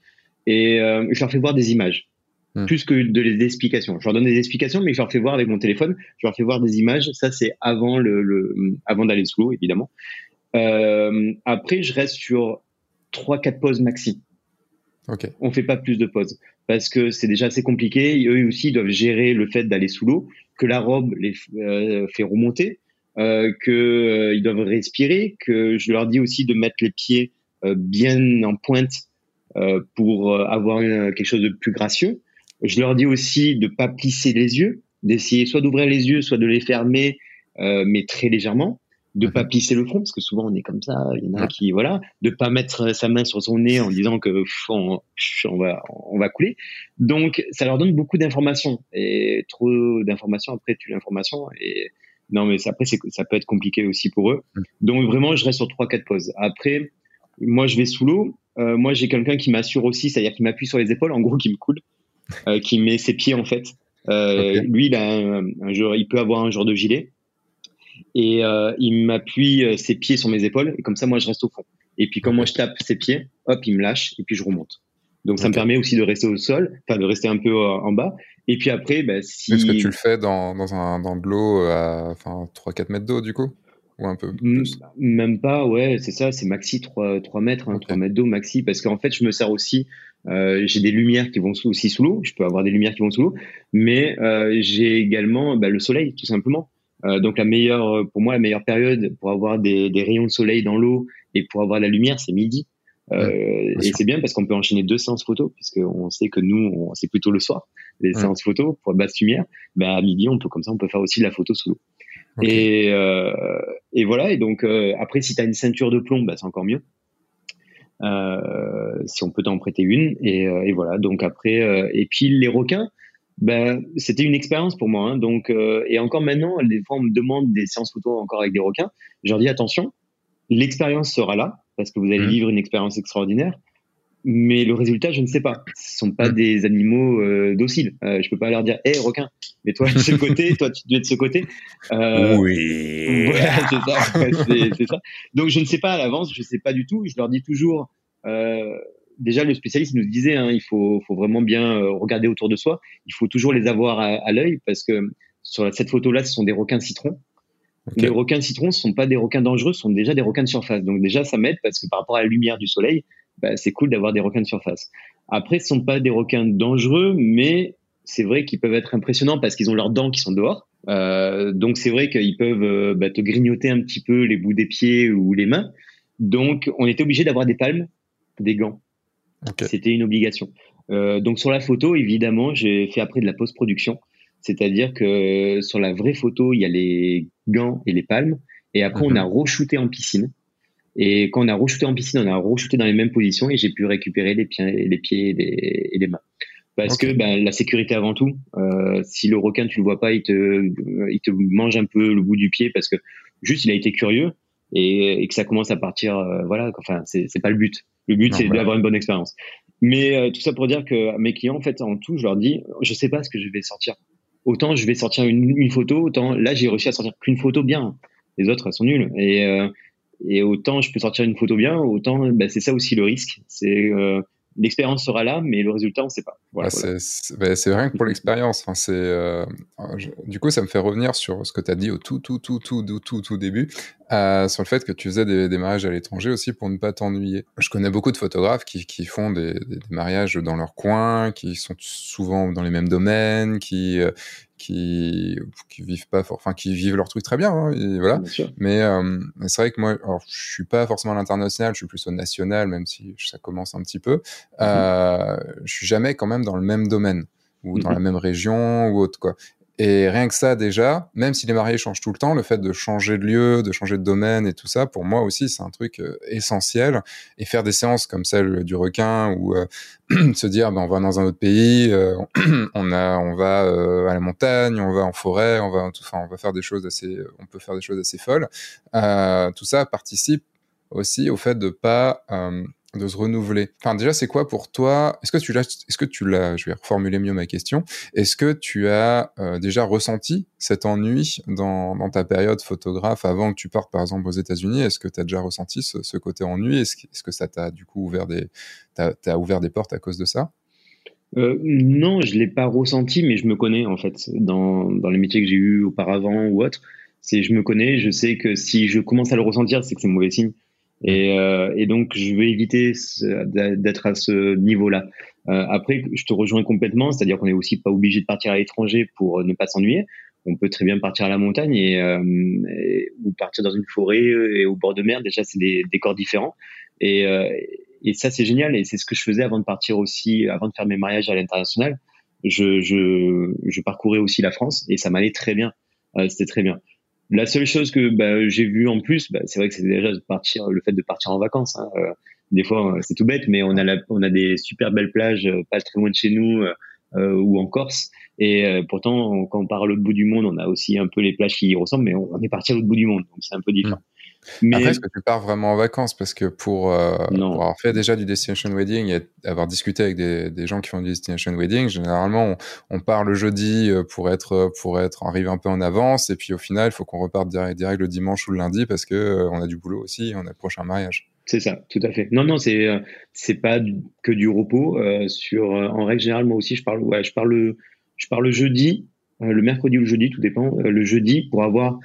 Et euh, je leur fais voir des images, hmm. plus que de les explications. Je leur donne des explications, mais je leur fais voir avec mon téléphone, je leur fais voir des images. Ça, c'est avant, le, avant d'aller sous l'eau, évidemment. Euh, après, je reste sur 3-4 pauses maxi. Okay. On fait pas plus de pauses parce que c'est déjà assez compliqué. eux aussi doivent gérer le fait d'aller sous l'eau, que la robe les euh, fait remonter, euh, qu'ils euh, doivent respirer, que je leur dis aussi de mettre les pieds bien en pointe pour euh, avoir quelque chose de plus gracieux. Je leur dis aussi de pas plisser les yeux, d'essayer soit d'ouvrir les yeux, soit de les fermer, euh, mais très légèrement. De pas mhm. plisser le front parce que souvent on est comme ça il y en a qui voilà. De pas mettre sa main sur son nez en disant que on, va on va couler. Donc ça leur donne beaucoup d'informations. Et trop d'informations après tu l'information et non mais après ça peut être compliqué aussi pour eux. Mhm. donc vraiment je reste sur trois quatre pauses. Après moi je vais sous l'eau euh, moi, j'ai quelqu'un qui m'assure aussi, c'est-à-dire qui m'appuie sur les épaules, en gros, qui me coule, euh, qui met ses pieds en fait. Euh, lui, il a un, il peut avoir un genre de gilet et il m'appuie ses pieds sur mes épaules et comme ça, moi, je reste au fond. Et puis quand moi je tape ses pieds, hop, il me lâche et puis je remonte. Donc ça me permet aussi de rester au sol, enfin de rester un peu en bas. Et puis après, bah, si. Est-ce que tu le fais dans, dans, un, dans de l'eau à enfin, 3-4 mètres d'eau du coup? Ou un peu plus Même pas, ouais, c'est ça, c'est maxi 3, 3 mètres, hein, 3 mètres d'eau maxi, parce qu'en fait, je me sers aussi, euh, j'ai des lumières qui vont aussi sous l'eau, je peux avoir des lumières qui vont sous l'eau, mais euh, j'ai également bah, le soleil, tout simplement. Euh, donc la meilleure, pour moi, la meilleure période pour avoir des, des rayons de soleil dans l'eau et pour avoir la lumière, c'est midi. Et c'est bien parce qu'on peut enchaîner deux séances photo, puisqu'on sait que nous, c'est plutôt le soir, les séances photo pour basse lumière. Bah, à midi, on peut comme ça, on peut faire aussi de la photo sous l'eau. Et, euh, et voilà. Et donc euh, après, si tu as une ceinture de plomb, bah, c'est encore mieux. Euh, si on peut t'en prêter une. Et, euh, et, voilà. Donc après, euh, et puis les requins, ben c'était une expérience pour moi. Hein. Donc et encore maintenant, des fois on me demande des séances photo encore avec des requins. Je leur dis attention, l'expérience sera là parce que vous allez mmh. vivre une expérience extraordinaire mais le résultat, je ne sais pas. Ce sont pas hmm. des animaux euh, dociles. Euh, je peux pas leur dire, hé, requin, mais toi de ce côté, toi tu être de ce côté. Euh, oui. c'est ça, c'est ça. Donc je ne sais pas à l'avance, je ne sais pas du tout. Je leur dis toujours. Euh, déjà, le spécialiste nous disait, hein, il faut, faut vraiment bien regarder autour de soi. Il faut toujours les avoir à, à l'œil parce que sur cette photo-là, ce sont des requins citron. Les requins citron ne sont pas des requins dangereux, ce sont déjà des requins de surface. Donc déjà, ça m'aide parce que par rapport à la lumière du soleil, bah, c'est cool d'avoir des requins de surface. Après, ce sont pas des requins dangereux, mais c'est vrai qu'ils peuvent être impressionnants parce qu'ils ont leurs dents qui sont dehors. Euh, donc c'est vrai qu'ils peuvent euh, bah, te grignoter un petit peu les bouts des pieds ou les mains. Donc on était obligé d'avoir des palmes, des gants. C'était une obligation. Euh, donc sur la photo, évidemment, j'ai fait après de la post-production. C'est-à-dire que sur la vraie photo, il y a les gants et les palmes. Et après, on mhm. a re-shooté en piscine. Et quand on a re en piscine, on a re dans les mêmes positions et j'ai pu récupérer les pieds, les pieds et les, mains. Parce que ben, la sécurité avant tout. Euh, si le requin, tu le vois pas, il te, il te mange un peu le bout du pied parce que juste il a été curieux et, que ça commence à partir. Euh, voilà, enfin c'est pas le but. Le but c'est d'avoir une bonne expérience. Mais euh, tout ça pour dire que mes clients, en fait, en tout, je leur dis, je sais pas ce que je vais sortir. Autant je vais sortir une, une photo, autant là j'ai réussi à sortir qu'une photo bien. Les autres elles sont nulles. Et euh, et autant je peux sortir une photo bien, autant bah, c'est ça aussi le risque. C'est euh, l'expérience sera là, mais le résultat on ne sait pas. Voilà, bah, c'est rien que pour l'expérience. C'est euh, du coup ça me fait revenir sur ce que tu as dit au tout tout tout tout tout tout, tout début. euh, sur le fait que tu faisais des, des mariages à l'étranger aussi pour ne pas t'ennuyer. Je connais beaucoup de photographes qui, qui font des, des, des, mariages dans leur coin, qui sont souvent dans les mêmes domaines, qui euh, qui qui vivent pas, enfin qui vivent leur truc très bien, hein, et voilà. Mais euh, c'est vrai que moi, alors, je suis pas forcément à l'international, je suis plus au national, même si ça commence un petit peu. Mm -hmm. Je suis jamais quand même dans le même domaine ou dans mm -hmm. la même région ou autre quoi. Et rien que ça, déjà, même si les mariés changent tout le temps, le fait de changer de lieu, de changer de domaine et tout ça, pour moi aussi, c'est un truc euh, essentiel. Et faire des séances comme celle du requin ou euh, se dire, ben, on va dans un autre pays, euh, on a, on va euh, à la montagne, on va en forêt, on va, enfin, on va faire des choses assez, on peut faire des choses assez folles. Euh, tout ça participe aussi au fait de pas de se renouveler. Enfin, déjà, c'est quoi pour toi? Est-ce que tu l'as Est-ce que tu l'as Je vais reformuler mieux ma question. Est-ce que tu as euh, déjà ressenti cet ennui dans, dans, ta période photographe avant que tu partes, par exemple, aux États-Unis? Est-ce que tu as déjà ressenti ce, côté ennui? Est-ce que, est que, ça t'a du coup ouvert des, t'as, ouvert des portes à cause de ça? Euh, non, je l'ai pas ressenti, mais je me connais en fait dans, dans les métiers que j'ai eu auparavant ou autre. C'est je me connais, je sais que si je commence à le ressentir, c'est que c'est mauvais signe. Et, euh, et, donc, je veux éviter d'être à ce niveau-là. Euh, après, je te rejoins complètement, c'est-à-dire qu'on n'est aussi pas obligé de partir à l'étranger pour ne pas s'ennuyer. On peut très bien partir à la montagne et, euh, ou partir dans une forêt et au bord de mer. Déjà, c'est des décors différents. Et, euh, et ça, c'est génial. Et c'est ce que je faisais avant de partir aussi, avant de faire mes mariages à l'international. Je, je, je parcourais aussi la France et ça m'allait très bien. Euh, C'était très bien. La seule chose que bah, j'ai vu en plus, bah, c'est vrai que c'est déjà de partir, le fait de partir en vacances. Hein. Euh, des fois, c'est tout bête, mais on a, la, on a des super belles plages euh, pas très loin de chez nous euh, ou en Corse. Et euh, pourtant, quand on part à l'autre bout du monde, on a aussi un peu les plages qui y ressemblent, mais on, est parti à l'autre bout du monde, donc c'est un peu différent. Mais... Après, est-ce que tu pars vraiment en vacances? Parce que pour, euh, pour, avoir fait déjà du destination wedding et avoir discuté avec des, des gens qui font du destination wedding, généralement, on, on, part le jeudi pour être, pour être arrivé un peu en avance, et puis au final, il faut qu'on reparte direct, direct, le dimanche ou le lundi parce que euh, on a du boulot aussi, on a le prochain mariage. C'est ça, tout à fait. Non, non, c'est euh, c'est pas que du repos. Euh, sur, en règle générale, moi aussi, je parle, ouais, je parle, le, je parle le jeudi, le mercredi ou le jeudi, tout dépend. le jeudi pour avoir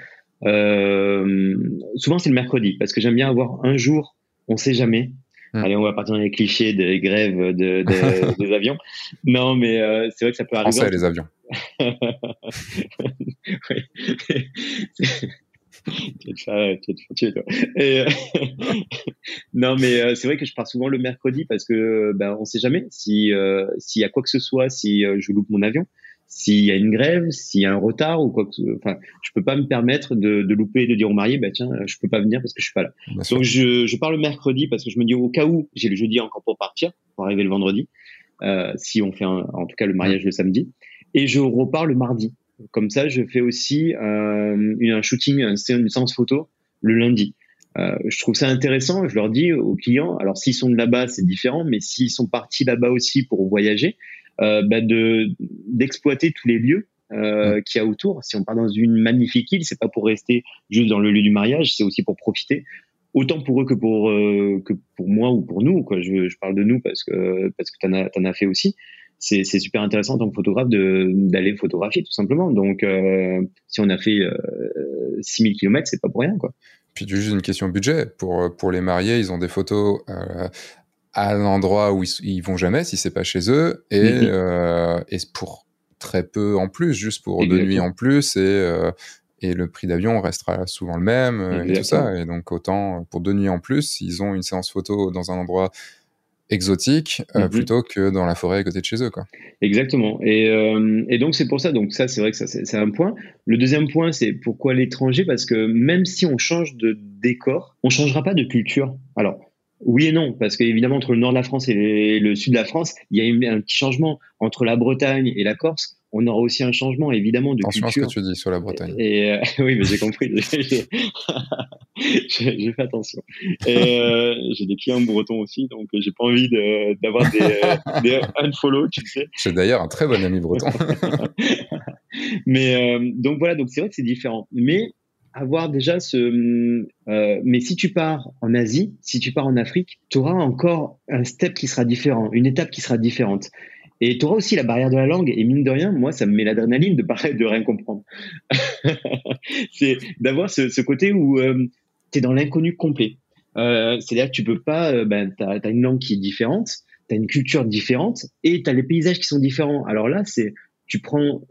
euh, souvent, c'est le mercredi parce que j'aime bien avoir un jour, on sait jamais. Mmh. Allez, on va partir dans les clichés des grèves de, de, des avions. Non, mais euh, c'est vrai que ça peut arriver. Français, les avions. Et, non, mais euh, c'est vrai que je pars souvent le mercredi parce que ben on sait jamais si euh, s'il y a quoi que ce soit, si je loupe mon avion s'il y a une grève, s'il y a un retard ou quoi que ce enfin, je peux pas me permettre de, de louper et de dire au marié, bah tiens, je peux pas venir parce que je suis pas là. Bien Donc je, je pars le mercredi parce que je me dis au cas où j'ai le jeudi encore pour partir, pour arriver le vendredi, euh, si on fait un, en tout cas le mariage le samedi, et je repars le mardi. Comme ça, je fais aussi euh, un shooting, une séance photo le lundi. Euh, je trouve ça intéressant. Je leur dis aux clients, alors s'ils sont de là-bas, c'est différent, mais s'ils sont partis là-bas aussi pour voyager, bah de d'exploiter tous les lieux euh, qu'il y a autour. Si on part dans une magnifique île, c'est pas pour rester juste dans le lieu du mariage, c'est aussi pour profiter autant pour eux que pour euh, que pour moi ou pour nous. Quoi. Je, je parle de nous parce que parce que t'en as t'en as fait aussi. C'est c'est super intéressant en tant que photographe de d'aller photographier tout simplement. Donc euh, si on a fait euh, 6000 km, c'est pas pour rien quoi. Puis juste une question budget pour pour les mariés, ils ont des photos euh, à l'endroit où ils, ils, vont jamais si c'est pas chez eux et, mm -hmm. euh, et pour très peu en plus juste pour Exactement. deux nuits en plus et euh, et le prix d'avion restera souvent le même Exactement. et tout ça et donc autant pour deux nuits en plus ils ont une séance photo dans un endroit exotique euh, mm -hmm. plutôt que dans la forêt à côté de chez eux quoi. Exactement et, euh, et donc c'est pour ça donc ça c'est vrai que ça c'est un point le deuxième point c'est pourquoi l'étranger? Parce que même si on change de décor on changera pas de culture alors oui et non, parce qu'évidemment, entre le nord de la France et le sud de la France, il y a un petit changement. Entre la Bretagne et la Corse, on aura aussi un changement, évidemment, de Attention culture. ce que tu dis sur la Bretagne. Et, euh, oui, mais j'ai compris. j'ai fait attention. Euh, j'ai des clients bretons aussi, donc j'ai pas envie d'avoir de, des, euh, des unfollow, tu sais. J'ai d'ailleurs un très bon ami breton. mais euh, donc voilà, donc c'est vrai que c'est différent. Mais avoir déjà ce... Euh, mais si tu pars en Asie, si tu pars en Afrique, tu auras encore un step qui sera différent, une étape qui sera différente. Et tu auras aussi la barrière de la langue. Et mine de rien, moi, ça me met l'adrénaline de parler de rien comprendre. c'est d'avoir ce, côté où euh, tu es dans l'inconnu complet. Euh, C'est-à-dire que tu peux pas, ben, tu as, une langue qui est différente, tu as une culture différente et tu as les paysages qui sont différents. Alors là, c'est tu prends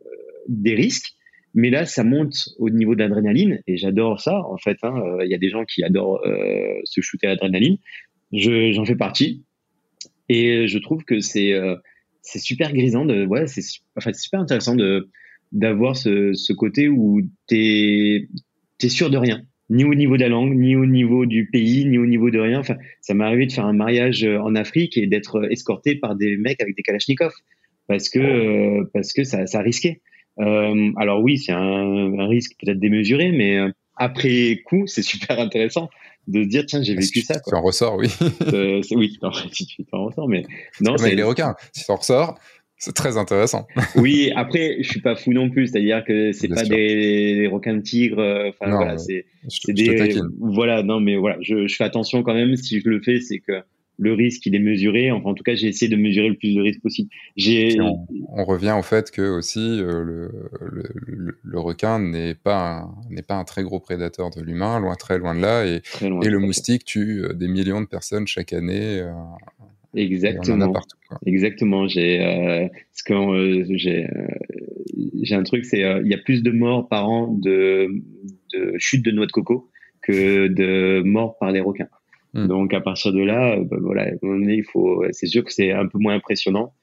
des risques, mais là, ça monte au niveau de l'adrénaline et j'adore ça en fait. Hein. Il y a des gens qui adorent euh, se shooter à l'adrénaline. J'en fais partie et je trouve que c'est euh, super grisant de ouais c'est enfin, super intéressant de d'avoir ce, ce côté où t'es es sûr de rien ni au niveau de la langue, ni au niveau du pays, ni au niveau de rien. Enfin, ça m'est arrivé de faire un mariage en Afrique et d'être escorté par des mecs avec des kalachnikovs parce que euh, parce que ça, ça risquait. Euh, alors oui, c'est un, un, risque peut-être démesuré, mais euh, après coup, c'est super intéressant de se dire tiens j'ai vécu ça. Quoi. Tu en ressors, oui. euh, oui, non, si tu en ressors, mais non. c'est les requins, si tu en ressors. C'est très intéressant. oui, après, je suis pas fou non plus, c'est-à-dire que c'est pas des, des, requins de tigre. Euh, enfin voilà, c'est des. Voilà, non, mais voilà, je, je, fais attention quand même. Si je le fais, c'est que le risque il est mesuré. Enfin, en tout cas, j'ai essayé de mesurer le plus de risques possible. J'ai. On, revient au fait que aussi euh, le, le, le, requin n'est pas n'est pas un très gros prédateur de l'humain, loin très loin de là, et, et le moustique tue euh, des millions de personnes chaque année. Euh, Exactement. Partout, Exactement. J'ai euh, euh, j'ai euh, j'ai un truc, c'est il y a plus de morts par an de de chute de noix de coco que de morts par les requins. Hmm. Donc à partir de là, bah, voilà, il faut, c'est sûr que c'est un peu moins impressionnant.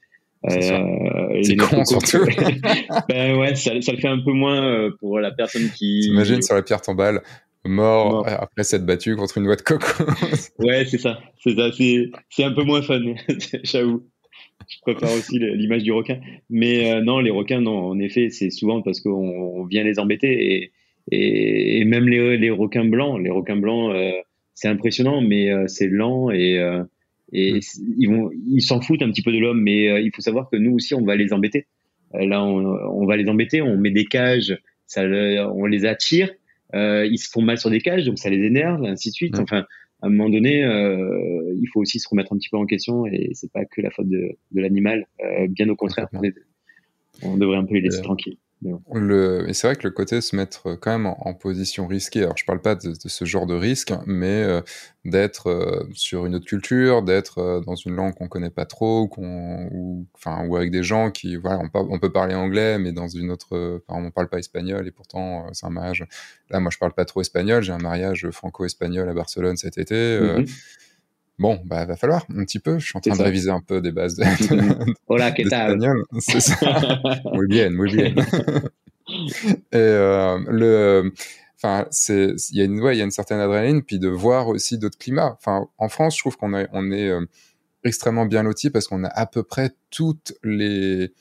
C'est euh, con surtout. ben ouais, ça, ça, le fait un peu moins pour la personne qui. T'imagines sur la pierre tombale, mort, après s'être battu contre une noix de coco. ouais, c'est ça. C'est ça. C'est un peu moins fun, j'avoue. Je préfère aussi l'image du requin. Mais euh, non, les requins, non, en effet, c'est souvent parce qu'on vient les embêter. Et, et, même les, les, requins blancs, les requins blancs, euh, c'est impressionnant, mais euh, c'est lent et, et mm. ils vont, ils s'en foutent un petit peu de l'homme. Mais il faut savoir que nous aussi, on va les embêter. là, on, on, va les embêter. On met des cages, ça, on les attire euh, ils se font mal sur des cages, donc ça les énerve, ainsi de suite. Enfin, à un moment donné, euh, il faut aussi se remettre un petit peu en question et c'est pas que la faute de, de l'animal. Euh, bien au contraire, on, devrait un peu les laisser tranquilles. Le, et c'est vrai que le côté se mettre quand même en, position risquée, alors je parle pas de, ce genre de risque, mais euh, d'être euh, sur une autre culture, d'être euh, dans une langue qu'on connaît pas trop, qu'on, ou, enfin, ou avec des gens qui, voilà, on, on, peut parler anglais, mais dans une autre, enfin, on parle pas espagnol, et pourtant c'est un mariage. Là, moi, je parle pas trop espagnol, j'ai un mariage franco-espagnol à Barcelone cet été. Mm-hmm. Bon, bah, va falloir un petit peu. Je suis en train de réviser un peu des bases de, Hola, ¿qué tal? C'est ça. muy bien, muy bien. Et euh, le, enfin, c'est, il y a une, ouais, il y a une certaine adrénaline, puis de voir aussi d'autres climats. Enfin, en France, je trouve qu'on on est euh, extrêmement bien loti parce qu'on a à peu près toutes les,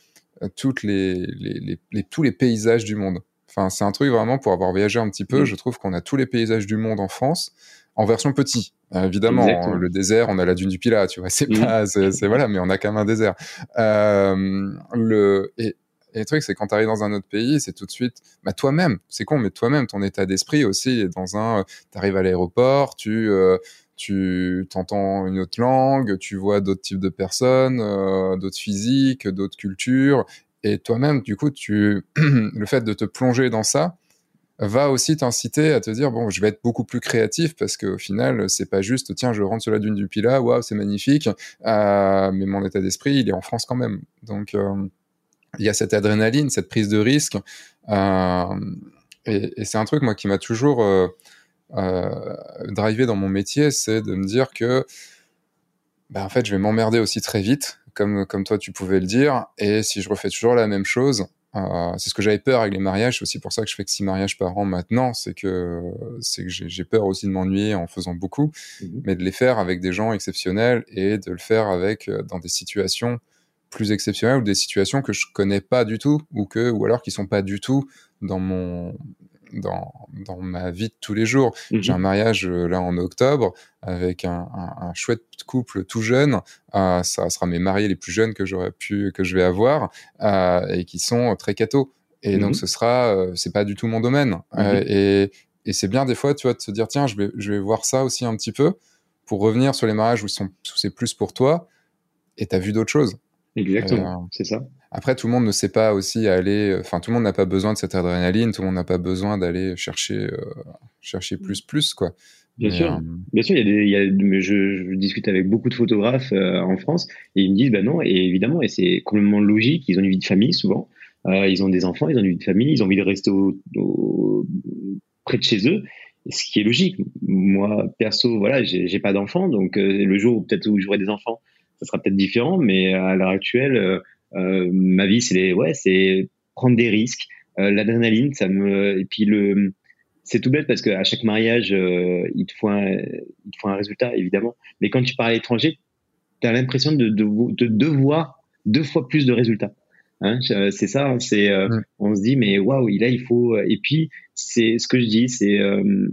toutes les, les, les, tous les paysages du monde. Enfin, c'est un truc vraiment pour avoir voyagé un petit peu. Mm. Je trouve qu'on a tous les paysages du monde en France en version petit. Euh, évidemment, le désert, on a la dune du Pilat, tu vois, c'est pas, c'est voilà, mais on a quand même un désert. Euh, le et, et le truc, c'est quand tu arrives dans un autre pays, c'est tout de suite, bah toi-même, c'est con, mais toi-même, ton état d'esprit aussi est dans un, tu arrives à l'aéroport, tu euh, tu t'entends une autre langue, tu vois d'autres types de personnes, euh, d'autres physiques, d'autres cultures, et toi-même, du coup, tu le fait de te plonger dans ça, va aussi t'inciter à te dire bon, je vais être beaucoup plus créatif parce qu'au final, c'est pas juste tiens, je rentre sur la dune du Pilat, waouh, c'est magnifique, euh, mais mon état d'esprit, il est en France quand même. Donc euh, il y a cette adrénaline, cette prise de risque, euh, et, c'est un truc moi qui m'a toujours euh, drivé dans mon métier, c'est de me dire que bah, en fait, je vais m'emmerder aussi très vite, comme, comme toi tu pouvais le dire, et si je refais toujours la même chose, euh, c'est ce que j'avais peur avec les mariages. C'est aussi pour ça que je fais que six mariages par an maintenant. C'est que c'est que j'ai peur aussi de m'ennuyer en faisant beaucoup, mhm. mais de les faire avec des gens exceptionnels et de le faire avec euh, dans des situations plus exceptionnelles ou des situations que je connais pas du tout ou que ou alors qui sont pas du tout dans mon dans, dans ma vie de tous les jours. Mhm. J'ai un mariage euh, là en octobre avec un, un, un chouette couple tout jeune. Euh, ça sera mes mariés les plus jeunes que j'aurais pu que je vais avoir euh, et qui sont très cathos. Et donc mhm. ce sera, euh, c'est pas du tout mon domaine. Mhm. Et, et c'est bien des fois, tu vois, de se dire tiens, je vais je vais voir ça aussi un petit peu pour revenir sur les mariages où, où c'est plus pour toi. Et t'as vu d'autres choses. Exactement, c'est ça. Après, tout le monde ne sait pas aussi aller. Enfin, tout le monde n'a pas besoin de cette adrénaline. Tout le monde n'a pas besoin d'aller chercher, euh, chercher plus, plus, quoi. Bien sûr, euh, bien sûr, il y a des, il y a, je, je, discute avec beaucoup de photographes euh, en France et ils me disent, bah non, et évidemment, et c'est complètement logique, ils ont une vie de famille souvent, euh, ils ont des enfants, ils ont une vie de famille, ils ont envie de rester au, au, près de chez eux, ce qui est logique. Moi, perso, voilà, j'ai pas d'enfants, donc euh, le jour où peut-être où j'aurai des enfants, ça sera peut-être différent, mais à l'heure actuelle, ma vie, c'est ouais, c'est prendre des risques, l'adrénaline, ça me, et puis le c'est tout bête parce qu'à chaque mariage, euh, il, te faut un, il faut un résultat, évidemment. Mais quand tu pars à l'étranger, tu as l'impression de, de, de, devoir deux fois plus de résultats. Hein, c'est ça, hein, c'est, euh, on se dit, mais waouh, là, il faut. Et puis, c'est ce que je dis, c'est, euh,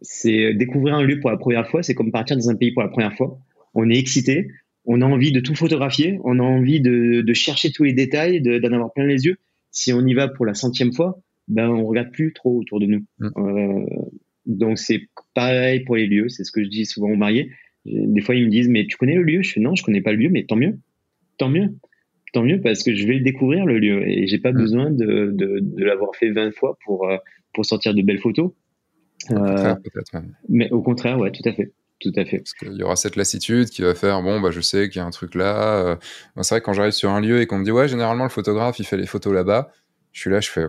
c'est découvrir un lieu pour la première fois, c'est comme partir dans un pays pour la première fois. On est excité, on a envie de tout photographier, on a envie de, de chercher tous les détails, d'en avoir plein les yeux. Si on y va pour la centième fois, ben on regarde plus trop autour de nous. Mm. Euh, donc c'est pareil pour les lieux, c'est ce que je dis souvent aux mariés. Des fois ils me disent mais tu connais le lieu? Je fais non, je connais pas le lieu, mais tant mieux, tant mieux, tant mieux parce que je vais le découvrir le lieu et j'ai pas mm. besoin de, de, de l'avoir fait 20 fois pour euh, pour sortir de belles photos. Euh, mais au contraire, ouais, tout à fait. Tout à fait. Parce qu'il y aura cette lassitude qui va faire bon, bah, je sais qu'il y a un truc là. Euh, c'est vrai que quand j'arrive sur un lieu et qu'on me dit, ouais, généralement, le photographe, il fait les photos là-bas, je suis là, je fais,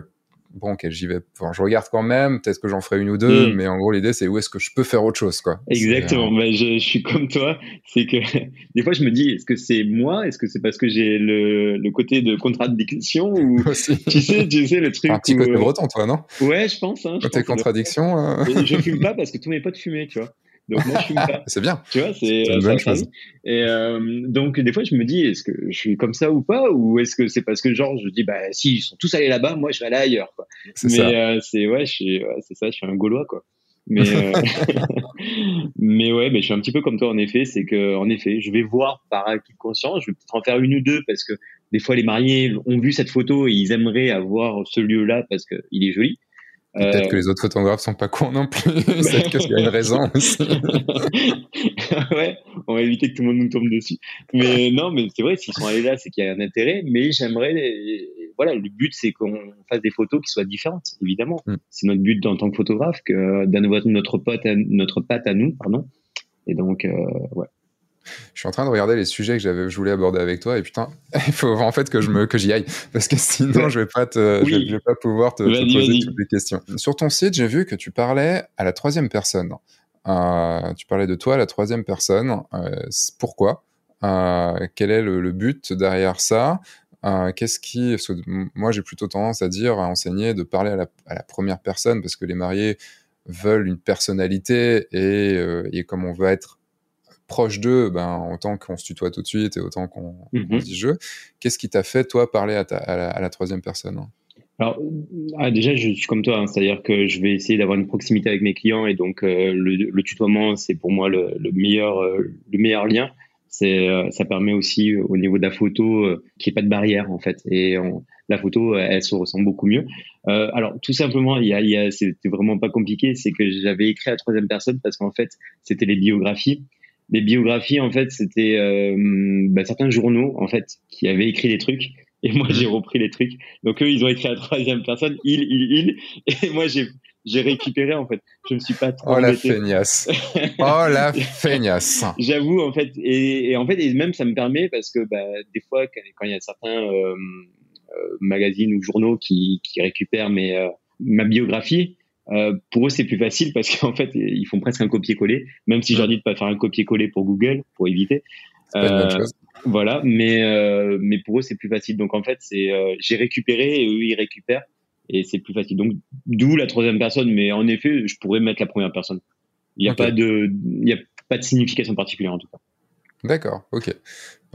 bon, ok, j'y vais. Enfin, je regarde quand même. Peut-être que j'en ferai une ou deux, mm. mais en gros, l'idée, c'est où est-ce que je peux faire autre chose, quoi. Exactement. Euh, bah, je, suis comme toi. C'est que des fois, je me dis, est-ce que c'est moi? Est-ce que c'est parce que j'ai le, le, côté de contradiction ou tu sais, tu sais le truc. Un petit côté breton, toi, non? Ouais, je pense. Hein, côté contradiction. Euh... Je fume pas parce que tous mes potes fumaient, tu vois. Donc moi, je fume pas. c'est bien. Tu vois, c'est une bonne chose. Et euh, donc des fois, je me dis, est-ce que je suis comme ça ou pas, ou est-ce que c'est parce que genre, je dis, bah si ils sont tous allés là-bas, moi, je vais aller ailleurs. Quoi. Mais euh, c'est ouais, c'est ça, je suis un Gaulois, quoi. Mais euh, mais ouais, mais je suis un petit peu comme toi en effet, c'est que en effet, je vais voir par acquis de conscience, je vais peut-être en faire une ou deux parce que des fois les mariés ont vu cette photo et ils aimeraient avoir ce lieu-là parce que il est joli. Peut-être que les autres photographes sont pas cons non plus. Peut-être qu'il y a une raison aussi. ouais, on va éviter que tout le monde nous tombe dessus. Mais non, mais c'est vrai, s'ils sont allés là, c'est qu'il y a un intérêt. Mais j'aimerais, voilà, le but, c'est qu'on fasse des photos qui soient différentes, évidemment. Mm. C'est notre but en tant que photographe, que notre, notre pote, notre patte à nous, pardon. Et donc, euh, ouais. Je suis en train de regarder les sujets que j'avais, je voulais aborder avec toi et putain, il faut en fait que je me, que j'y aille parce que sinon je vais pas te, je, vais, pas pouvoir te, poser toutes les questions. Sur ton site, j'ai vu que tu parlais à la troisième personne. Euh, tu parlais de toi à la troisième personne. Euh, pourquoi? Euh, Quel est le, but derrière ça? Qu'est-ce qui Moi, j'ai plutôt tendance à dire, à enseigner, de parler à la, à la première personne parce que les mariés veulent une personnalité et, et comme on veut être proche d'eux, ben, autant qu'on se tutoie tout de suite et autant qu'on mmh dit je. Qu'est-ce qui t'a fait, toi, parler à, à, la, troisième personne? Alors, ah, déjà, je suis comme toi, hein, c'est-à-dire que je vais essayer d'avoir une proximité avec mes clients et donc euh, le, tutoiement, c'est pour moi le, meilleur, euh, le meilleur lien. C'est, euh, ça permet aussi au niveau de la photo qu'il n'y ait pas de barrière en fait et la photo, elle se ressent beaucoup mieux. alors, tout simplement, il y a, il y a, c'était vraiment pas compliqué, c'est que j'avais écrit à la troisième personne parce qu'en fait, c'était les biographies les biographies, en fait, c'était euh, bah, certains journaux, en fait, qui avaient écrit des trucs. Et moi, j'ai repris les trucs. Donc, eux, ils ont écrit à la troisième personne, il, il, il. Et moi, j'ai, j'ai récupéré, en fait. Je me suis pas trop. Oh, la feignasse. oh, la feignasse. J'avoue, en fait. Et, et, en fait, et même, ça me permet, parce que bah, des fois, quand il y a certains euh, euh, magazines ou journaux qui, qui récupèrent mes, euh, ma biographie, euh, pour eux, c'est plus facile parce qu'en fait, ils font presque un copier-coller, même si je leur dis de pas faire un copier-coller pour Google, pour éviter. Euh, voilà, mais euh, mais pour eux, c'est plus facile. Donc en fait, c'est j'ai récupéré et eux ils récupèrent et c'est plus facile. Donc d'où la troisième personne, mais en effet, je pourrais mettre la première personne. Il n'y a pas de il y a pas de signification particulière en tout cas. D'accord, ok.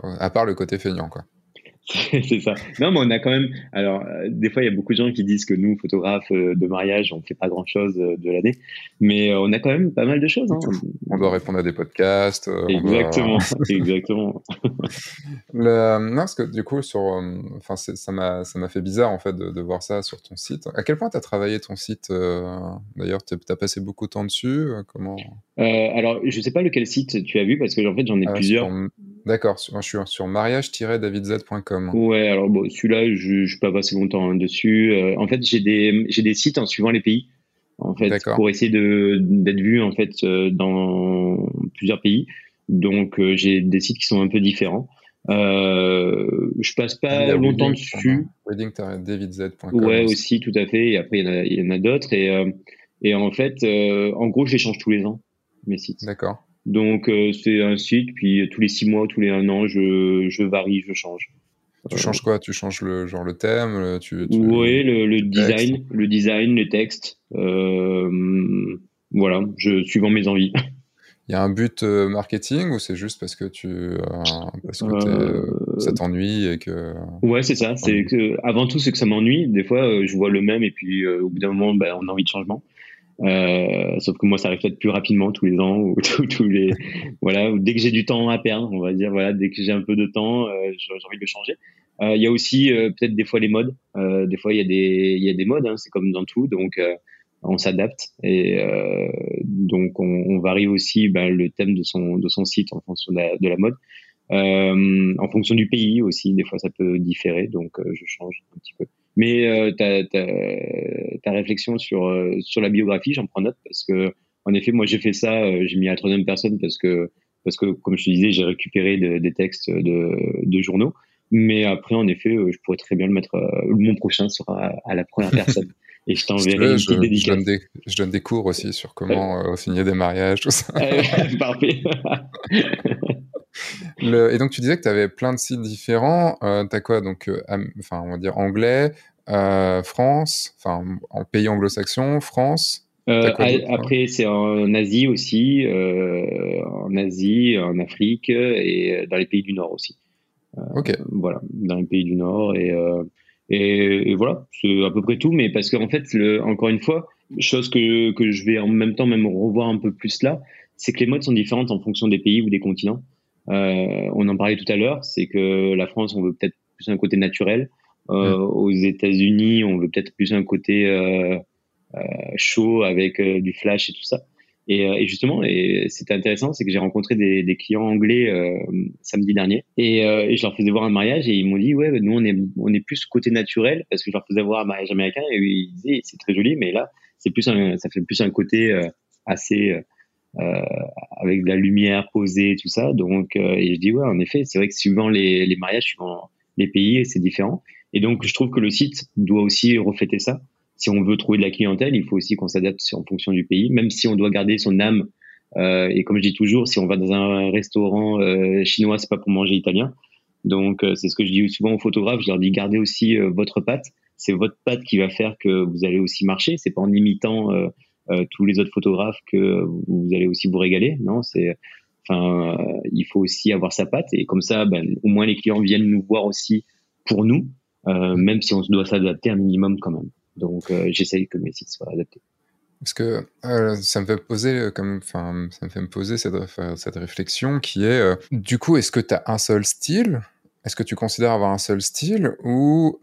À part le côté feignant, quoi. c'est ça. Non, mais on a quand même. Alors, euh, des fois, il y a beaucoup de gens qui disent que nous, photographes euh, de mariage, on fait pas grand chose euh, de l'année, mais on a quand même pas mal de choses. Hein. On doit répondre à des podcasts. exactement, exactement. Le... Non, parce que du coup, sur, enfin, ça m'a, ça m'a fait bizarre en fait de, de, voir ça sur ton site. À quel point tu as travaillé ton site D'ailleurs, tu as passé beaucoup de temps dessus. Comment? Alors, je sais pas lequel site tu as vu parce que en fait, j'en ai ah, plusieurs. D'accord, je suis sur mariage-davidz.com. Ouais, alors bon, celui-là, je ne vais pas passer longtemps hein, dessus. Euh, en fait, j'ai des, des sites en suivant les pays. en fait, pour essayer de d'être vu en fait dans plusieurs pays. Donc j'ai des sites qui sont un peu différents. Euh, je passe pas longtemps dessus. weddingdavidz.com. Ouais, aussi, tout à fait. Et après, il y en a, a d'autres. Et, euh, et en fait, euh, en gros, je les change tous les ans, mes sites. D'accord. Donc, euh, c'est un site, puis tous les six mois, tous les un an, je, je varie, je change. Tu changes quoi? Tu changes le genre le thème tu, tu... Oui, le, le design, le design, les textes. voilà, je suivant mes envies. Il y a un but euh, marketing ou c'est juste parce que tu euh, parce que euh, ça t'ennuie et que ouais c'est ça c'est que avant tout c'est que ça m'ennuie des fois je vois le même et puis au bout d'un moment ben, on a envie de changement sauf que moi ça reflète plus rapidement tous les ans ou tous, les voilà dès que j'ai du temps à perdre on va dire voilà dès que j'ai un peu de temps j'ai envie de le changer il y a aussi peut-être des fois les modes des fois il y a des il y a des modes hein, c'est comme dans tout donc on s'adapte et euh, donc on, on, varie aussi ben, le thème de son de son site en fonction de la, de la mode, euh, en fonction du pays aussi. Des fois ça peut différer, donc euh, je change un petit peu. Mais euh, ta, ta, ta, réflexion sur euh, sur la biographie, j'en prends note parce que en effet moi j'ai fait ça, euh, j'ai mis à la troisième personne parce que parce que comme je te disais j'ai récupéré des textes de, de journaux. Mais après, en effet, je pourrais très bien le mettre. mon prochain sera à la première personne. Et je t'enverrai une petite dédicace. Je donne, des, je donne, des, cours aussi sur comment euh, signer des mariages, tout ça. Parfait. Le, et donc, tu disais que tu avais plein de sites différents. Euh, tu as quoi Donc, euh, enfin, on va dire anglais, euh, France, enfin, en pays anglo-saxon, France? Euh, après, c'est en Asie aussi, en Asie, en Afrique et dans les pays du Nord aussi. ok. Voilà, dans les pays du Nord et et, voilà, c'est à peu près tout. Mais parce qu'en fait, le, encore une fois, chose que, que je vais en même temps même revoir un peu plus là, c'est que les modes sont différentes en fonction des pays ou des continents. Euh, on en parlait tout à l'heure, c'est que la France, on veut peut-être plus un côté naturel. Euh. Aux États-Unis, on veut peut-être plus un côté euh, chaud avec du flash et tout ça. Et, et justement, et c'était intéressant, c'est que j'ai rencontré des, des, clients anglais euh, samedi dernier et, euh, et, je leur faisais voir un mariage et ils m'ont dit ouais, nous on est on est plus côté naturel parce que je leur faisais voir un mariage américain et ils disaient c'est très joli, mais là c'est plus un, ça fait plus un côté assez avec de la lumière posée tout ça. Donc et je dis ouais, en effet, c'est vrai que suivant les, mariages, suivant les pays, c'est différent. Et donc je trouve que le site doit aussi refléter ça si on veut trouver de la clientèle, il faut aussi qu'on s'adapte en fonction du pays, même si on doit garder son âme. Euh, et comme je dis toujours, si on va dans un restaurant euh, chinois, c'est pas pour manger italien. Donc euh, c'est ce que je dis souvent aux photographes. Je leur dis gardez aussi euh, votre patte. C'est votre patte qui va faire que vous allez aussi marcher. C'est pas en imitant euh, tous les autres photographes que vous allez aussi vous régaler. Non, c'est enfin il faut aussi avoir sa patte et comme ça, ben, au moins les clients viennent nous voir aussi pour nous, même si on doit s'adapter un minimum quand même. Donc, euh, j'essaye que mes sites soient adaptés. Parce que euh, ça me fait poser euh, comme, ça me fait me poser cette, cette réflexion qui est, du coup, est-ce que tu as un seul style? Est-ce que tu considères avoir un seul style ou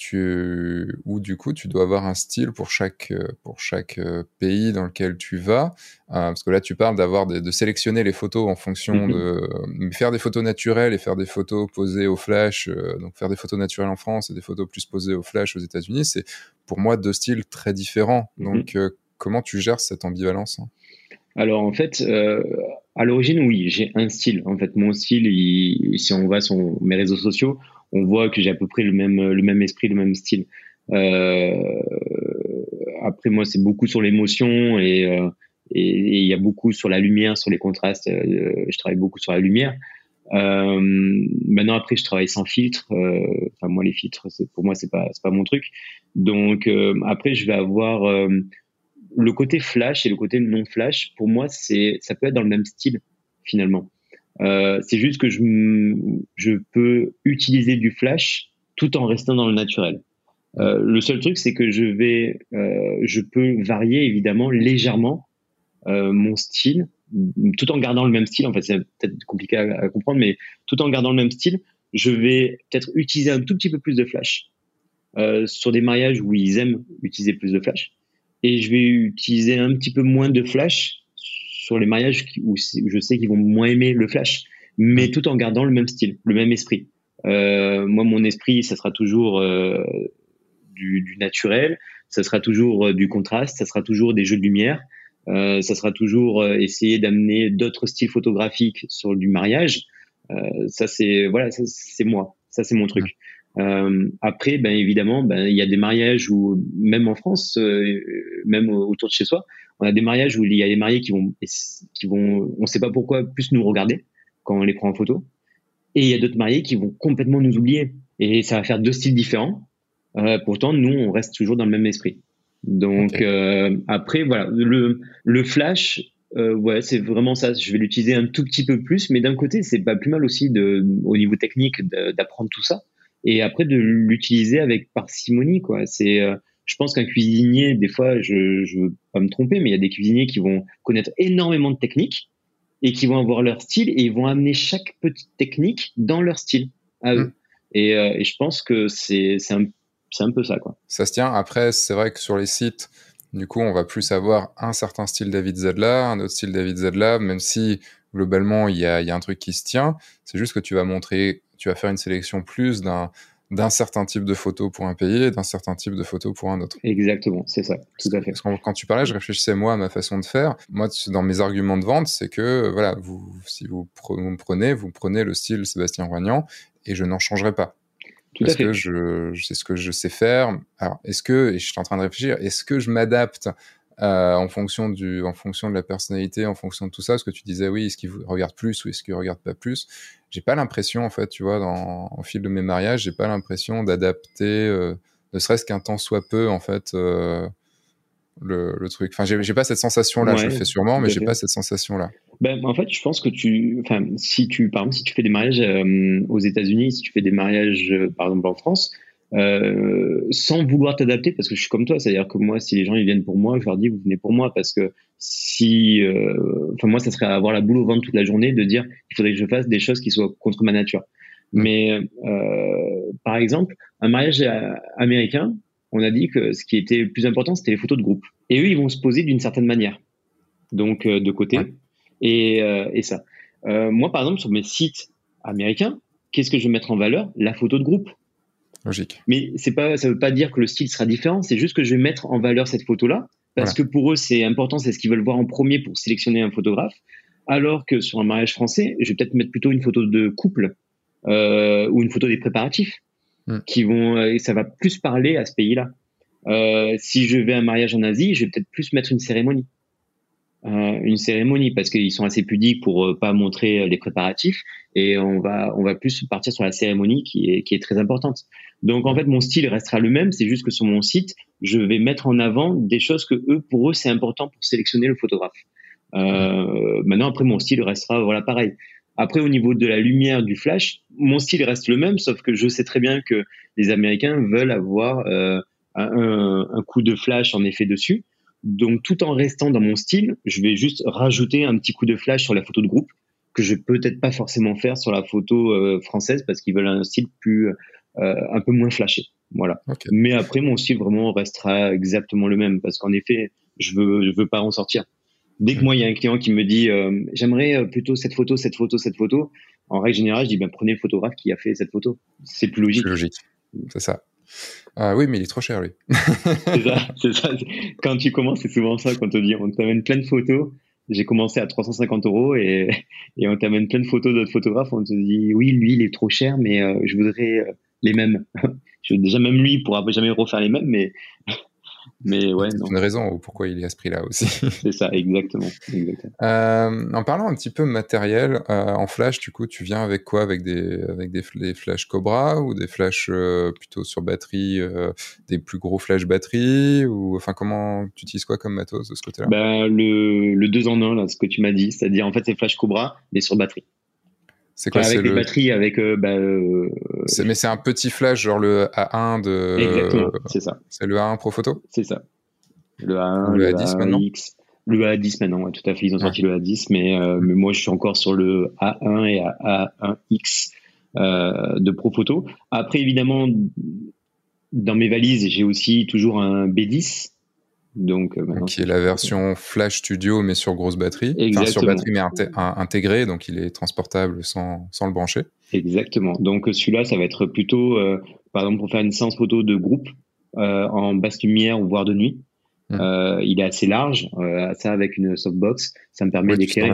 tu, ou du coup, tu dois avoir un style pour chaque, pour chaque pays dans lequel tu vas. parce que là, tu parles d'avoir de sélectionner les photos en fonction mm-hmm. de faire des photos naturelles et faire des photos posées au flash. donc faire des photos naturelles en France et des photos plus posées au flash aux États-Unis, c'est pour moi deux styles très différents. Mm-hmm. Donc, comment tu gères cette ambivalence hein? Alors en fait, euh, à l'origine, oui, j'ai un style. En fait, mon style, il, si on va sur mes réseaux sociaux, on voit que j'ai à peu près le même, le même esprit, le même style. Euh, après, moi, c'est beaucoup sur l'émotion et euh, il y a beaucoup sur la lumière, sur les contrastes. Euh, je travaille beaucoup sur la lumière. Euh, maintenant, après, je travaille sans filtre. Euh, enfin, moi, les filtres, pour moi, c'est pas, pas mon truc. Donc, après, je vais avoir le côté flash et le côté non flash. Pour moi, c'est, ça peut être dans le même style finalement. Euh, c'est juste que je, je peux utiliser du flash tout en restant dans le naturel. Euh, le seul truc, c'est que je vais, euh, je peux varier évidemment légèrement euh, mon style, tout en gardant le même style. En fait, c'est peut-être compliqué à, à, comprendre, mais tout en gardant le même style, je vais peut-être utiliser un tout petit peu plus de flash euh, sur des mariages où ils aiment utiliser plus de flash, et je vais utiliser un petit peu moins de flash sur les mariages où, je sais qu'ils vont moins aimer le flash, mais tout en gardant le même style, le même esprit. Euh, moi, mon esprit, ça sera toujours euh, du, naturel, ça sera toujours du contraste, ça sera toujours des jeux de lumière, ça sera toujours essayer d'amener d'autres styles photographiques sur du mariage. ça c'est voilà, c'est moi, ça c'est mon truc. Euh, après, ben évidemment, ben il y a des mariages où même en France, euh, même autour de chez soi, on a des mariages où il y a des mariés qui vont, qui vont, on sait pas pourquoi, plus nous regarder quand on les prend en photo, et il y a d'autres mariés qui vont complètement nous oublier. Et ça va faire deux styles différents. Euh, pourtant, nous, on reste toujours dans le même esprit. Donc euh, après, voilà, le le flash, euh, ouais, c'est vraiment ça. Je vais l'utiliser un tout petit peu plus, mais d'un côté, c'est pas plus mal aussi de, au niveau technique, d'apprendre tout ça et après de l'utiliser avec parcimonie quoi c'est euh, je pense qu'un cuisinier des fois je je veux pas me tromper mais il y a des cuisiniers qui vont connaître énormément de techniques et qui vont avoir leur style et ils vont amener chaque petite technique dans leur style à eux mm. et, euh, et je pense que c'est c'est un c'est un peu ça quoi ça se tient après c'est vrai que sur les sites du coup, on va plus avoir un certain style David Zedla, un autre style David Zedla, même si globalement il y a, y a un truc qui se tient. C'est juste que tu vas montrer tu vas faire une sélection plus d'un d'un certain type de photo pour un pays et d'un certain type de photo pour un autre. Exactement, c'est ça, tout à fait. Parce que quand tu parlais, je réfléchissais moi à ma façon de faire. Moi, dans mes arguments de vente, c'est que voilà, vous, si vous, me prenez, vous prenez le style Sébastien Roignan et je n'en changerai pas. Tout parce à fait. que je, je sais ce que je sais faire. Alors, est-ce que, et je suis en train de réfléchir, est-ce que je m'adapte euh, en fonction du, en fonction de la personnalité, en fonction de tout ça. Parce que tu disais, oui, est-ce qu'il regarde plus ou est-ce qu'il regarde pas plus? J'ai pas l'impression, en fait, tu vois, dans, au fil de mes mariages, j'ai pas l'impression d'adapter, euh, ne serait-ce qu'un temps soit peu, en fait, euh, le, le, truc. Enfin, j'ai pas cette sensation-là. je le fais sûrement, mais j'ai pas cette sensation-là. Ben, en fait, je pense que tu, enfin, si tu, par exemple, si tu fais des mariages aux États-Unis, si tu fais des mariages, par exemple, en France, euh, sans vouloir t'adapter parce que je suis comme toi c'est à dire que moi si les gens ils viennent pour moi je leur dis vous venez pour moi parce que si euh, enfin moi ça serait avoir la boule au ventre toute la journée de dire il faudrait que je fasse des choses qui soient contre ma nature. Mais euh, par exemple un mariage américain on a dit que ce qui était le plus important c'était les photos de groupe. Et eux ils vont se poser d'une certaine manière. Donc de côté. Et, et ça. Moi par exemple sur mes sites américains qu'est-ce que je vais mettre en valeur? La photo de groupe Logique. Mais c'est pas, ça veut pas dire que le style sera différent. C'est juste que je vais mettre en valeur cette photo-là parce que pour eux c'est important, c'est ce qu'ils veulent voir en premier pour sélectionner un photographe. Alors que sur un mariage français, je vais peut-être mettre plutôt une photo de couple euh, ou une photo des préparatifs hmm. qui vont, euh, ça va plus parler à ce pays-là. Euh, si je vais à un mariage en Asie, je vais peut-être plus mettre une cérémonie. Euh, une cérémonie parce qu'ils sont assez pudiques pour euh, pas montrer les préparatifs et on va on va plus partir sur la cérémonie qui est qui est très importante. Donc en fait mon style restera le même, c'est juste que sur mon site je vais mettre en avant des choses que eux pour eux c'est important pour sélectionner le photographe. Euh, maintenant après mon style restera voilà pareil. Après au niveau de la lumière du flash, mon style reste le même sauf que je sais très bien que les Américains veulent avoir euh, un, un coup de flash en effet dessus. Donc, tout en restant dans mon style, je vais juste rajouter un petit coup de flash sur la photo de groupe que je vais peut-être pas forcément faire sur la photo euh, française parce qu'ils veulent un style plus, euh, un peu moins flashé. Voilà. Mais après, mon style vraiment restera exactement le même parce qu'en effet, je veux, je veux pas en sortir. Dès que moi, il y a un client qui me dit, euh, j'aimerais plutôt cette photo, cette photo, cette photo, en règle générale, je dis, ben, prenez le photographe qui a fait cette photo. C'est plus logique. C'est logique. C'est ça. Ah oui, mais il est trop cher, lui. c'est ça, c'est ça. Quand tu commences, c'est souvent ça qu'on te dit. On t'amène plein de photos. J'ai commencé à 350 euros et, et on t'amène plein de photos d'autres photographes. On te dit, oui, lui, il est trop cher, mais euh, je voudrais euh, les mêmes. je, déjà, même lui, il pourra jamais refaire les mêmes, mais mais ouais, c'est une raison pourquoi il est à ce prix-là aussi. c'est ça, exactement. Euh, en parlant un petit peu matériel, euh, en flash, du coup, tu viens avec quoi? Avec des avec des, flashs Cobra ou des flashs euh, plutôt sur batterie, des plus gros flash batterie ou enfin comment tu utilises quoi comme matos de ce côté-là? Bah, le le 2 en 1 là, ce que tu m'as dit, c'est-à-dire en fait c'est flash Cobra mais sur batterie. C'est quoi Avec les batteries, avec. Euh, bah, euh, mais c'est un petit flash, genre le A1 de. Exactement, c'est ça. C'est le A1 Pro Photo? C'est ça. Le A1, le, A10 maintenant X. Le A10 maintenant, tout à fait. Ils ont sorti le A10, mais, euh, mais moi je suis encore sur le A1 et A1X de Pro Photo. Après, évidemment, dans mes valises, j'ai aussi toujours un B10 donc, euh, qui est la version Flash Studio mais sur grosse batterie, enfin, sur batterie mais intégrée, donc il est transportable sans, sans le brancher. Exactement. Donc celui-là, ça va être plutôt, euh, par exemple, pour faire une séance photo de groupe, en basse lumière ou voire de nuit. Mmh. il est assez large, ça avec une softbox, ça me permet d'éclairer.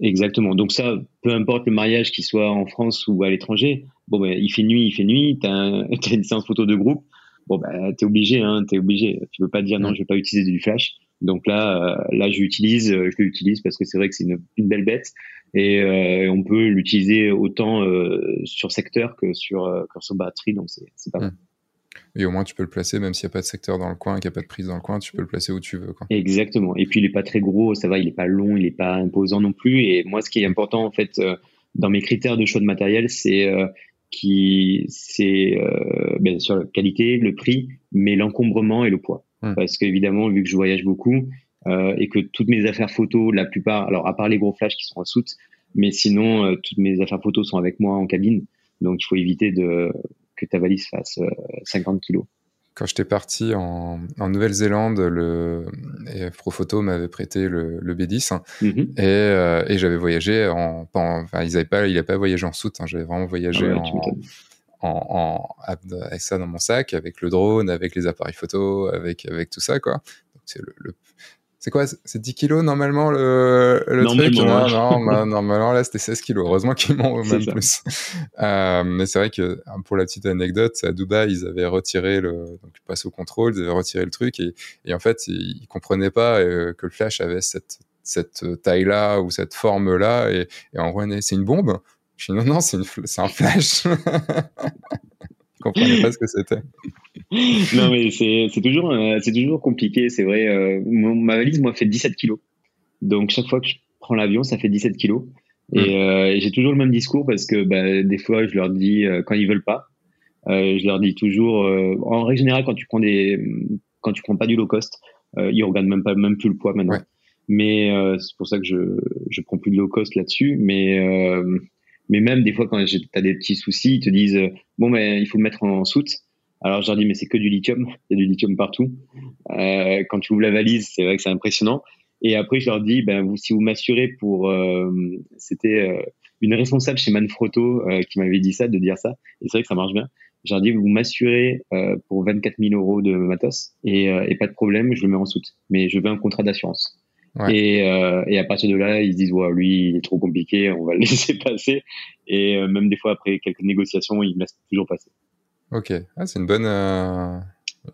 exactement. Donc ça, peu importe le mariage qui soit en France ou à l'étranger, bon ben il fait nuit, il fait nuit, t'as un, as une séance photo de groupe, bon ben t'es obligé, hein, t'es obligé. Tu peux pas dire non, je vais pas utiliser du flash. Donc là, euh, là, j'utilise, euh, je l'utilise parce que c'est vrai que c'est une, une, belle bête et euh, on peut l'utiliser autant sur secteur que sur que sur batterie, donc c'est pas mal. Et au moins, tu peux le placer, même s'il n'y a pas de secteur dans le coin, qu'il n'y a pas de prise dans le coin, tu peux le placer où tu veux. Quoi. Exactement. Et puis, il n'est pas très gros, ça va, il n'est pas long, il n'est pas imposant non plus. Et moi, ce qui est important, en fait, dans mes critères de choix de matériel, c'est qui c'est euh, bien sûr la qualité, le prix, mais l'encombrement et le poids. Hmm. Parce qu'évidemment, vu que je voyage beaucoup euh, et que toutes mes affaires photos, la plupart, alors à part les gros flashs qui sont en soute, mais sinon euh, toutes mes affaires photos sont avec moi en cabine, donc il faut éviter de que ta valise fasse 50 euh, kilos quand j'étais parti en, Nouvelle-Zélande, le Profoto m'avait prêté le, B10 hein. mm-hmm. euh, et, j'avais voyagé en, enfin, ils avaient pas, il n'a pas voyagé en soute. Hein. j'avais vraiment voyagé ah en, avec ça dans mon sac, avec le drone, avec les appareils photo, avec avec tout ça quoi. C'est le, c'est quoi? C'est 10 kilos normalement le, le truc? Non, non bah, normalement là c'était 16 kilos. Heureusement qu'ils m'ont même plus. Euh, mais c'est vrai que pour la petite anecdote, à Dubaï, ils avaient retiré le, donc passe au contrôle, ils avaient retiré le truc et, et en fait ils, comprenaient pas euh, que le flash avait cette cette taille là ou cette forme là et, et en vrai c'est une bombe. Je dis non non c'est un flash. Comprenais pas ce que c'était. non, mais c'est toujours, euh, c'est toujours compliqué, c'est vrai. Euh, ma valise, moi, fait 17 kilos. Donc, chaque fois que je prends l'avion, ça fait 17 kilos. Mm. Euh, et, j'ai toujours le même discours parce que bah, des fois, je leur dis, quand ils veulent pas, je leur dis toujours, en règle générale, quand tu prends des, quand tu prends pas du low cost, ils regardent même pas, même plus le poids maintenant. Mais c'est pour ça que je, je prends plus de low cost là-dessus. Mais mais même des fois, quand tu as des petits soucis, ils te disent bon, ben il faut le mettre en soute. Alors je leur dis mais c'est que du lithium, il y a du lithium partout. Euh, quand tu ouvres la valise, c'est vrai que c'est impressionnant. Et après je leur dis ben vous si vous m'assurez pour, euh, c'était euh, une responsable chez Manfrotto euh, qui m'avait dit ça, de dire ça. Et c'est vrai que ça marche bien. Je leur dis vous m'assurez euh, pour 24 000 euros de matos et, et, pas de problème, je le mets en soute. Mais je veux un contrat d'assurance. Et, euh, et, à partir de là, ils se disent, ouais, lui, il est trop compliqué, on va le laisser passer. Et euh, même des fois, après quelques négociations, ils me laissent toujours passer. Ok, ah, c'est une bonne, euh,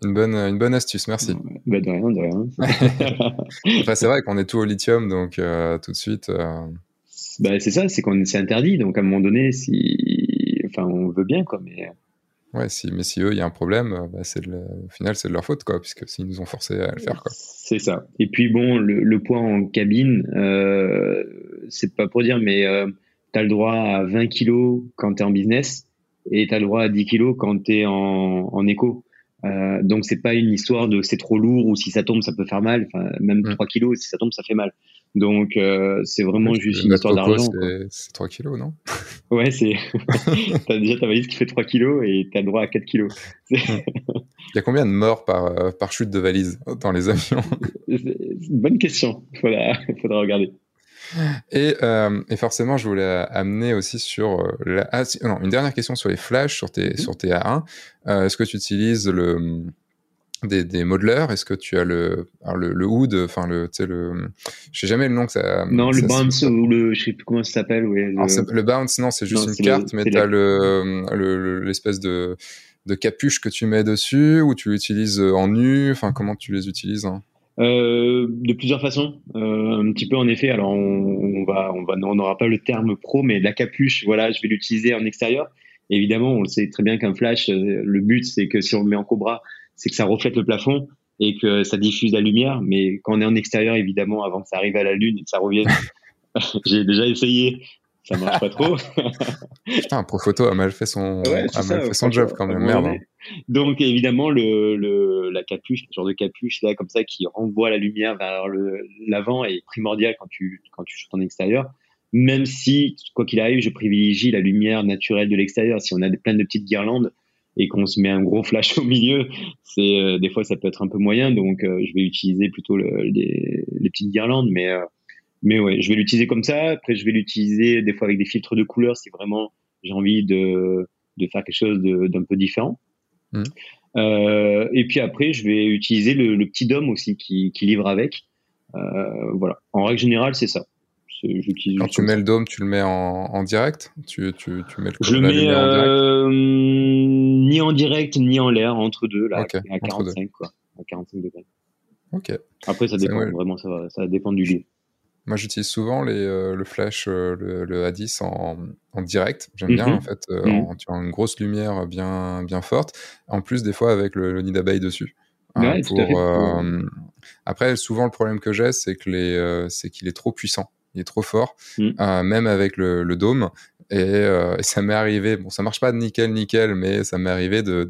une bonne, une bonne astuce. Merci. Bah, de rien, de rien. enfin, c'est vrai qu'on est tout au lithium, donc tout de suite. Bah, c'est ça, c'est qu'on c'est interdit. Donc à un moment donné, si, enfin, on veut bien, quoi, mais Si, mais si eux, il y a un problème, euh, bah, au final, c'est de leur faute, quoi, puisque s'ils nous ont forcé à le faire. C'est ça. Et puis bon, le, le poids en cabine, euh, c'est pas pour dire, mais euh, tu as le droit à 20 kilos quand tu es en business et tu as le droit à 10 kilos quand tu es en, en éco. Euh, donc c'est pas une histoire de c'est trop lourd ou si ça tombe ça peut faire mal. Enfin, même 3 mm. kilos si ça tombe ça fait mal. Donc euh, c'est vraiment juste une histoire d'argent. C'est 3 kilos non? Ouais c'est. t'as déjà ta valise qui fait 3 kilos et t'as le droit à 4 kilos. Mm. Il y a combien de morts par, euh, par chute de valise dans les avions? Une bonne question. Faudra, faudra regarder. Et, euh, et, forcément, je voulais amener aussi sur euh, la, ah, non, une dernière question sur les flashs, sur tes, mhm. sur tes A1. Euh, Est-ce que tu utilises le, des, des modelers Est-ce que tu as le, le, le, hood Enfin, le, tu sais, le, je sais jamais le nom que ça. Non, le bounce ou le, je sais plus comment ça s'appelle. le... le... bounce, non, c'est juste une carte, mais tu as le, l'espèce de, de capuche que tu mets dessus ou tu l'utilises en nu? Enfin, comment tu les utilises hein? Euh, de plusieurs façons, euh, un petit peu en effet. Alors on, on va, on va, on n'aura pas le terme pro, mais la capuche, voilà, je vais l'utiliser en extérieur. évidemment, on le sait très bien qu'un flash, euh, le but c'est que si on le met en cobra, c'est que ça reflète le plafond et que ça diffuse la lumière. Mais quand on est en extérieur, évidemment, avant que ça arrive à la lune et que ça revienne, j'ai déjà essayé ça marche pas trop. Putain, Profoto a mal fait son, a mal fait son job quand même, merde. Hein. Donc évidemment le, le, la capuche, le genre de capuche là comme ça qui renvoie la lumière vers l'avant est primordial quand tu quand tu shootes en extérieur. Même si quoi qu'il arrive, je privilégie la lumière naturelle de l'extérieur. Si on a plein de petites guirlandes et qu'on se met un gros flash au milieu, c'est euh, des fois ça peut être un peu moyen. Donc euh, je vais utiliser plutôt le, les, les, petites guirlandes, mais euh, mais ouais, je vais l'utiliser comme ça. Après, je vais l'utiliser des fois avec des filtres de couleurs si vraiment j'ai envie de, de faire quelque chose d'un peu différent. Mmh. et puis après, je vais utiliser le, petit DOM aussi qui, qui livre avec. voilà. En règle générale, c'est ça. Quand tu mets le dôme, tu le mets en, direct? Tu, tu, tu, mets le Je le mets euh, ni en direct ni en l'air, entre deux, là, à 45, quoi. À 45 degrés. Ok. Après, ça dépend, vraiment, ça, ça dépend du lieu. Moi, j'utilise souvent les, euh, le flash, euh, le, le, A10 en, en direct. J'aime bien, mhm. en fait. Mhm. tu as une grosse lumière bien, bien forte. En plus, des fois, avec le, nid d'abeille dessus. Hein, pour, Après, souvent, le problème que j'ai, c'est que les, c'est qu'il est trop puissant il est trop fort, mm. euh, même avec le, dôme. Euh, et, ça m'est arrivé, bon, ça marche pas de nickel, nickel, mais ça m'est arrivé de,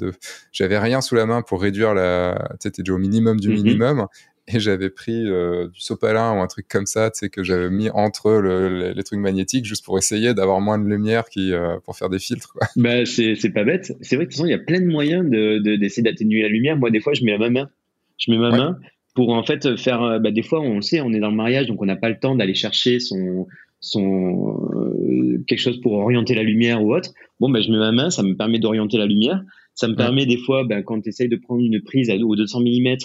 j'avais rien sous la main pour réduire la, tu sais, déjà au minimum du minimum, et j'avais pris euh, du sopalin ou un truc comme ça, tu sais, que j'avais mis entre les, trucs magnétiques juste pour essayer d'avoir moins de lumière qui, pour faire des filtres. Quoi. Bah, c'est, pas bête. C'est vrai que de toute façon, il y a plein de moyens de, d'essayer d'atténuer la lumière. Moi, des fois, je mets ma main. Je mets ma main pour en fait faire euh, bah, des fois on le sait on est dans le mariage donc on n'a pas le temps d'aller chercher son son euh, quelque chose pour orienter la lumière ou autre bon ben je mets ma main ça me permet d'orienter la lumière ça me permet des fois ben, quand tu essayes de prendre une prise à, au 200 mm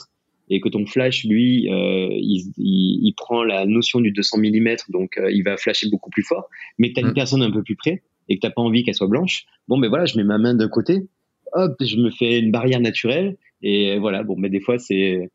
et que ton flash lui euh, il, il, prend la notion du 200 mm donc il va flasher beaucoup plus fort mais que tu as une personne un peu plus près et que tu pas envie qu'elle soit blanche bon ben voilà je mets ma main d'un côté hop je me fais une barrière naturelle et voilà bon mais des fois c'est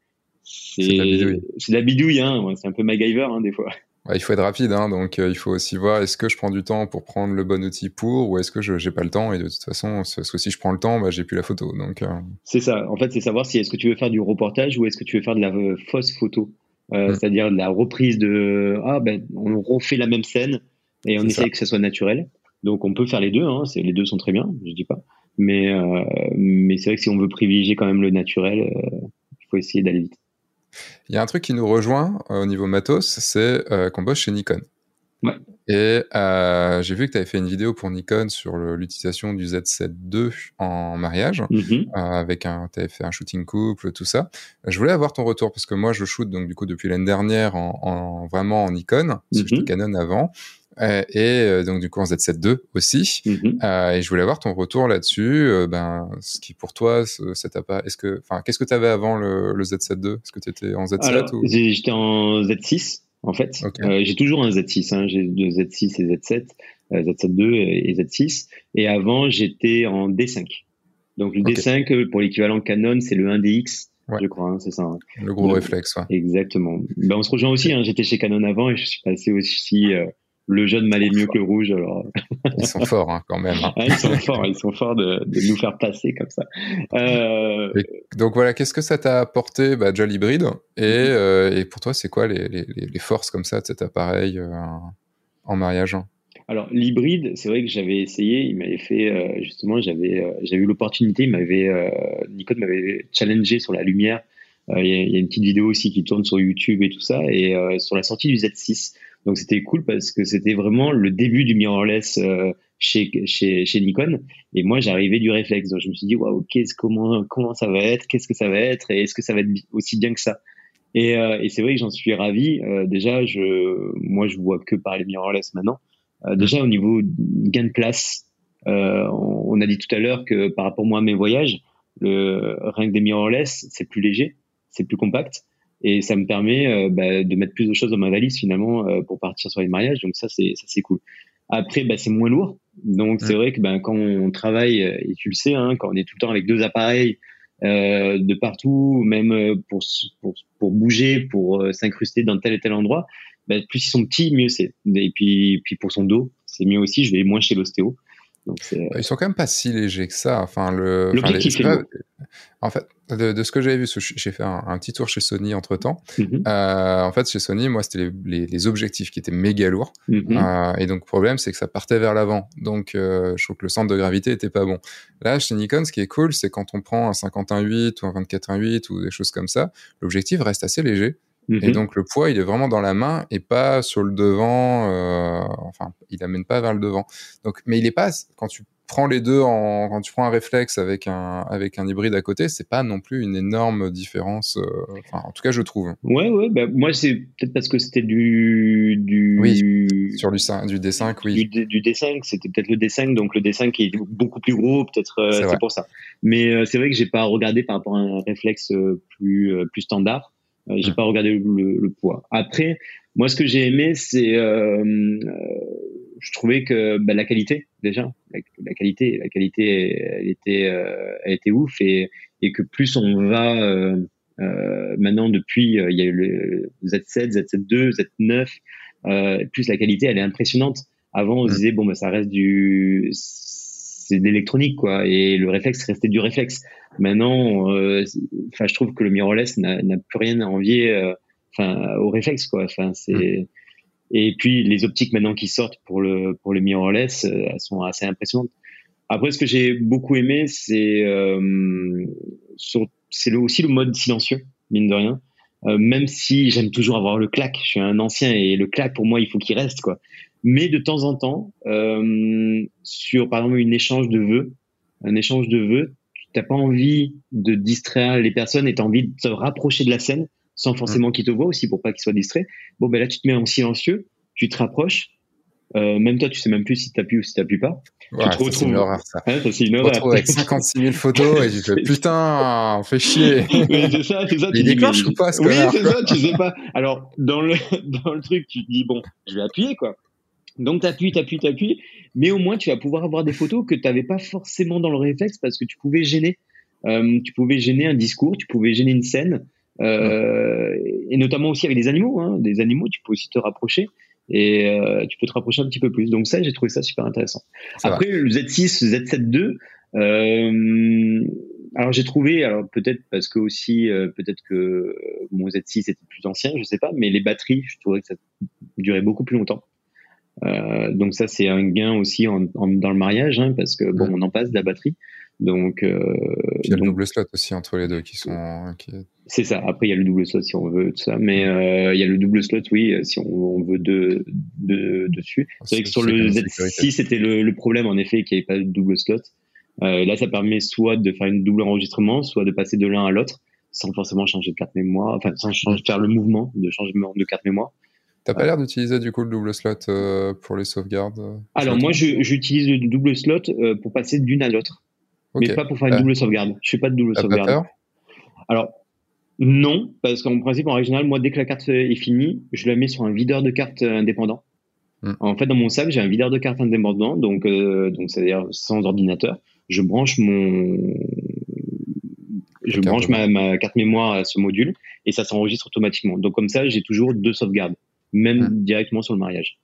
c'est de la bidouille. C'est la bidouille, hein. c'est un peu MacGyver hein, des fois. Il faut être rapide, hein, donc euh, il faut aussi voir est-ce que je prends du temps pour prendre le bon outil pour, ou est-ce que je n'ai pas le temps et de toute façon, parce que si je prends le temps, bah, j'ai plus la photo. Donc euh. c'est ça. En fait, c'est savoir si est-ce que tu veux faire du reportage ou est-ce que tu veux faire de la euh, fausse photo, mm. c'est-à-dire de la reprise de ah ben on refait la même scène et on essaye que ça soit naturel. Donc on peut faire les deux, hein, les deux sont très bien, je dis pas. Mais mais c'est vrai que si on veut privilégier quand même le naturel, il faut essayer d'aller vite. Il y a un truc qui nous rejoint euh, au niveau matos, c'est euh, qu'on bosse chez Nikon. Ouais. Et euh, j'ai vu que tu avais fait une vidéo pour Nikon sur l'utilisation du Z7 II en mariage, mm-hmm. avec un, tu avais fait un shooting couple, tout ça. Je voulais avoir ton retour parce que moi je shoot donc du coup depuis l'année dernière en, vraiment en Nikon, parce que j'étais. Canon avant. Euh, et euh, donc du coup en Z7 II aussi. Mhm. Euh, et je voulais avoir ton retour là-dessus. ben, ce qui pour toi, cet pas Est-ce que, enfin, qu'est-ce que tu avais avant le, Z7 II Est-ce que tu étais en Z7 ou... J'étais en Z6 en fait. j'ai toujours un Z6. Hein. J'ai deux Z6 et Z7, Z7 II et, Z6. Et avant, j'étais en D5. Donc le D5 pour l'équivalent Canon, c'est le 1DX. Je crois, hein, c'est ça. Hein. Le gros réflexe, ouais. Exactement. Ben, on se rejoint aussi. J'étais chez Canon avant et je suis passé aussi le jaune m'allait mieux que le rouge. Alors... Ils sont forts hein, quand même. Hein. ils sont forts, ils sont forts de, nous faire passer comme ça. Euh... donc voilà, qu'est-ce que ça t'a apporté? Bah, déjà l'hybride et, mhm. euh, et, pour toi, c'est quoi les, les, les, forces comme ça de cet appareil euh, en mariage alors l'hybride, c'est vrai que j'avais essayé, il m'avait fait euh, justement, j'avais euh, j'avais eu l'opportunité, il m'avait Nikon m'avait challengé sur la lumière. Il y, y, a une petite vidéo aussi qui tourne sur YouTube et tout ça, et sur la sortie du Z6. Donc c'était cool parce que c'était vraiment le début du mirrorless euh, chez, chez, chez Nikon. Et moi, j'arrivais du réflexe. Donc je me suis dit, waouh, qu'est-ce, comment, comment ça va être? Qu'est-ce que ça va être? Et est-ce que ça va être aussi bien que ça? Et, euh, et c'est vrai que j'en suis ravi. Euh, déjà, je, moi, je vois que par les mirrorless maintenant. déjà, au niveau gain de place, on a dit tout à l'heure que par rapport à mes voyages, le, rien que des mirrorless, c'est plus léger, c'est plus compact et ça me permet euh, bah, de mettre plus de choses dans ma valise finalement euh, pour partir sur les mariages. Donc ça c'est ça c'est cool. Après bah, c'est moins lourd. Donc c'est vrai que ben quand on travaille et tu le sais hein, quand on est tout le temps avec deux appareils euh, de partout même pour pour, pour bouger pour s'incruster dans tel et tel endroit bah, plus ils sont petits mieux c'est. Et puis puis pour son dos c'est mieux aussi. Je vais moins chez l'ostéo ils sont quand même pas si légers que ça. Enfin, le, en fait, de, ce que j'avais vu, j'ai fait un, petit tour chez Sony entre temps. Mhm. Euh, en fait, chez Sony, moi, c'était les, objectifs qui étaient méga lourds. Mhm. Euh, et donc, le problème, c'est que ça partait vers l'avant. Donc, euh, je trouve que le centre de gravité était pas bon. Là, chez Nikon, ce qui est cool, c'est quand on prend un 51.8 ou un 24.1.8 ou des choses comme ça, l'objectif reste assez léger. Et mhm. donc le poids, il est vraiment dans la main et pas sur le devant. Euh, enfin, il amène pas vers le devant. Donc, mais il est pas quand tu prends les deux en, quand tu prends un réflexe avec un, avec un hybride à côté, c'est pas non plus une énorme différence. Euh, en tout cas, je trouve. Ouais, ouais. Bah, moi, c'est peut-être parce que c'était du, du. Oui. Sur du, du D5, oui. Du, du D5, c'était peut-être le D5, donc le D5 qui est beaucoup plus gros, peut-être. Euh, c'est pour ça. Mais euh, c'est vrai que j'ai pas regardé par rapport à un réflexe plus, plus standard. J'ai pas regardé le, le, poids. Après, moi, ce que j'ai aimé, c'est je trouvais que bah, la qualité déjà, la, qualité, la qualité, elle était, euh, elle était ouf et, et que plus on va euh, euh, maintenant depuis, il y a eu le Z7, Z7 Z9, plus la qualité, elle est impressionnante. Avant, on se disait bon, bah, ça reste du, c'est de l'électronique quoi, et le réflexe restait du réflexe. Maintenant, enfin, je trouve que le mirrorless n'a plus rien à envier, enfin, au réflexe quoi. Enfin, c'est et puis les optiques maintenant qui sortent pour le pour le mirrorless, euh, elles sont assez impressionnantes. Après, ce que j'ai beaucoup aimé, c'est euh, c'est aussi le mode silencieux, mine de rien. Euh, même si j'aime toujours avoir le clac, je suis un ancien et le clac pour moi il faut qu'il reste quoi. Mais de temps en temps, euh, sur par exemple une échange de vœux, un échange de vœux, tu n'as pas envie de distraire les personnes et tu as envie de te rapprocher de la scène sans forcément qu'il te voit aussi pour pas qu'il soit distrait. Bon, ben là, tu te mets en silencieux, tu te rapproches. Euh, même toi, tu sais même plus si tu appuies ou si tu appuies pas. Ouais, tu te retrouves. C'est une horreur, ça. Hein, c'est une horreur. avec 56 000 photos et tu fais putain, on fait chier. c'est ça, c'est ça. Il déclenche ou pas, ce Oui, c'est ça, tu sais pas. Alors, dans le, dans le truc, tu te dis, bon, je vais appuyer, quoi. Donc, t'appuies, t'appuies, t'appuies. Mais au moins, tu vas pouvoir avoir des photos que tu n'avais pas forcément dans le réflexe parce que tu pouvais gêner. Euh, tu pouvais gêner un discours, tu pouvais gêner une scène. Euh, et notamment aussi avec des animaux. Hein. Des animaux, tu peux aussi te rapprocher et euh, tu peux te rapprocher un petit peu plus. Donc ça, j'ai trouvé ça super intéressant. Après, le Z6, Z7 II, euh, alors j'ai trouvé, alors peut-être parce que aussi, euh, peut-être que mon Z6 était plus ancien, je sais pas, mais les batteries, je trouvais que ça durait beaucoup plus longtemps. Euh, donc ça, c'est un gain aussi en, dans le mariage, hein, parce que bon, on en passe de la batterie. Donc, euh, il y a le double slot aussi entre les deux qui sont. C'est ça. Après, il y a le double slot si on veut tout ça, mais euh, il y a le double slot, oui, si on, veut deux, dessus. C'est vrai que sur le Z6, c'était le, problème en effet qu'il n'y avait pas de double slot. Euh, là, ça permet soit de faire une double enregistrement, soit de passer de l'un à l'autre sans forcément changer de carte mémoire, enfin sans changer, faire le mouvement de changement de carte mémoire. T'as pas l'air d'utiliser du coup le double slot euh, pour les sauvegardes Alors moi, j'utilise le double slot pour passer d'une à l'autre mais pas pour faire une euh, double sauvegarde. Je fais pas de double sauvegarde. Alors, non, parce qu'en principe, en régional, moi, dès que la carte est finie, je la mets sur un videur de cartes indépendant. Hmm. En fait, dans mon sac, j'ai un videur de cartes indépendant, donc, euh, donc c'est-à-dire sans ordinateur. Je branche mon, je branche ma, ma, carte mémoire à ce module et ça s'enregistre automatiquement. Donc comme ça, j'ai toujours deux sauvegardes, même directement sur le mariage.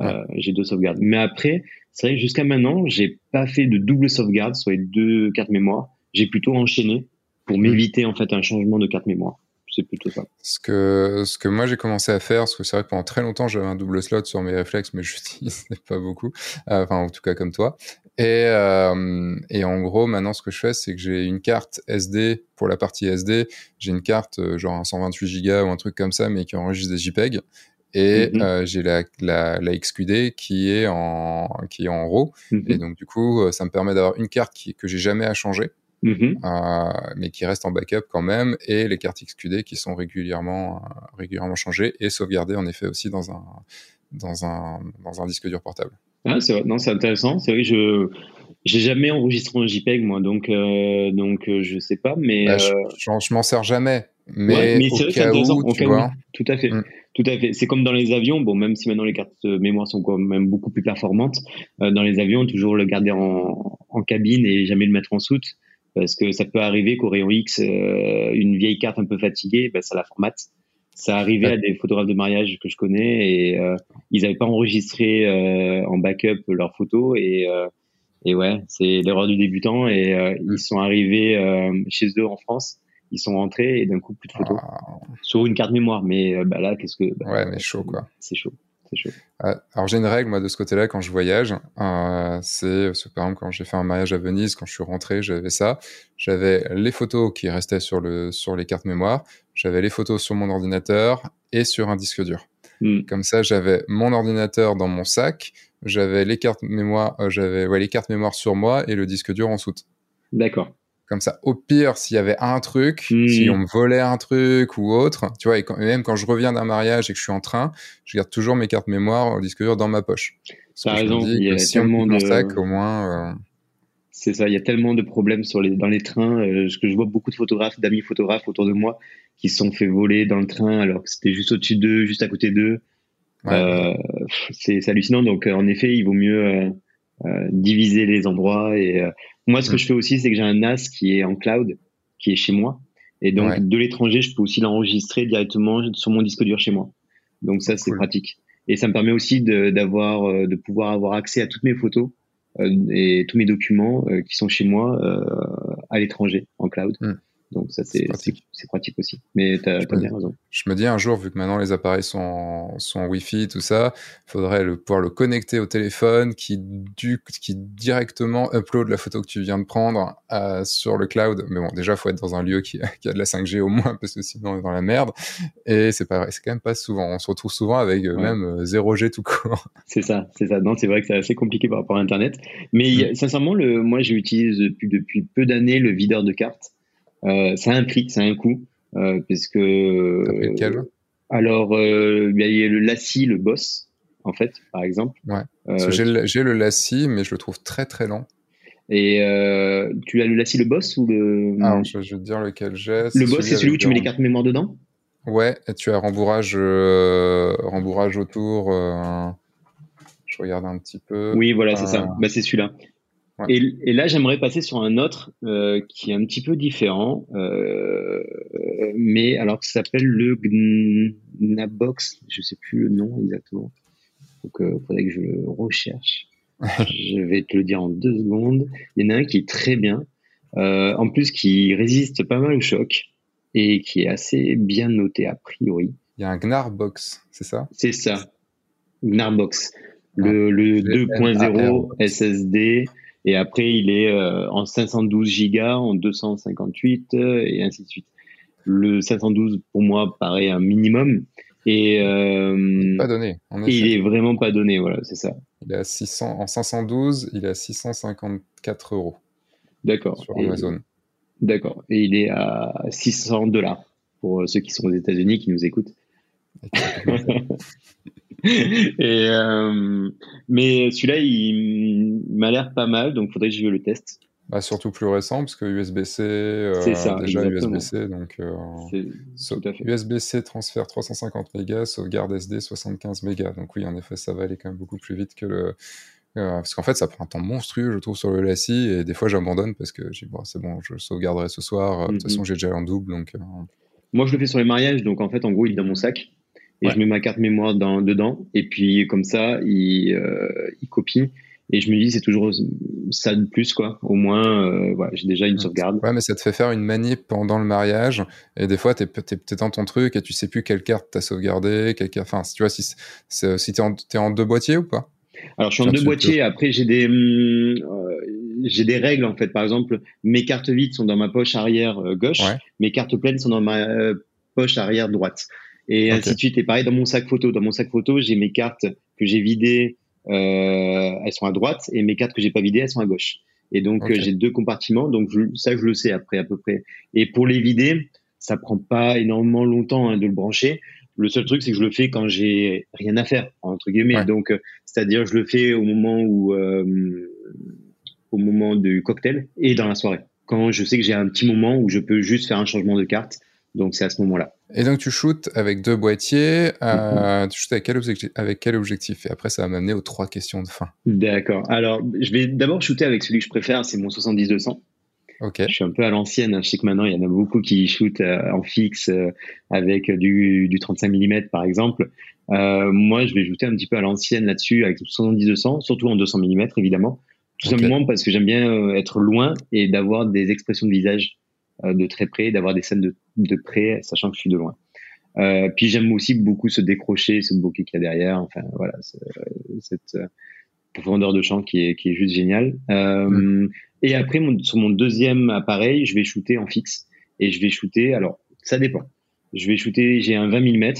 Euh, j'ai deux sauvegardes. Mais après, c'est vrai que jusqu'à maintenant, j'ai pas fait de double sauvegarde sur les deux cartes mémoire. J'ai plutôt enchaîné pour m'éviter en fait un changement de carte mémoire. C'est plutôt ça. Ce que, ce que moi j'ai commencé à faire, parce que c'est vrai que pendant très longtemps j'avais un double slot sur mes réflexes, mais je n'utilisais pas beaucoup. Euh, enfin, en tout cas comme toi. Et, euh, et en gros, maintenant ce que je fais, c'est que j'ai une carte SD pour la partie SD. J'ai une carte euh, genre un 128 Go ou un truc comme ça, mais qui enregistre des JPEG et mmh euh, j'ai la, la, la, XQD qui est en qui est en RAW. Mmh et donc du coup euh, ça me permet d'avoir une carte qui, que j'ai jamais à changer mmh euh, mais qui reste en backup quand même et les cartes XQD qui sont régulièrement euh, régulièrement changées et sauvegardées en effet aussi dans un dans un dans un disque dur portable. Ah c'est non c'est intéressant. C'est vrai que je j'ai jamais enregistré un JPEG moi donc donc je sais pas mais bah, je, je m'en sers jamais mais, mais au cas où, tu vois. tout à fait tout à fait. C'est comme dans les avions. Bon, même si maintenant les cartes mémoire sont quand même beaucoup plus performantes, euh, dans les avions, toujours le garder en, en, cabine et jamais le mettre en soute. Parce que ça peut arriver qu'au rayon X, euh, une vieille carte un peu fatiguée, ben, ça la formate. Ça arrivait à des photographes de mariage que je connais et euh, ils n'avaient pas enregistré en backup leurs photos et, et ouais, c'est l'erreur du débutant et ils sont arrivés chez eux en France ils sont rentrés et d'un coup plus de photos ah. sur une carte mémoire. Mais euh, bah là, qu'est-ce que bah, ouais, mais chaud quoi. C'est chaud. C'est chaud. Ah, alors j'ai une règle moi de ce côté-là quand je voyage, euh, c'est par exemple quand j'ai fait un mariage à Venise, quand je suis rentré, j'avais ça, j'avais les photos qui restaient sur le sur les cartes mémoire, j'avais les photos sur mon ordinateur et sur un disque dur. Hmm. Comme ça, j'avais mon ordinateur dans mon sac, j'avais les cartes mémoire, euh, j'avais ouais, les cartes mémoire sur moi et le disque dur en soute. D'accord. Comme ça, au pire, s'il y avait un truc, si Hmm. on me volait un truc ou autre, tu vois, et, quand- et même quand je reviens d'un mariage et que je suis en train, je garde toujours mes cartes mémoire au disque dur dans ma poche. Raison, dis il y a si tellement de- sac, au moins. euh, C'est ça, il y a tellement de problèmes sur les, dans les trains. euh, que je vois beaucoup de photographes, d'amis photographes autour de moi qui se sont fait voler dans le train alors que c'était juste au-dessus d'eux, juste à côté d'eux. ouais. Euh, c'est hallucinant. Donc, en effet, il vaut mieux diviser les endroits. Et moi, ce que Mm. je fais aussi, c'est que j'ai un NAS qui est en cloud, qui est chez moi. Et donc, Ouais. de l'étranger, je peux aussi l'enregistrer directement sur mon disque dur chez moi. Donc, ça, c'est Cool. pratique. Et ça me permet aussi de, d'avoir, euh, de pouvoir avoir accès à toutes mes photos euh, et tous mes documents euh, qui sont chez moi euh, à l'étranger, en cloud. Mm. Donc, ça, C'est pratique. aussi. Mais t'as, t'as Ouais. bien raison. Je me dis un jour, vu que maintenant les appareils sont en, sont Wi-Fi, tout ça, il faudrait le, pouvoir le connecter au téléphone qui, du, qui directement upload la photo que tu viens de prendre euh, sur le cloud. Mais bon, déjà, il faut être dans un lieu qui, qui a de la 5G au moins, parce que sinon on est dans la merde. Et c'est pas c'est quand même pas souvent. On se retrouve souvent avec euh, Ouais. même euh, 0G tout court. C'est ça, c'est ça. Non, c'est vrai que c'est assez compliqué par rapport à Internet. Mais a- sincèrement, le, moi, j'utilise depuis, depuis peu d'années le videur de cartes. Euh, ça a un prix, ça a un coût, euh, parce que. Lequel Alors, euh, il y a le Lassie, le Boss, en fait, par exemple. Ouais. J'ai le, Lassie, mais je le trouve très très lent. et euh, tu as le Lassie, le Boss ou le. Alors, je, je vais te dire lequel j'ai. le Boss, c'est celui où tu mets le- les cartes mémoire dedans? Ouais, et tu as rembourrage, euh, rembourrage autour. euh, je regarde un petit peu. Oui, voilà, c'est ça. Bah, c'est celui-là. Ouais. Et, et là, j'aimerais passer sur un autre euh, qui est un petit peu différent, euh, mais alors ça s'appelle le Gnabox. Je sais plus le nom exactement. Donc, il faudrait que je le recherche. je vais te le dire en deux secondes. Il y en a un qui est très bien, euh, en plus qui résiste pas mal au choc et qui est assez bien noté a priori. Il y a un Gnarbox, c'est ça? C'est ça. Gnarbox. Le, le GNAR. 2.0 SSD. Et après, il est euh, en 512 Go, en 258 euh, et ainsi de suite. Le 512, pour moi, paraît un minimum. Et, euh, Pas donné. Et il est vraiment pas donné, voilà, c'est ça. Il est à 600, en 512, il est à 654 euros D'accord. sur Amazon. D'accord. Et il est à 600 dollars pour ceux qui sont aux États-Unis qui nous écoutent. Et euh, mais celui-là, il, m'a l'air pas mal, donc faudrait que je le teste. Bah, surtout plus récent, parce que USB-C, euh, C'est ça, déjà. USB-C, donc euh. USB-C transfert 350 mégas, sauvegarde SD 75 mégas. Donc oui, en effet, ça va aller quand même beaucoup plus vite que le... euh, parce qu'en fait, ça prend un temps monstrueux, je trouve, sur le Lassie, et des fois, j'abandonne parce que j'ai bon, c'est bon, je sauvegarderai ce soir. De toute Mhm. façon, j'ai déjà en double, donc euh, Moi, je le fais sur les mariages, donc en fait, en gros, il est dans mon sac et Ouais. je mets ma carte mémoire dans, dedans, et puis comme ça, il, euh, il copie. Et je me dis, c'est toujours ça de plus, quoi. Au moins, euh, voilà, j'ai déjà une sauvegarde. Ouais, mais ça te fait faire une manip pendant le mariage, et des fois, t'es t'es peut-être dans ton truc et tu sais plus quelle carte t'as sauvegardé, quelle carte. Enfin, si tu vois, si, c'est- si t'es en, t'es en deux boîtiers ou pas? Alors, je suis en deux boîtiers. Après, j'ai des, hum, euh, j'ai des règles, en fait. Par exemple, mes cartes vides sont dans ma poche arrière euh, gauche. Ouais. Mes cartes pleines sont dans ma euh, poche arrière droite. Et ainsi de suite. Et pareil, dans mon sac photo. Dans mon sac photo, j'ai mes cartes que j'ai vidées, euh, elles sont à droite. Et mes cartes que j'ai pas vidées, elles sont à gauche. Et donc, euh, j'ai deux compartiments. Donc, je- ça, je le sais après, à peu près. Et pour les vider, ça prend pas énormément longtemps hein, de le brancher. Le seul truc, c'est que je le fais quand j'ai rien à faire, entre guillemets. Ouais. Donc, euh, c'est-à-dire, je le fais au moment où, euh, au moment du cocktail et dans la soirée. Quand je sais que j'ai un petit moment où je peux juste faire un changement de carte. Donc, c'est à ce moment-là. Et donc tu shootes avec deux boîtiers, euh, Mhm. tu shootes avec quel, objectif, avec quel objectif? Et après ça va m'amener aux trois questions de fin. D'accord. Alors, je vais d'abord shooter avec celui que je préfère, c'est mon 70-200. Ok. Je suis un peu à l'ancienne. hein. Je sais que maintenant, il y en a beaucoup qui shootent euh, en fixe euh, avec du, du 35 mm, par exemple. Euh, moi, je vais shooter un petit peu à l'ancienne là-dessus avec 70-200, surtout en 200 mm, évidemment. Tout Ok. simplement parce que j'aime bien être loin et d'avoir des expressions de visage de très près, d'avoir des scènes de, de près, sachant que je suis de loin. Euh, puis j'aime aussi beaucoup se décrocher, ce bokeh qu'il y a derrière. Enfin, voilà, ce- cette euh, profondeur de champ qui est, qui est juste géniale. Euh, Et après, mon, sur mon deuxième appareil, je vais shooter en fixe. Et je vais shooter, alors, ça dépend. Je vais shooter, j'ai un 20 mm.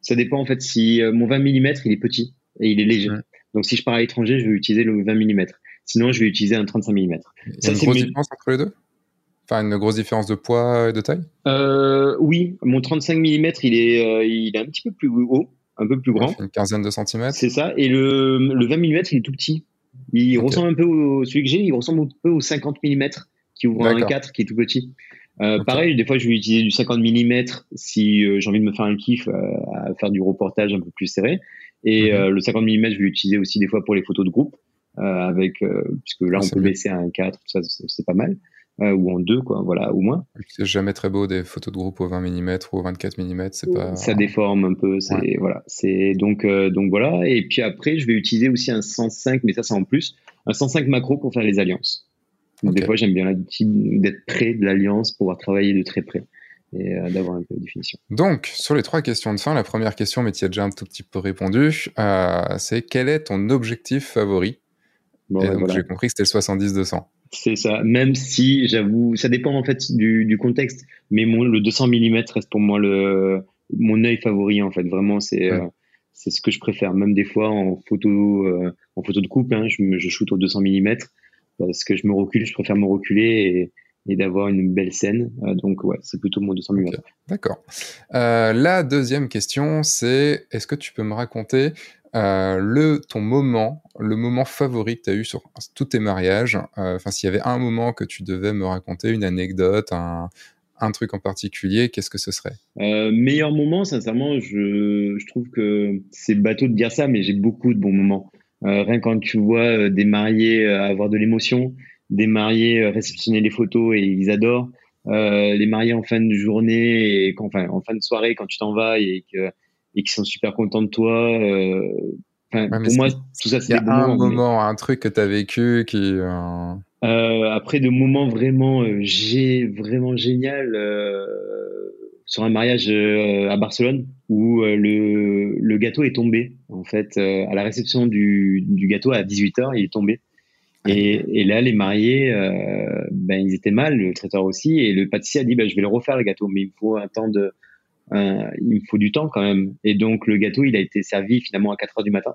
Ça dépend en fait si euh, mon 20 mm, il est petit et il est léger. Donc si je pars à l'étranger, je vais utiliser le 20 mm. Sinon, je vais utiliser un 35 mm. Il y a une grosse différence entre les deux? Enfin, une grosse différence de poids et de taille? Euh, Oui, mon 35 mm, il est, euh, il est un petit peu plus haut, un peu plus grand. Une quinzaine de centimètres. C'est ça. Et le, le 20 mm, il est tout petit. Il ressemble un peu au celui que j'ai, il ressemble un peu au 50 mm qui ouvre un 4 qui est tout petit. Euh, Pareil, des fois, je vais utiliser du 50 mm si euh, j'ai envie de me faire un kiff euh, à faire du reportage un peu plus serré. Et mhm. le 50 mm, je vais l'utiliser aussi des fois pour les photos de groupe, avec puisque là, on peut baisser à un 4, ça c'est pas mal. Ou en 2, quoi, voilà, ou moins. C'est jamais très beau des photos de groupe au 20 mm ou au 24 mm, c'est pas. Ça déforme un peu, c'est voilà, c'est donc donc voilà. Et puis après, je vais utiliser aussi un 105, mais ça c'est en plus, un 105 macro pour faire les alliances. Des fois, j'aime bien l'habitude d'être près de l'alliance, pouvoir travailler de très près et euh, d'avoir un peu de définition. Donc, sur les trois questions de fin, la première question, mais tu as déjà un tout petit peu répondu, euh, c'est quel est ton objectif favori? Et donc, j'ai compris que c'était le 70-200. C'est ça, même si j'avoue, ça dépend en fait du, contexte, mais mon, le 200 mm reste pour moi le, mon œil favori en fait. Vraiment, c'est euh, c'est ce que je préfère. Même des fois en photo, en photo de coupe, hein, je, je shoot au 200 mm parce que je me recule, je préfère me reculer et, d'avoir une belle scène. Euh, donc ouais, c'est plutôt mon 200 mm. D'accord. Euh, la deuxième question, c'est est-ce que tu peux me raconter euh, le ton moment, le moment favori que tu as eu sur tous tes mariages? Enfin, s'il y avait un moment que tu devais me raconter, une anecdote, un, un truc en particulier, qu'est-ce que ce serait? Meilleur moment, sincèrement, je, je trouve que c'est bateau de dire ça, mais j'ai beaucoup de bons moments. Rien quand tu vois des mariés avoir de l'émotion, des mariés réceptionner les photos et ils adorent, les mariés en fin de journée et enfin en fin de soirée quand tu t'en vas et que et qui sont super contents de toi. pour moi, tout ça, c'est un moment, un truc que tu as vécu qui. après de moments vraiment, j'ai vraiment génial sur un mariage euh, à Barcelone où euh, le, le, gâteau est tombé. En fait, euh, à la réception du, du, gâteau à 18h, il est tombé. Et, et là, les mariés, ben, ils étaient mal, le traiteur aussi. Et le pâtissier a dit, ben, je vais le refaire le gâteau, mais il me faut un temps de, il me faut du temps quand même. Et donc, le gâteau, il a été servi finalement à 4 h du matin.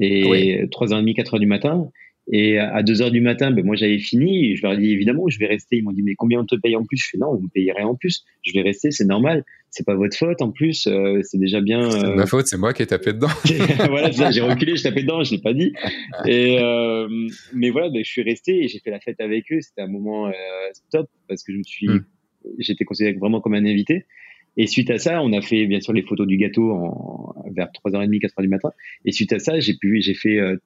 Et 3h30, 4 h du matin. Et à 2 heures du matin, ben moi j'avais fini. Je leur ai dit évidemment, je vais rester. Ils m'ont dit mais combien on te paye en plus? Je fais non, vous me payerez en plus. Je vais rester, c'est normal. C'est pas votre faute en plus. Euh, c'est déjà bien. C'est euh... ma faute, c'est moi qui ai tapé dedans. voilà, j'ai reculé, j'ai tapé dedans, je l'ai pas dit. Et euh, mais voilà, ben, je suis resté et j'ai fait la fête avec eux. C'était un moment euh, top parce que je me suis, hmm. j'étais considéré vraiment comme un invité. Et suite à ça, on a fait bien sûr les photos du gâteau en, vers 3h30, 4h du matin. Et suite à ça, j'ai pu, j'ai fait euh,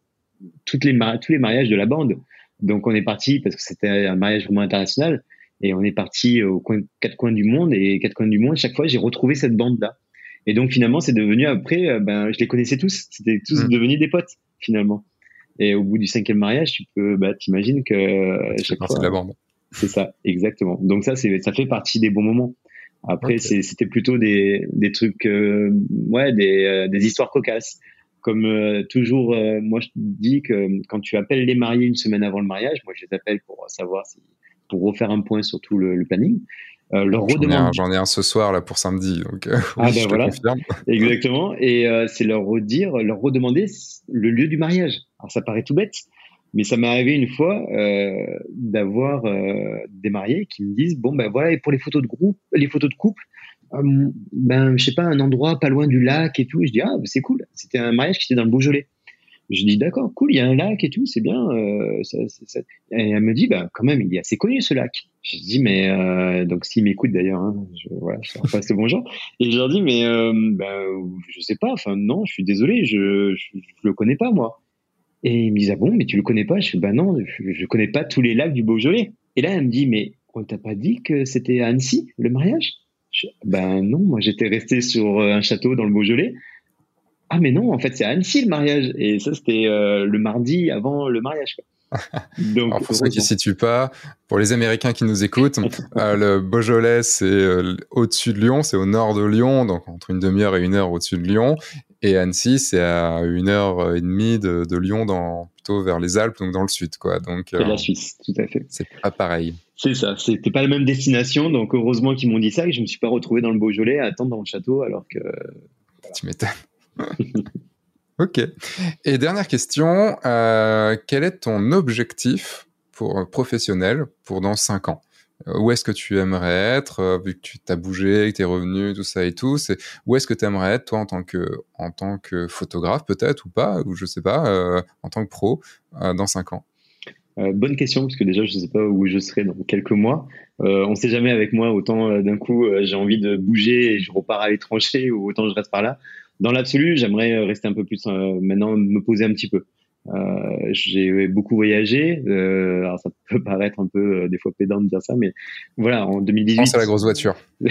toutes les tous les mariages de la bande. Donc on est parti parce que c'était un mariage vraiment international et on est parti aux quatre coins du monde et quatre coins du monde. Chaque fois, j'ai retrouvé cette bande là. Et donc finalement, c'est devenu après, euh, ben je les connaissais tous. C'était tous mmh. devenus des potes finalement. Et au bout du cinquième mariage, tu peux, bah, t'imagines que euh, chaque fois, la bande. C'est ça, exactement. Donc ça, c'est, ça fait partie des bons moments. Après, c'était plutôt des, des trucs, euh, ouais, des, des histoires cocasses comme euh, toujours, euh, moi je dis que quand tu appelles les mariés une semaine avant le mariage, moi je les appelle pour savoir si, pour refaire un point sur tout le, planning. Euh, leur redemander. J'en ai, un ce soir là pour samedi, donc ah ben voilà, exactement. Et c'est leur redire, leur redemander le lieu du mariage. Alors ça paraît tout bête, mais ça m'est arrivé une fois d'avoir des mariés qui me disent bon ben voilà et pour les photos de groupe, les photos de couple, euh, ben, je sais pas, un endroit pas loin du lac et tout. Je dis, ah, c'est cool. C'était un mariage qui était dans le Beaujolais. Je dis, d'accord, cool, il y a un lac et tout, c'est bien. Euh. Et elle me dit, ben, quand même, il est assez connu ce lac. Je dis, mais, euh, donc s'ils m'écoutent d'ailleurs, hein, je, voilà, je leur passe le bonjour. Et je leur dis, mais, ben, je sais pas, enfin, non, je suis désolé, je, je, le connais pas, moi. Et ils me disent, ah bon, mais tu le connais pas? Je fais, ben non, je, je connais pas tous les lacs du Beaujolais. Et là, elle me dit, mais on t'a pas dit que c'était Annecy, le mariage? Ben non, moi j'étais resté sur euh, un château dans le Beaujolais. Ah mais non, en fait c'est à Annecy le mariage. Et ça c'était euh, le mardi avant le mariage. Donc, Alors pour ceux qui ne situent pas, pour les Américains qui nous écoutent, euh, le Beaujolais c'est au-dessus de Lyon, c'est au nord de Lyon, donc entre une demi-heure et une heure au-dessus de Lyon. Et Annecy, c'est à une heure et demie de, de, Lyon, dans, plutôt vers les Alpes, donc dans le sud, quoi. Donc, la Suisse, tout à fait. C'est pas pareil. C'est ça, c'était pas la même destination, donc heureusement qu'ils m'ont dit ça et je me suis pas retrouvé dans le Beaujolais à attendre dans le château alors que. Tu m'étonnes. Ok. Et dernière question, euh, quel est ton objectif pour professionnel pour dans 5 ans? Où est-ce que tu aimerais être, vu que tu t'as bougé, que t'es revenu, tout ça et tout, c'est où est-ce que tu aimerais être toi en tant que en tant que photographe peut-être ou pas, ou je sais pas, en tant que pro dans 5 ans? Euh, bonne question, parce que déjà, je ne sais pas où je serai dans quelques mois. Euh, on ne sait jamais avec moi, autant euh, d'un coup, j'ai envie de bouger et je repars à l'étranger, ou autant je reste par là. Dans l'absolu, j'aimerais rester un peu plus, maintenant, me poser un petit peu. J'ai beaucoup voyagé. alors ça peut paraître un peu des fois pédant de dire ça, mais voilà, en 2018. Pense à la grosse voiture.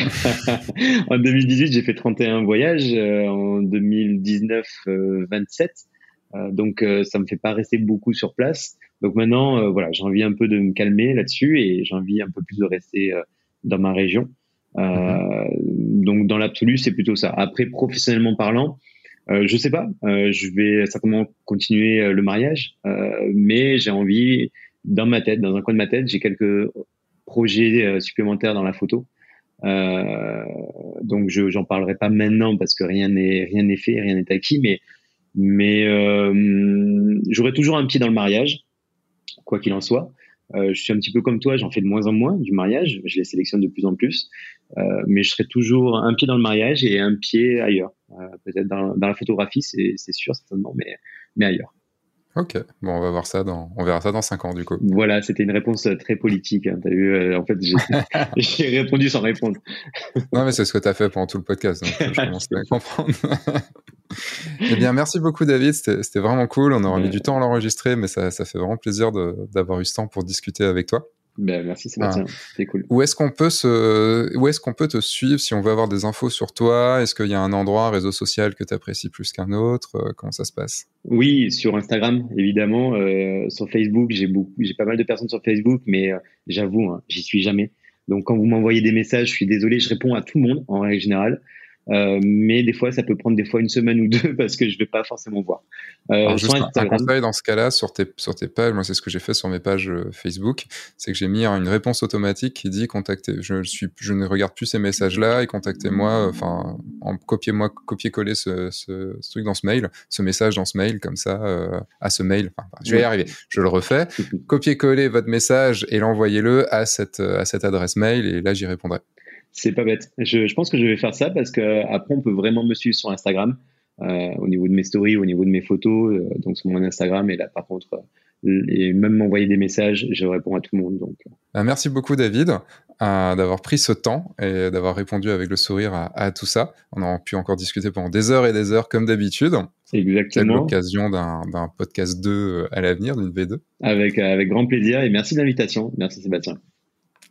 en 2018, j'ai fait 31 voyages. en 2019, 27. donc ça me fait pas rester beaucoup sur place. Donc maintenant, euh, voilà, j'ai envie un peu de me calmer là-dessus et j'ai envie un peu plus de rester euh, dans ma région. Euh, mhm. Donc dans l'absolu, c'est plutôt ça. Après, professionnellement parlant, euh, je sais pas. Euh, je vais certainement continuer le mariage, euh, mais j'ai envie, dans ma tête, dans un coin de ma tête, j'ai quelques projets supplémentaires dans la photo. donc je j'en parlerai pas maintenant parce que rien n'est rien n'est fait, rien n'est acquis, mais mais j'aurai toujours un pied dans le mariage quoi qu'il en soit. Euh, je suis un petit peu comme toi, j'en fais de moins en moins du mariage, je les sélectionne de plus en plus, euh, mais je serai toujours un pied dans le mariage et un pied ailleurs. Euh, peut-être dans, la photographie, c'est sûr certainement, mais, mais ailleurs. Ok, bon, on va voir ça dans, on verra ça dans 5 ans du coup. Voilà, c'était une réponse très politique. Hein. As vu, en fait, j'ai répondu sans répondre. non, mais c'est ce que tu as fait pendant tout le podcast, donc je commence à comprendre. eh bien, merci beaucoup, David. C'était vraiment cool. On aura mis du temps à l'enregistrer, mais ça, ça, fait vraiment plaisir d'avoir eu ce temps pour discuter avec toi. Ben, merci Sébastien, ah. c'est cool. Où est-ce qu'on peut se, où est-ce qu'on peut te suivre si on veut avoir des infos sur toi? Est-ce qu'il y a un endroit, un réseau social que tu apprécies plus qu'un autre? Euh, Comment ça se passe? Oui, sur Instagram évidemment, euh, sur Facebook, j'ai beaucoup, j'ai pas mal de personnes sur Facebook, mais euh, j'avoue, hein, j'y suis jamais. Donc quand vous m'envoyez des messages, je suis désolé, je réponds à tout le monde en règle générale. Euh, mais des fois, ça peut prendre des fois une semaine ou deux parce que je vais pas forcément voir. Euh, juste un, conseil dans ce cas-là sur tes sur tes pages, moi c'est ce que j'ai fait sur mes pages euh, Facebook, c'est que j'ai mis une réponse automatique qui dit contactez. Je suis, je ne regarde plus ces messages-là et contactez-moi. Enfin, en copiez-moi, copier-coller ce, ce, ce, truc dans ce mail, ce message dans ce mail comme ça euh, à ce mail. Enfin, je vais y arriver. Je le refais. Copier-coller votre message et l'envoyez-le à cette à cette adresse mail et là j'y répondrai. C'est pas bête. Je, je, pense que je vais faire ça parce que après on peut vraiment me suivre sur Instagram euh, au niveau de mes stories, au niveau de mes photos, euh, donc sur mon Instagram et là par contre euh, et même m'envoyer des messages, je réponds à tout le monde. Donc. Euh. Bah, merci beaucoup David d'avoir pris ce temps et d'avoir répondu avec le sourire à, à, tout ça. On a pu encore discuter pendant des heures et des heures comme d'habitude. Exactement. C'est l'occasion d'un podcast 2 à l'avenir, d'une V2. Avec, avec grand plaisir et merci de l'invitation. Merci Sébastien.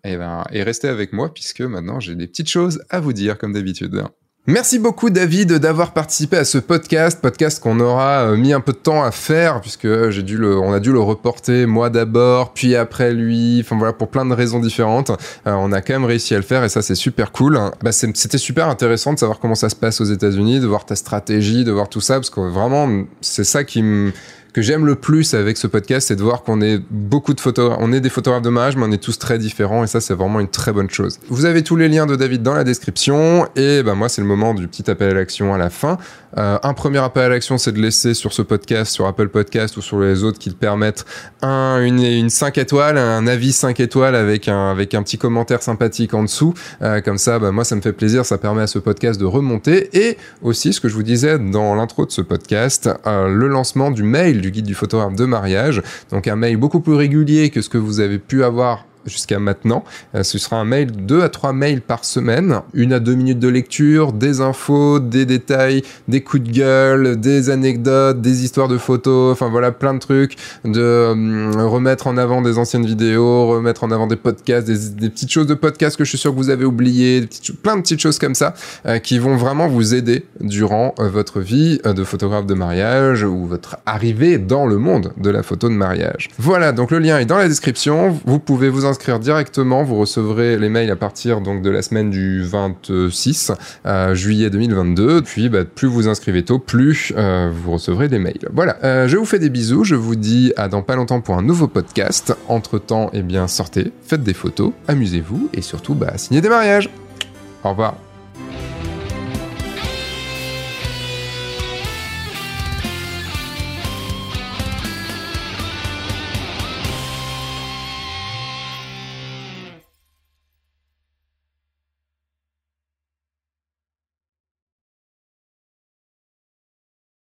Et, eh ben, et restez avec moi puisque maintenant j'ai des petites choses à vous dire comme d'habitude. Merci beaucoup David d'avoir participé à ce podcast, podcast qu'on aura euh, mis un peu de temps à faire puisque j'ai dû le, on a dû le reporter moi d'abord, puis après lui, enfin voilà pour plein de raisons différentes. Euh, on a quand même réussi à le faire et ça c'est super cool. Bah, c'était super intéressant de savoir comment ça se passe aux États-Unis, de voir ta stratégie, de voir tout ça parce que vraiment c'est ça qui me que j'aime le plus avec ce podcast, c'est de voir qu'on est beaucoup de photographes, on est des photographes de mariage, mais on est tous très différents et ça, c'est vraiment une très bonne chose. Vous avez tous les liens de David dans la description et ben moi, c'est le moment du petit appel à l'action à la fin. Euh, un premier appel à l'action, c'est de laisser sur ce podcast, sur Apple Podcast ou sur les autres qui le permettent, un, une, une 5 étoiles, un avis 5 étoiles avec un, petit commentaire sympathique en dessous. Euh, comme ça, ben moi, ça me fait plaisir, ça permet à ce podcast de remonter et aussi, ce que je vous disais dans l'intro de ce podcast, euh, le lancement du mail du guide du photographe de mariage. Donc un mail beaucoup plus régulier que ce que vous avez pu avoir jusqu'à maintenant. Euh, ce sera un mail, 2 à 3 mails par semaine, une à deux minutes de lecture, des infos, des détails, des coups de gueule, des anecdotes, des histoires de photos, enfin voilà, plein de trucs, de euh, remettre en avant des anciennes vidéos, remettre en avant des podcasts, des, petites choses de podcasts que je suis sûr que vous avez oubliées, plein de petites choses comme ça, euh, qui vont vraiment vous aider durant votre vie de photographe de mariage ou votre arrivée dans le monde de la photo de mariage. Voilà, donc le lien est dans la description, vous pouvez vous directement. Vous recevrez les mails à partir donc de la semaine du 26 euh, juillet 2022. Puis bah, plus vous inscrivez tôt, plus euh, vous recevrez des mails. Voilà. Euh, je vous fais des bisous. Je vous dis à dans pas longtemps pour un nouveau podcast. Entre temps, eh bien sortez, faites des photos, amusez-vous et surtout bah, signez des mariages. Au revoir.